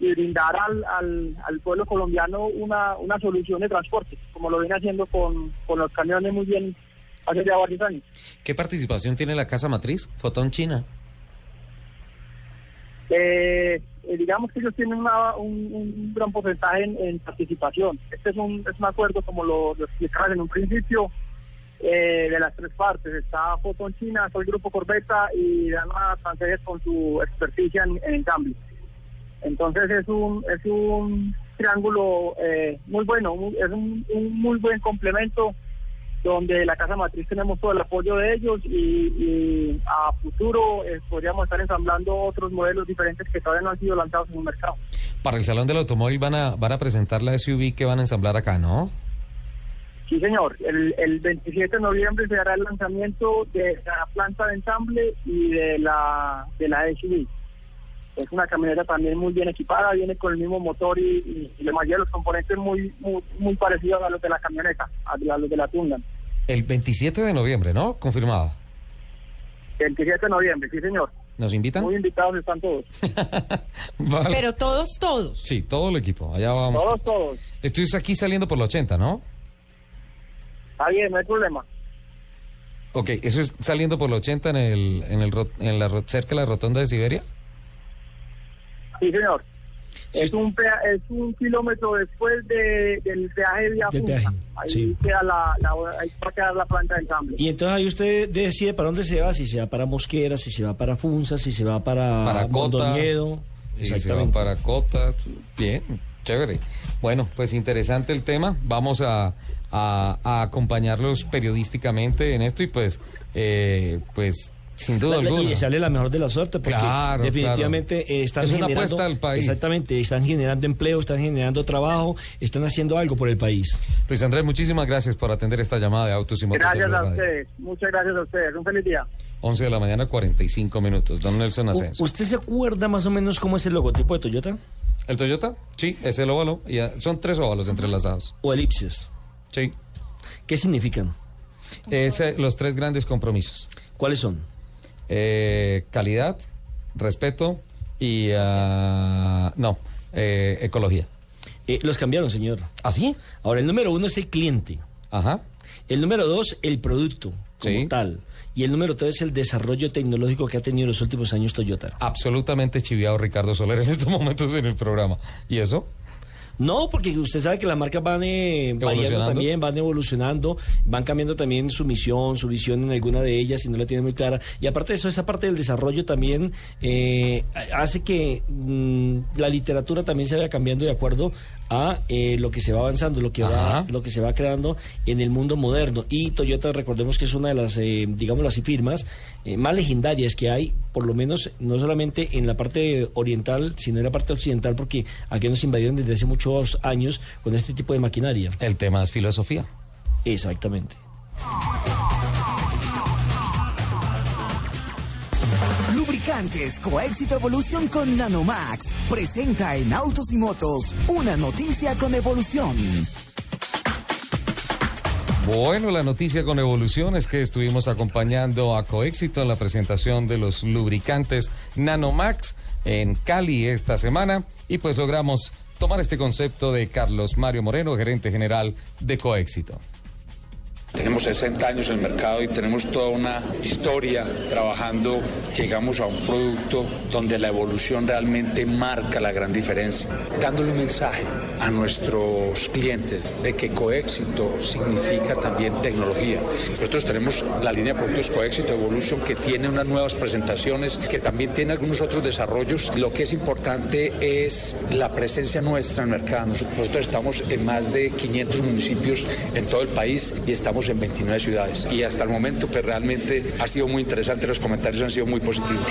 brindar al, al, al pueblo colombiano una, una solución de transporte, como lo viene haciendo con, con los camiones muy bien hace ya varios años. ¿Qué participación tiene la casa matriz? Fotón China. Eh, eh, digamos que ellos tienen una- un, gran porcentaje en, participación. Este es un, es un acuerdo, como lo, lo explicaba en un principio, eh, de las tres partes. Está Fotón China, soy Grupo Corbeta y Dana Franceses con su experticia en, en cambio. Entonces es un, es un triángulo eh, muy bueno, es un, un muy buen complemento donde la casa matriz tenemos todo el apoyo de ellos y, y a futuro eh, podríamos estar ensamblando otros modelos diferentes que todavía no han sido lanzados en el mercado. Para el Salón del Automóvil van a, van a presentar la SUV que van a ensamblar acá, ¿no? Sí, señor. El, el 27 de noviembre se hará el lanzamiento de la planta de ensamble y de la de la SUV. Es una camioneta también muy bien equipada, viene con el mismo motor y, y, y la mayoría de los componentes muy, muy muy parecidos a los de la camioneta, a los de la Tundan. El 27 de noviembre, ¿no? Confirmado. El 27 de noviembre, sí, señor. ¿Nos invitan? Muy invitados están todos. [LAUGHS] Vale. Pero todos, todos. Sí, todo el equipo. Allá vamos. Todos, todos. Estoy aquí saliendo por la 80, ¿no? Está bien, no hay problema. Ok, ¿eso es saliendo por la 80 en, el, en, el, ro- en la, ro- cerca de la rotonda de Siberia? Sí, señor. Es un, pea- es un kilómetro después de, del peaje de Vía Punta. peaje, Ahí sí. queda la, la, ahí va a quedar la planta de ensamble. Y entonces ahí usted decide para dónde se va, si se va para Mosquera, si se va para Funza, si se va para, Para Cota. Mondoñedo. Sí, se van para Cota. Bien, chévere. Bueno, pues interesante el tema. Vamos a, a- a acompañarlos periodísticamente en esto y pues, eh, pues sin duda La- alguna. Y sale la mejor de la suerte porque Claro, definitivamente claro. eh, están Es una generando apuesta al país. exactamente están generando empleo, están generando trabajo, están haciendo algo por el país. Luis Andrés, muchísimas gracias por atender esta llamada de Autos y Motos. Gracias a ustedes. Muchas gracias a ustedes. Un feliz día. 11 de la mañana, 45 minutos. Don Nelson Ascenso. ¿Usted se acuerda más o menos cómo es el logotipo de Toyota? ¿El Toyota? Sí, es el óvalo. Y ah, son tres óvalos entrelazados. ¿O elipses? Sí. ¿Qué significan? Es eh, los tres grandes compromisos. ¿Cuáles son? Eh, calidad, respeto y... ah, no, eh, ecología. Eh, los cambiaron, señor. ¿Ah, sí? Ahora, el número uno es el cliente. Ajá. El número dos, el producto como Sí. tal. Y el número tres, el desarrollo tecnológico que ha tenido en los últimos años Toyota. Absolutamente chiviado Ricardo Soler en estos momentos en el programa. ¿Y eso? No, porque usted sabe que las marcas van eh, variando Evolucionando. también, van evolucionando, van cambiando también su misión, su visión en alguna de ellas, si no la tiene muy clara. Y aparte de eso, esa parte del desarrollo también eh, hace que mm, la literatura también se vaya cambiando de acuerdo a eh, lo que se va avanzando, lo que va, lo que se va creando en el mundo moderno. Y Toyota, recordemos que es una de las, eh, así, firmas eh, más legendarias que hay, por lo menos no solamente en la parte oriental, sino en la parte occidental, porque aquí nos invadieron desde hace muchos años con este tipo de maquinaria. El tema es filosofía. Exactamente. Lubricantes Coéxito Evolución con Nanomax presenta en Autos y Motos una noticia con evolución. Bueno, la noticia con evolución es que estuvimos acompañando a Coéxito en la presentación de los lubricantes Nanomax en Cali esta semana y pues logramos tomar este concepto de Carlos Mario Moreno, gerente general de Coéxito. Tenemos 60 años en el mercado y tenemos toda una historia trabajando. Llegamos a un producto donde la evolución realmente marca la gran diferencia, dándole un mensaje a nuestros clientes de que coéxito significa también tecnología. Nosotros tenemos la línea de productos Coéxito Evolution que tiene unas nuevas presentaciones, que también tiene algunos otros desarrollos. Lo que es importante es la presencia nuestra en el mercado. Nosotros estamos en más de 500 municipios en todo el país y estamos en 29 ciudades. Y hasta el momento, pues realmente ha sido muy interesante, los comentarios han sido muy positivos.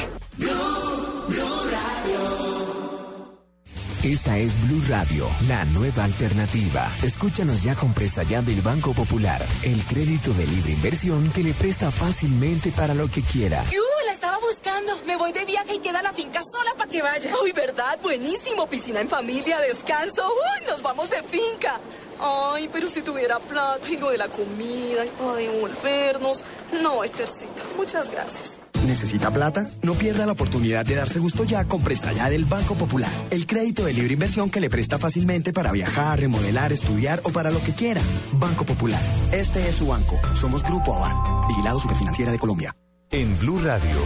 Esta es Blue Radio, la nueva alternativa. Escúchanos ya con presta ya del Banco Popular, el crédito de libre inversión que le presta fácilmente para lo que quiera. ¡Yu! La estaba buscando. Me voy de viaje y queda la finca sola para que vaya. Uy, ¿verdad? Buenísimo. Piscina en familia, descanso. Uy, nos vamos de finca. Ay, pero si tuviera plata y lo de la comida y para devolvernos. No, Estercita, muchas gracias. ¿Necesita plata? No pierda la oportunidad de darse gusto ya con Presta Ya del Banco Popular. El crédito de libre inversión que le presta fácilmente para viajar, remodelar, estudiar o para lo que quiera. Banco Popular. Este es su banco. Somos Grupo Aval. Vigilado Superfinanciera de Colombia. En Blue Radio,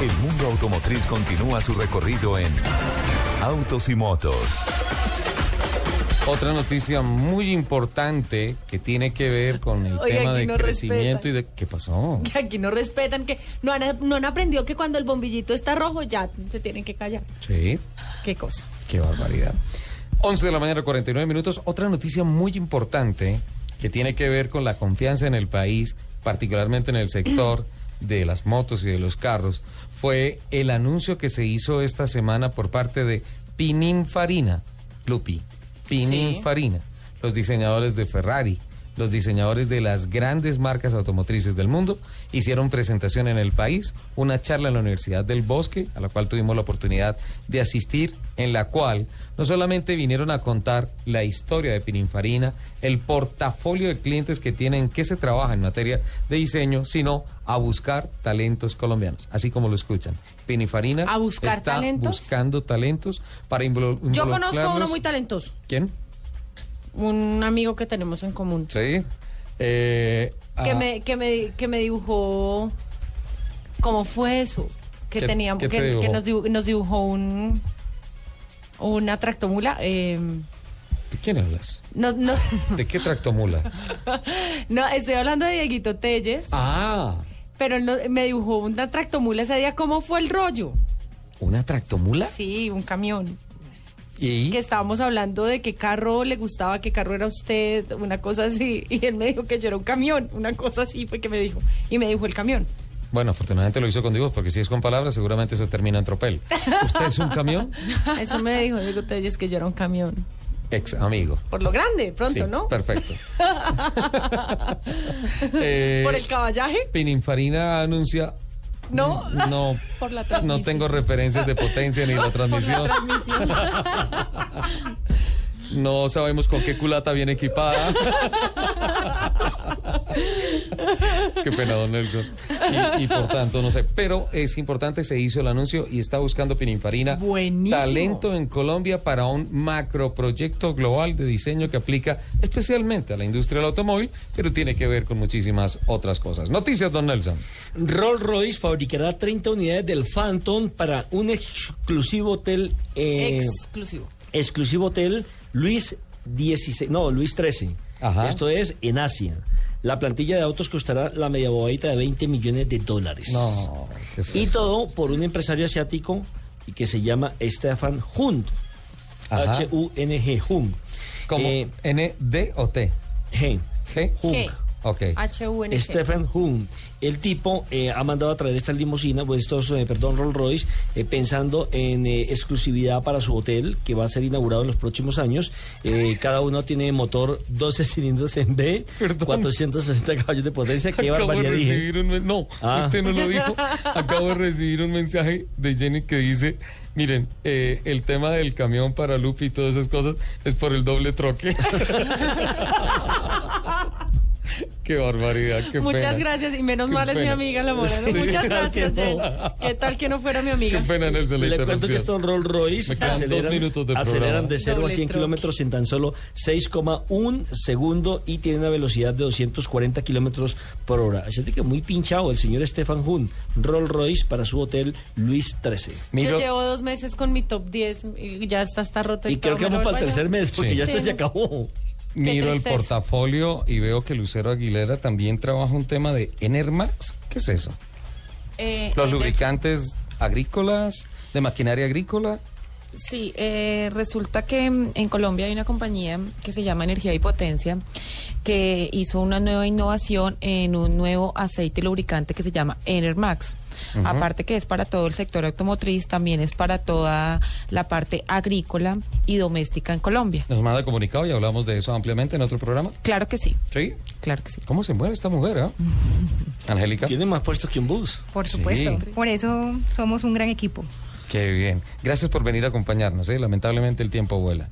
el mundo automotriz continúa su recorrido en Autos y Motos. Otra noticia muy importante que tiene que ver con el [LAUGHS] tema de no crecimiento y de... ¿Qué pasó? [LAUGHS] Que aquí no respetan, que no han, no han aprendido que cuando el bombillito está rojo ya se tienen que callar. Sí, Qué cosa. qué barbaridad. 11 de la mañana, 49 minutos. Otra noticia muy importante que tiene que ver con la confianza en el país, particularmente en el sector [CLEARS THROAT] de las motos y de los carros, fue el anuncio que se hizo esta semana por parte de Pininfarina, Lupi, Pininfarina, los diseñadores de Ferrari, los diseñadores de las grandes marcas automotrices del mundo, hicieron presentación en el país, una charla en la Universidad del Bosque, a la cual tuvimos la oportunidad de asistir, en la cual no solamente vinieron a contar la historia de Pininfarina, el portafolio de clientes que tienen, que se trabaja en materia de diseño, sino a buscar talentos colombianos, así como lo escuchan. Pininfarina ¿A buscar está talentos? buscando talentos para invol- Yo conozco a uno involucrarlos- muy talentoso, ¿Quién? un amigo que tenemos en común. Sí. Eh, que ah, me que me que me dibujó cómo fue eso que ¿Qué- teníamos que, que dibujó? nos, dibu- nos dibujó un una tractomula eh, ¿De quién hablas? no no ¿De qué tractomula? [LAUGHS] no estoy hablando de Dieguito Telles ah, pero no- me dibujó una tractomula ese día cómo fue el rollo ¿una tractomula? sí un camión ¿Y? que estábamos hablando de qué carro le gustaba, qué carro era usted, una cosa así. Y él me dijo que yo era un camión, una cosa así fue que me dijo. Y me dijo el camión. Bueno, afortunadamente lo hizo con Dios, porque si es con palabras, seguramente eso termina en tropel. ¿Usted es un camión? [LAUGHS] Eso me dijo Diego Telles que yo era un camión. Ex amigo. Por lo grande, pronto, Sí, ¿no? Perfecto. [LAUGHS] Eh, Por el caballaje, Pininfarina anuncia. ¿no? No, [LAUGHS] Por la no transmisión. tengo referencias de potencia ni [LAUGHS] la Por la transmisión. No sabemos con qué culata viene equipada. qué pena, don Nelson. Y, y por tanto, no sé. Pero es importante, se hizo el anuncio y está buscando Pininfarina Buenísimo. talento en Colombia para un macroproyecto global de diseño que aplica especialmente a la industria del automóvil, pero tiene que ver con muchísimas otras cosas. Noticias, don Nelson. Rolls Royce fabricará 30 unidades del Phantom para un exclusivo hotel. eh, Exclusivo. exclusivo hotel Luis 16, no, Luis 13. Ajá. Esto es en Asia. La plantilla de autos costará la media bobadita de 20 millones de dólares. No, ¿qué es y eso? todo por un empresario asiático y que se llama Stefan. Ajá. H-U-N-G, Hunt. ¿Como Eh, N-D o T? G. G. G. Ok. H-U-N-G. Stephen Hunt. El tipo eh, ha mandado a traer esta limusina, pues estos, eh, perdón, Rolls Royce, eh, pensando en eh, exclusividad para su hotel, que va a ser inaugurado en los próximos años. Eh, cada uno tiene motor 12 [LAUGHS] cilindros en B, 460 caballos de potencia. Qué Acabo de dije. recibir un No, Ah. usted no lo dijo. Acabo de recibir un mensaje de Jenny que dice: Miren, eh, el tema del camión para Lupi y todas esas cosas es por el doble troque. [LAUGHS] [LAUGHS] qué barbaridad, qué Muchas pena. gracias y menos Qué mal es mi amiga la Moreno. Sí, Muchas gracias, Jen. ¿Qué tal que no fuera mi amiga? Qué pena, Nelson, la Le cuento que estos Rolls Royce Me quedan dos minutos de aceleran de 0 a Doble 100 troque. kilómetros en tan solo 6,1 segundo y tienen una velocidad de 240 kilómetros por hora. Así que muy pinchado el señor Stefan Hun, Rolls Royce para su hotel Luis 13. Yo llevo dos meses con mi top 10 y ya está, está roto. Y creo todo, que vamos para el tercer mes porque Sí. ya esto se acabó. Miro el portafolio y veo que Lucero Aguilera también trabaja un tema de Enermax. ¿Qué es eso? Eh, Los lubricantes agrícolas, de maquinaria agrícola. Sí, eh, resulta que mm, en Colombia hay una compañía que se llama Energía y Potencia que hizo una nueva innovación en un nuevo aceite lubricante que se llama Enermax. Aparte que es para todo el sector automotriz, también es para toda la parte agrícola y doméstica en Colombia. Nos manda comunicado y hablamos de eso ampliamente en otro programa. Claro que sí, ¿Sí? claro que sí. ¿Cómo se mueve esta mujer? ah? [LAUGHS] Angélica. Tiene más puestos que un bus. Por supuesto. Sí. Por eso somos un gran equipo. Qué bien. Gracias por venir a acompañarnos. ¿eh? Lamentablemente el tiempo vuela.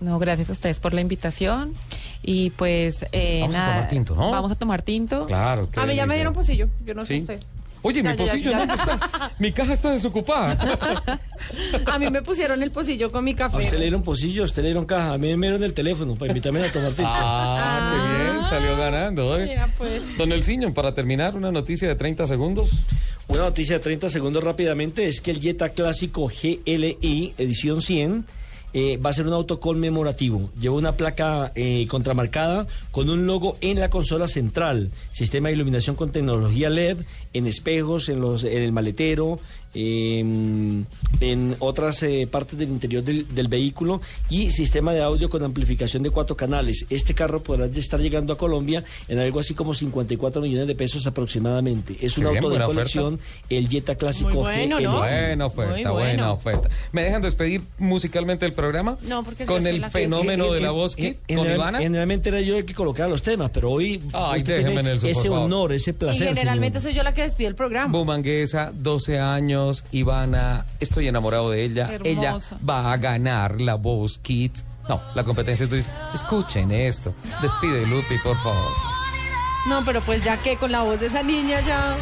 No, gracias a ustedes por la invitación. Y pues, eh, Vamos a tomar tinto, ¿no? Vamos a tomar tinto. Claro. A mí ya me dieron pocillo, yo no sé Sí. usted. Oye, Ya, mi ya, pocillo, ya. ¿dónde está? Mi caja está desocupada. [LAUGHS] A mí me pusieron el pocillo con mi A café. usted le dieron pocillo, a usted le dieron caja. A mí me dieron el teléfono para invitarme a tomar tinto. [LAUGHS] Ah, qué bien, salió ganando. ¿eh? Mira, pues. Don Elciño, para terminar, una noticia de 30 segundos. Una noticia de 30 segundos rápidamente es que el Jetta Clásico GLI edición 100 eh, va a ser un auto conmemorativo. Lleva una placa eh, contramarcada con un logo en la consola central, sistema de iluminación con tecnología LED, en espejos, en, los, en el maletero, em, en otras eh, partes del interior del, del vehículo y sistema de audio con amplificación de cuatro canales. Este carro podrá estar llegando a Colombia en algo así como 54 millones de pesos aproximadamente. Es un Qué bien, auto de colección, el Jetta Clásico Muy bueno. ¿no? Buena oferta, Muy buena bueno. oferta. ¿Me dejan despedir musicalmente el programa? No, porque Con el fenómeno Eh, de eh, la eh, voz eh, Kid, con general- Ivana. Generalmente era yo el que colocaba los temas, pero hoy Ay, déjeme, Nelson, ese honor, ese Y placer. generalmente señor. soy yo la que despido el programa. Bumanguesa, 12 años, Ivana, estoy enamorado de ella. Ella va a ganar la voz Kid. No, la competencia. Entonces, escuchen esto. Despide, Lupi, por favor. No, pero pues ya que con la voz de esa niña ya.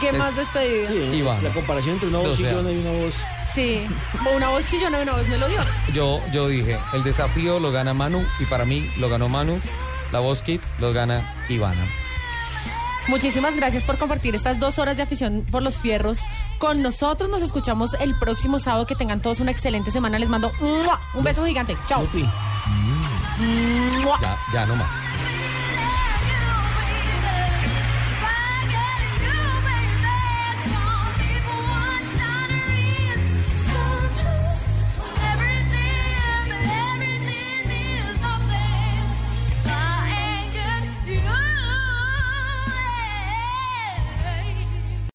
¿Qué Es- más despedida? Sí, Ivana. la comparación entre una voz 12 chillona y una voz... Sí. Una voz chillona y una voz melodiosa. Yo, yo dije, el desafío lo gana Manu y para mí lo ganó Manu. La voz Kid lo gana Ivana. Muchísimas gracias por compartir estas dos horas de afición por los fierros con nosotros. Nos escuchamos el próximo sábado. Que tengan todos una excelente semana. Les mando un beso gigante. Chao. Ya, ya no más.